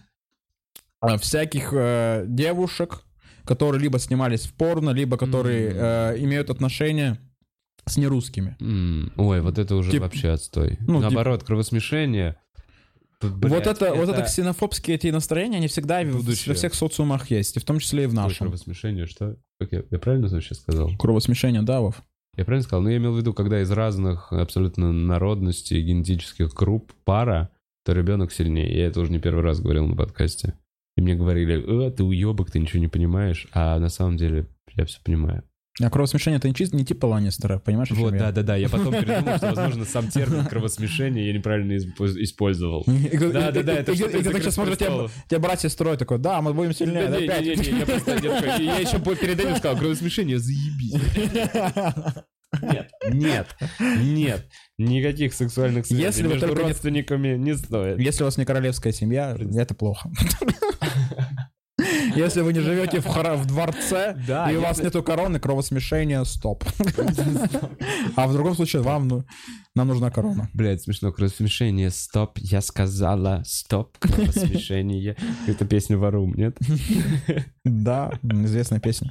э, всяких э, девушек, которые либо снимались в порно, либо которые э, имеют отношения с нерусскими. М, Ой, вот это уже Тип- вообще отстой. ну, Наоборот, кровосмешение. Тут, вот, блядь, это, вот это ксенофобские эти настроения, они всегда Будущее. во всех социумах есть, и в том числе и в Ой, нашем. Кровосмешение, что? Как я, я правильно вообще сказал? Кровосмешение давов. Я правильно сказал? Ну, я имел в виду, когда из разных абсолютно народностей, генетических групп пара, то ребенок сильнее. Я это уже не первый раз говорил на подкасте. И мне говорили, э, ты уебок, ты ничего не понимаешь. А на самом деле я все понимаю. А кровосмешение это не, чисто, не типа Ланнистера, понимаешь? Вот, я? да-да-да. Я потом передумал, что, возможно, сам термин (laughs) кровосмешение я неправильно испо- использовал. И- Да-да-да, и- это из ты так «Игры сейчас смотришь, тебя, престолов». тебя братья строят такой, да, мы будем сильнее, да, Не, опять. не, не, не, я просто я еще по- перед этим сказал, кровосмешение, заебись. Нет, нет, нет. Никаких сексуальных связей Если вы между только не- родственниками не стоит. Если у вас не королевская семья, это плохо. (laughs) (laughs) Если вы не живете в, хра- в дворце, Да, и у вас нету короны, кровосмешение, стоп. (laughs) А в другом случае вам, ну, нам нужна корона. Блять, смешно, кровосмешение, стоп, я сказала, стоп, кровосмешение. Это песня Варум, нет? (laughs) Да, известная песня.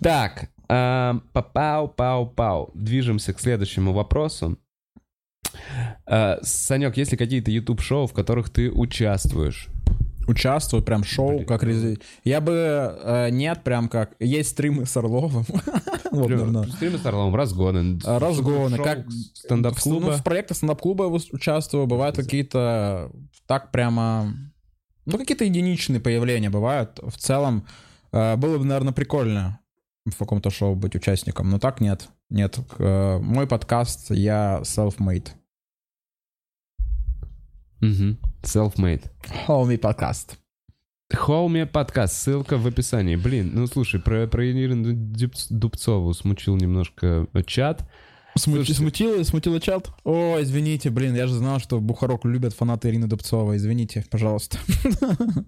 Так, эм, пау-пау-пау. Движемся к следующему вопросу. Э, Санек, есть ли какие-то YouTube-шоу, в которых ты участвуешь? Участвую, прям шоу, Блин, как ну. Я бы... э, нет, прям как... Есть стримы с Орловым. (laughs) Вот. Стримы с Орловым, разгоны. Разгоны, шоу как- стендап-клуба. Ну, в проектах стендап-клуба участвую, бывают какие-то так прямо... Ну, какие-то единичные появления бывают. В целом, э, было бы, наверное, прикольно в каком-то шоу быть участником, но так нет. Нет. Э, Мой подкаст, я self-made. Мгм. Self-made. Homie подкаст. Хоуми подкаст, ссылка в описании. Блин, ну слушай, про, про Ирину Дуб- Дубцову смучил немножко чат. Сму- Слушайте. Смутило, смутило чат? О, извините, блин, я же знал, что Бухарок любят фанаты Ирины Дубцовой. Извините, пожалуйста. (laughs)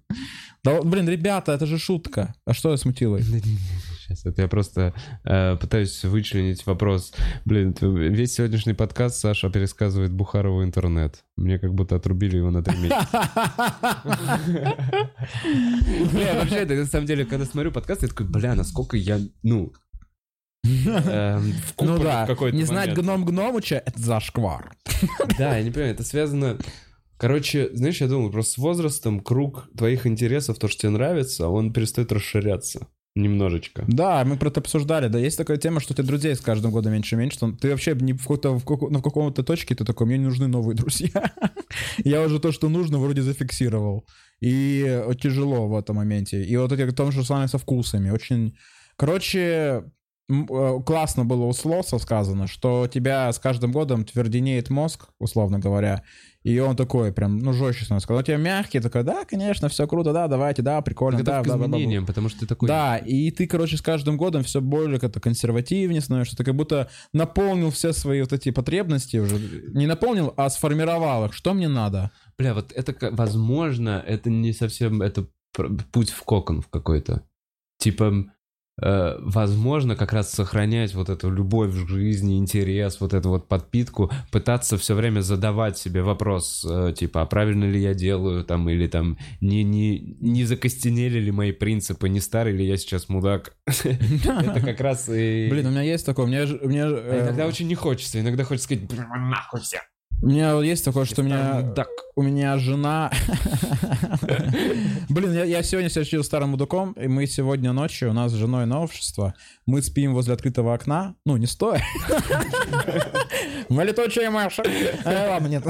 Да, вот, блин, ребята, это же шутка. А что я смутила? (laughs) Сейчас, это я просто э, пытаюсь вычленить вопрос. Блин, весь сегодняшний подкаст Саша пересказывает Бухарову интернет. Мне как будто отрубили его на три месяца. Бля, вообще, это, на самом деле, когда смотрю подкаст, я такой, бля, насколько я, ну... эм, в Ну да, не знать гном гномыча — это зашквар. Да, я не понимаю, это связано... Короче, знаешь, я думал, просто с возрастом круг твоих интересов, то, что тебе нравится, он перестает расширяться. Немножечко. Да, мы про это обсуждали. Да, есть такая тема, что у тебя друзей с каждым годом меньше и меньше. Ты вообще не в, в, каком- ну, в каком-то точке ты такой, мне не нужны новые друзья. (laughs) Я уже то, что нужно, вроде зафиксировал. И э, тяжело в этом моменте. И вот эти о том, что с вами со вкусами. Очень... Короче, классно было у Слоса сказано, что у тебя с каждым годом тверденеет мозг, условно говоря, и он такой прям, ну, жестче становится. Когда у тебя мягкий, такой, да, конечно, все круто, да, давайте, да, прикольно, да, да, да, да, потому что ты такой... Да, и ты, короче, с каждым годом все более как-то консервативнее становишься. Ты как будто наполнил все свои вот эти потребности уже. Не наполнил, а сформировал их. Что мне надо? Бля, вот это, возможно, это не совсем, это путь в кокон в какой-то. Типа, э, возможно, как раз сохранять вот эту любовь в жизни, интерес, вот эту вот подпитку, пытаться все время задавать себе вопрос, э, типа, а правильно ли я делаю, там, или там, не, не, не закостенели ли мои принципы, не старый ли я сейчас мудак. (laughs) Это как раз и... Блин, у меня есть такое. У меня, А э, Иногда очень не хочется, иногда хочется сказать, «Блин, нахуй все. У меня вот есть такое, что у меня, мудак. у меня жена... (laughs) Блин, я, я сегодня себя ощутил старым мудаком, и мы сегодня ночью, у нас с женой новшество, мы спим возле открытого окна, ну, не стоя. Мы летучая Маша. Э, Ладно, нет.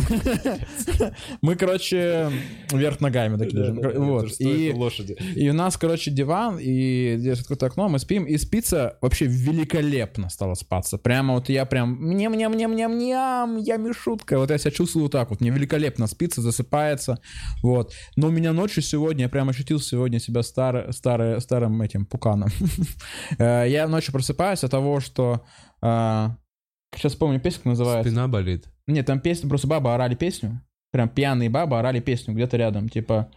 Мы, короче, вверх ногами такие лежим. Вот. И лошади. и у нас, короче, диван, и здесь открытое окно, мы спим, и спится вообще великолепно стало спаться. Прямо вот я прям мне мне мне мне мням я Мишутка. Вот я себя чувствую вот так вот, мне великолепно спится, засыпается, вот. Но у меня ночью сегодня, я прям ощутил сегодня себя старым этим пуканом. (laughs) Э, Я ночью просыпаюсь от того, что... Сейчас помню, песня называется. Спина болит. Нет, там песня, просто бабы орали песню. Прям пьяные бабы орали песню где-то рядом. Типа,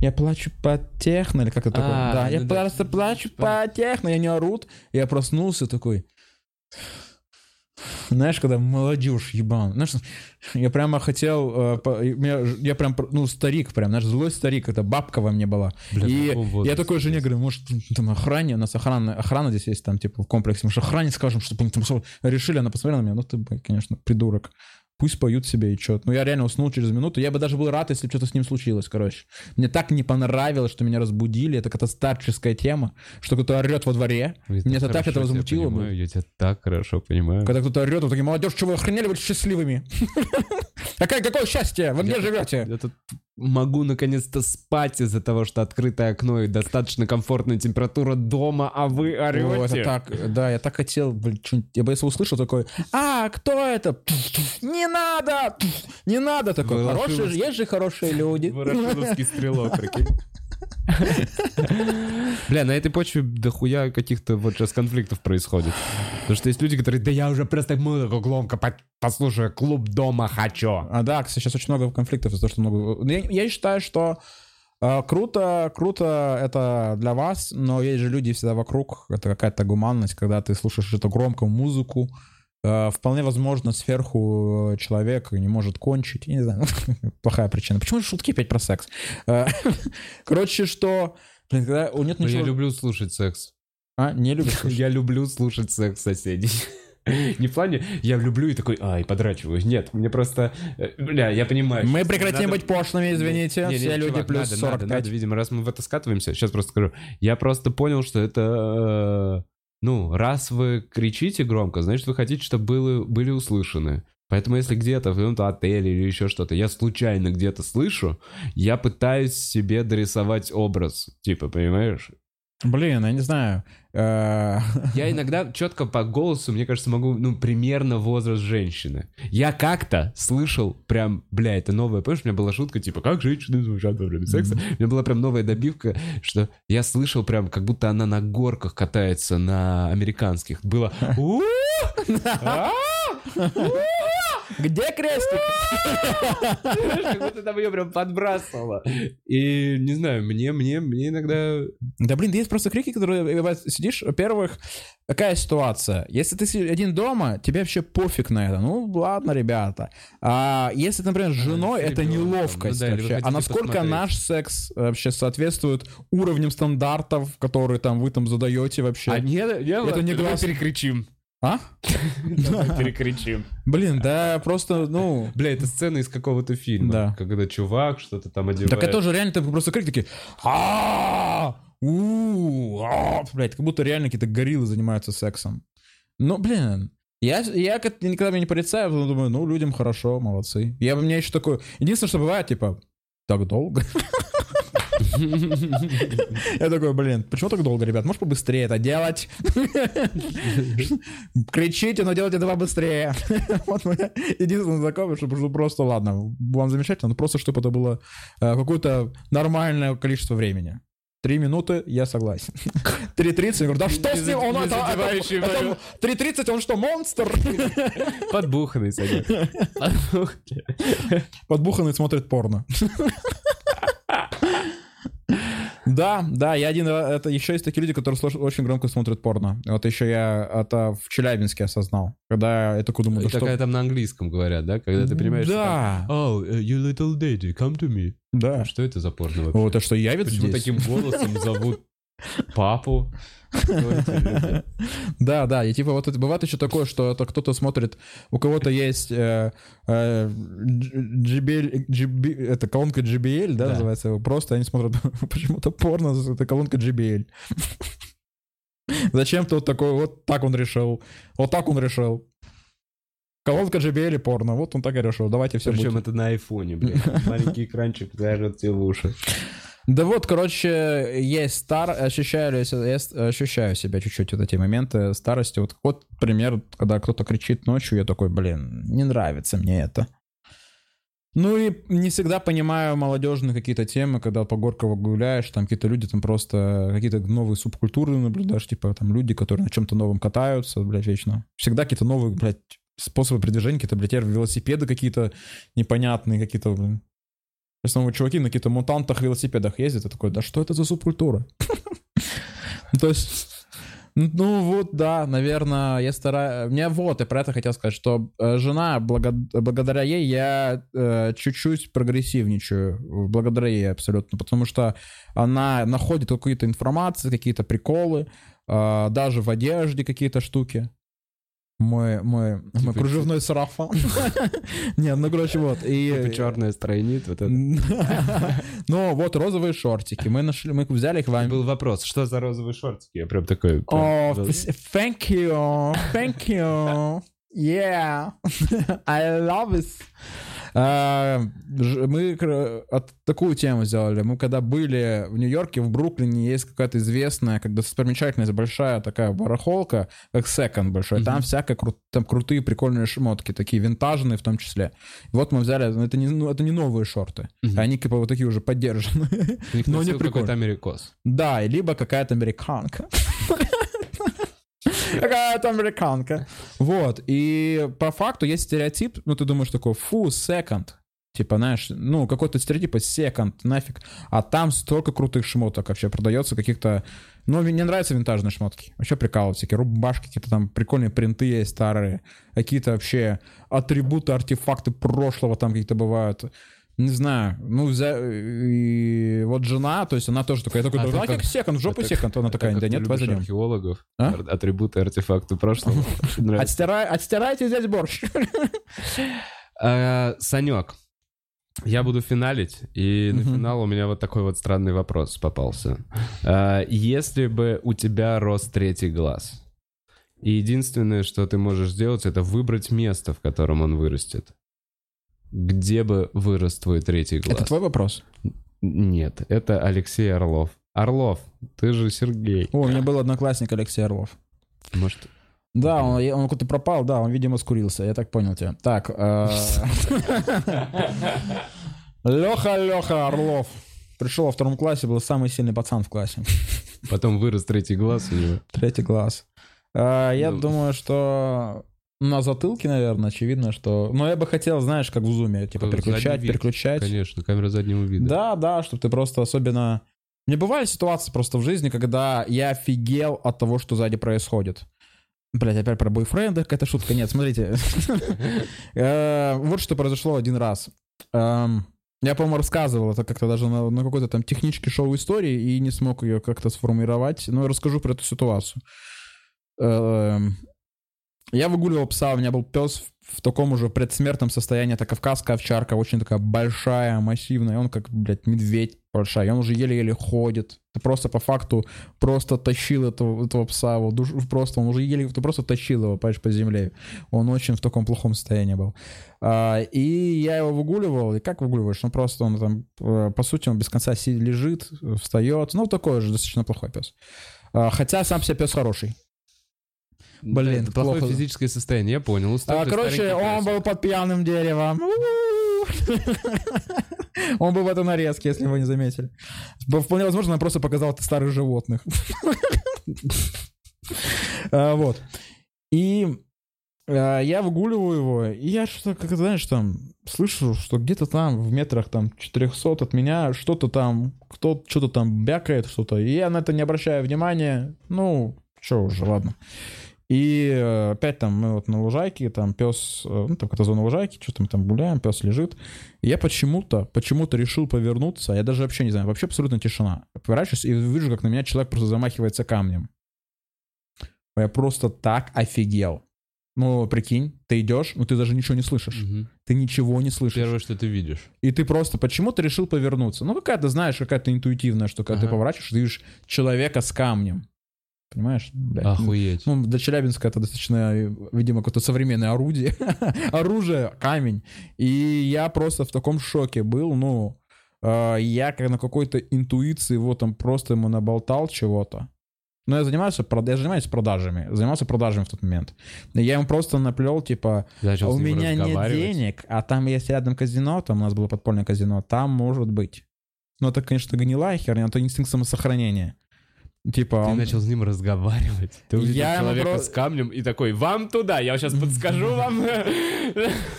я плачу по техно, или как это такое? А, Да, я ну да. просто плачу по техно, и они орут. Я проснулся такой... Знаешь, когда молодежь ебан. Знаешь, я прямо хотел... э, меня- я прям, ну, старик прям, знаешь, злой старик. Это бабка во мне была. Бля, и я такой жене говорю, может, там охране, у нас охрана, охрана здесь есть, там, типа, в комплексе, может, охране скажем, чтобы они там решили, она посмотрела на меня, ну ты, конечно, придурок. Пусть поют себе и чё. Ну, я реально уснул через минуту. Я бы даже был рад, если что-то с ним случилось, короче. Мне так не понравилось, что меня разбудили. Это какая-то старческая тема, что кто-то орет во дворе. Я Меня это так это возмутило. бы. Я тебя так хорошо понимаю. Когда кто-то орет, вот такие, молодежь, что вы охренели быть счастливыми? (laughs) Какое, счастье? Вы где живете? Тут могу наконец-то спать из-за того, что открытое окно и достаточно комфортная температура дома, а вы О, это орете. так, да, я так хотел, блин, я бы если услышал такой, а, кто это? Не надо! Не надо такой. Хорошие, есть же хорошие люди. Ворошиловский стрелок, прикинь. Бля, на этой почве дохуя каких-то вот сейчас конфликтов происходит. Потому что есть люди, которые, да я уже просто музыку громко по- послушаю, клуб дома хочу. А да, кстати, сейчас очень много конфликтов из-за того, что много... Я, я считаю, что э, круто, круто это для вас, но есть же люди всегда вокруг, это какая-то гуманность, когда ты слушаешь эту громкую музыку, э, вполне возможно, сверху э, человек не может кончить, я не знаю, (laughs) плохая причина. Почему шутки опять про секс? Э, (laughs) Короче, что... Блин, когда у нет Но ничего... я люблю слушать секс. А, не (laughs) любишь? слушать? Я люблю слушать секс соседей. Не в плане, я люблю и такой, ай, подрачиваю. Нет, мне просто, э, бля, я понимаю. Мы прекратим надо- быть пошлыми, извините. Не, не, Все люди чувак, плюс надо, 45. Надо, надо, видимо, раз мы в это скатываемся, сейчас просто скажу. Я просто понял, что это, э, ну, раз вы кричите громко, значит, вы хотите, чтобы было, были услышаны. Поэтому если где-то в каком-то отеле или еще что-то, я случайно где-то слышу, я пытаюсь себе дорисовать образ. Типа, понимаешь? Блин, я не знаю. Э, (laughs) Я иногда четко по голосу, мне кажется, могу, ну, примерно возраст женщины. Я как-то слышал прям, бля, это новая, помнишь, у меня была шутка, типа, как женщины звучат во время секса? У меня была прям новая добивка, что я слышал прям, как будто она на горках катается на американских. Было «У-у-у! (laughs) А? Где крестик? (laughs) Как будто там ее прям подбрасывало. И, не знаю, мне, мне, мне иногда... Да блин, есть просто крики, которые бывает, сидишь. Во-первых, какая ситуация? Если ты один дома, тебе вообще пофиг на это. Ну, ладно, ребята. А если, например, с женой, это неловкость Ну вообще. А насколько наш секс вообще соответствует уровням стандартов, которые там вы там задаете вообще? А не, не, Это не глаз- перекричим. А? Перекричим. Блин, да, просто, ну... Бля, это сцена из какого-то фильма. Да. Когда чувак что-то там одевает. Так это тоже реально ты просто крик такие «А, а, блядь, как будто реально какие-то гориллы занимаются сексом. Ну, блин, я, я никогда меня не порицаю, потому думаю, ну, людям хорошо, молодцы. Я, у меня еще такое... Единственное, что бывает, типа, так долго? (laughs) Я такой, блин, почему так долго, ребят? Можешь побыстрее это делать? Кричите, но делайте это побыстрее. Вот моя единственная знакомая, что ну, просто, ладно, вам замечательно, но просто, чтобы это было э, какое-то нормальное количество времени. Три минуты, я согласен. 3.30, я говорю, да что с ним? Он это- это- задевающий это- 3.30, он что, монстр? Подбуханный. Подбуханный. Подбуханный смотрит порно. Да, да, я один раз, это еще есть такие люди, которые слуш- очень громко смотрят порно. Вот еще я это в Челябинске осознал, когда я такой думаю, И да что... такая там на английском говорят, да? Когда ты понимаешь, что там, Да, Oh, uh, you little daddy, come to me. да. Что это за порно вообще? Вот, а что, явит Почему здесь? таким голосом зовут (laughs) папу? (laughs) Да, да, и типа вот это бывает еще такое, что это кто-то смотрит, у кого-то есть э, э, JBL, GB это колонка JBL, да, называется, просто они смотрят (laughs) почему-то порно, это колонка JBL. Зачем-то вот такой, вот так он решил, вот так он решил. Колонка JBL и порно, вот он так и решил, давайте все Причем это на айфоне, блядь. Маленький экранчик зажжет тебе в уши. Да вот, короче, есть стар, ощущаю, я ощущаю себя чуть-чуть вот эти моменты старости. Вот, вот пример, когда кто-то кричит ночью, я такой, блин, не нравится мне это. Ну и не всегда понимаю молодежные какие-то темы, когда по Горького гуляешь, там какие-то люди там просто какие-то новые субкультуры наблюдаешь, типа там люди, которые на чем-то новом катаются, блядь, вечно. Всегда какие-то новые, блядь, способы передвижения, какие-то, блядь, велосипеды какие-то непонятные, какие-то, блин. В основном чуваки на каких-то мутантах велосипедах ездят, и такой, да что это за субкультура? (laughs) То есть, ну вот, да, наверное, я стараюсь... Мне вот, я про это хотел сказать, что э, жена, благо- благодаря ей я э, чуть-чуть прогрессивничаю, благодаря ей абсолютно, потому что она находит какие-то информации, какие-то приколы, э, даже в одежде какие-то штуки. Мой, мой, мой Типа кружевной сарафан. (laughs) Не, ну, короче, вот. И... Черная стройнит, вот это. (laughs) Ну, вот розовые шортики. Мы нашли, мы взяли их вам. Был вопрос, что за розовые шортики? Я прям такой... О, thank you, thank you, yeah, (laughs) I love it. А, Мы от- такую тему сделали. Мы когда были в Нью-Йорке, в Бруклине есть какая-то известная, как достопримечательность, большая такая барахолка, как Second большой. Там всякие кру- там крутые, прикольные шмотки, такие винтажные в том числе. Вот мы взяли, ну, это не, ну, это не новые шорты, Мгм. они типа вот такие уже поддержанные. Ну, не прикольно. (laughs) какой-то америкос. Да, либо какая-то американка. (laughs) (laughs) Какая-то американка. Вот. И по факту есть стереотип, ну ты думаешь такой, фу, second. Типа, знаешь, ну, какой-то стереотип, second, нафиг. А там столько крутых шмоток вообще продается, каких-то... Ну, мне нравятся винтажные шмотки. Вообще прикалывают всякие рубашки, какие-то там прикольные принты есть старые. Какие-то вообще атрибуты, артефакты прошлого там какие-то бывают. Не знаю, ну, за... и вот жена, то есть она тоже такая, я такой, А а как- секонд, в жопу это- секонд. Она такая, Так да нет, возьмем. археологов, А? атрибуты, артефакты прошлого. (laughs) Отстирай, отстирайте здесь борщ. (laughs) А, Санек, я буду финалить, и на финал у меня вот такой вот странный вопрос попался. А, Если бы у тебя рос третий глаз, и единственное, что ты можешь сделать, это выбрать место, в котором он вырастет. Где бы вырос твой третий глаз? Это твой вопрос? Нет, это Алексей Орлов. Орлов, ты же Сергей. О, у меня был одноклассник Алексей Орлов. Может, Да, он, он куда-то пропал, да, он, видимо, скурился, я так понял тебя. Так, Леха, Леха Орлов. Пришел во втором классе, был самый сильный пацан в классе. потом вырос третий глаз у него. Третий класс. А, Я Ну. думаю, что на затылке, наверное, очевидно, что... Но я бы хотел, знаешь, как в зуме, типа Задний переключать, вид, переключать. Конечно, камера заднего вида. Да, да, чтобы ты просто особенно... Мне бывали ситуации просто в жизни, когда я офигел от того, что сзади происходит. Блять, опять про бойфренда какая-то шутка. Нет, смотрите. (laughs) Э, Вот что произошло один раз. Эм, Я, по-моему, рассказывал это как-то даже на, на какой-то там технический шоу истории и не смог ее как-то сформировать. Но я расскажу про эту ситуацию. Я выгуливал пса, у меня был пес в, в таком уже предсмертном состоянии. Это кавказская овчарка, очень такая большая, массивная. Он как, блядь, медведь большая. И он уже еле-еле ходит. Ты просто по факту просто тащил этого, этого пса. Его душ, просто, он уже еле... Ты просто тащил его, понимаешь, по земле. Он очень в таком плохом состоянии был. А, и я его выгуливал. И как выгуливаешь? Ну, просто он там, э, по сути, он без конца си- лежит, встает. Ну, такой же достаточно плохой пес. А, хотя сам себе пес хороший. Блин, это плохое плохо. физическое состояние, я понял. А, короче, он был под пьяным деревом. (laughs) Он был в этой нарезке, если вы не заметили. Вполне возможно, он просто показал старых животных. (laughs) А, Вот. И а, я выгуливаю его, и я что-то, как знаешь, там, слышу, что где-то там, в метрах там 400 от меня, что-то там, кто что-то там бякает, что-то. И я на это не обращаю внимания. Ну, что уже, ладно. И э, опять там мы вот на лужайке, там пес, э, ну там какая-то зона лужайки, что-то мы там гуляем, пес лежит. И я почему-то, почему-то решил повернуться, я даже вообще не знаю, вообще абсолютно тишина. Поворачиваюсь и вижу, как на меня человек просто замахивается камнем. Я просто так офигел. Ну, прикинь, ты идешь, но ты даже ничего не слышишь. Мгм. Ты ничего не слышишь. Первое, что ты видишь. И ты просто почему-то решил повернуться. Ну, какая-то, знаешь, какая-то интуитивная, что когда ты Ага. поворачиваешь, ты видишь человека с камнем. Понимаешь? Блядь, ну, Охуеть. ну, для Челябинска это достаточно, видимо, какое-то современное орудие. (laughs) Оружие, камень. И я просто в таком шоке был. Ну, э, я как на какой-то интуиции вот там просто ему наболтал чего-то. Но я занимаюсь, прод- я занимаюсь продажами. Занимался продажами в тот момент. Я ему просто наплел, типа, с у меня нет денег, а там есть рядом казино, там у нас было подпольное казино, там может быть. Ну, это, конечно, гнилая херня, это инстинкт самосохранения. Типа, Ты он- начал с ним разговаривать. Ты увидел Я человека про- с камнем и такой, вам туда, я сейчас подскажу (laughs) вам.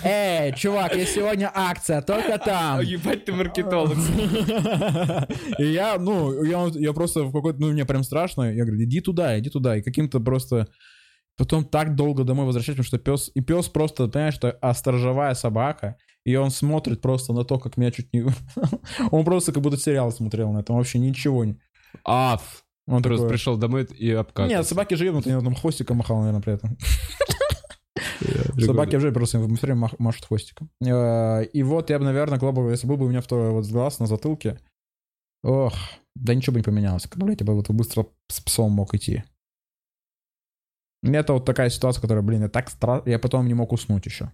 Эй, чувак, есть сегодня акция, только там. Ебать ты маркетолог. (laughs) И я, ну, я, я просто в какой-то, ну, мне прям страшно. Я говорю, иди туда, иди туда. И каким-то просто... Потом так долго домой возвращать, потому что пес... И пес просто, понимаешь, что а сторожевая собака, и он смотрит просто на то, как меня чуть не... (laughs) Он просто как будто сериал смотрел на этом, вообще ничего не... Аф. Он Просто такой... пришел домой и обкакался. Нет, собаки ебнут, я там хвостиком махал, наверное, при этом. Собаки уже просто время мах- машут хвостиком. Э, И вот я бы, наверное, глобал, если был бы у меня второй вот глаз на затылке, ох, да ничего бы не поменялось. Как, блядь, я бы вот быстро с псом мог идти. Это вот такая ситуация, которая, блин, я так страшно, я потом не мог уснуть еще.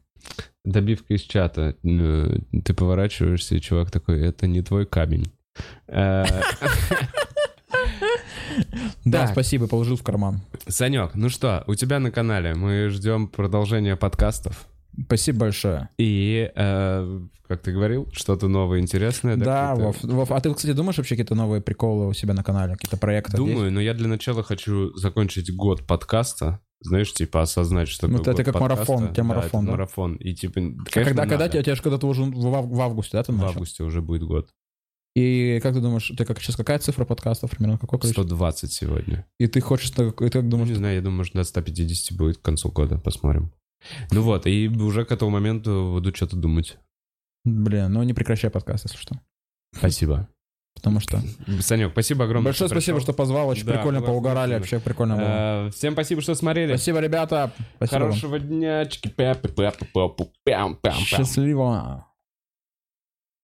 Добивка из чата. Э, Ты поворачиваешься, и чувак такой, это не твой камень. (laughs) (laughs) Да, спасибо, положил в карман. Санек, ну что, у тебя на канале мы ждем продолжения подкастов. Спасибо большое. И, э, как ты говорил, что-то новое, интересное. Да, какие-то- Вов, Вов, а ты, кстати, думаешь вообще какие-то новые приколы у себя на канале, какие-то проекты? Думаю, но я для начала хочу закончить год подкаста. Знаешь, типа осознать, что Ну, это как марафон, подкаста. у тебя Да, марафон, это да? марафон. И типа, А конечно, когда, когда надо. тебя, тебя же когда-то уже в, в августе, да, ты В начал? августе уже будет год. И как ты думаешь, ты как сейчас какая цифра подкастов примерно? Какое количество? 120 сегодня. И ты хочешь, ты как думаешь, не знаю, я думаю, может, до 150 будет к концу года. Посмотрим. Ну вот, и уже к этому моменту буду что-то думать. блин, ну не прекращай подкаст, если что. Спасибо. Потому что... Санек, спасибо огромное. Большое спасибо, что пришел. позвал, очень Да, прикольно охуенно. вообще прикольно было. Э, Всем спасибо, что смотрели. Спасибо, ребята. Спасибо. Хорошего дня. Счастливо.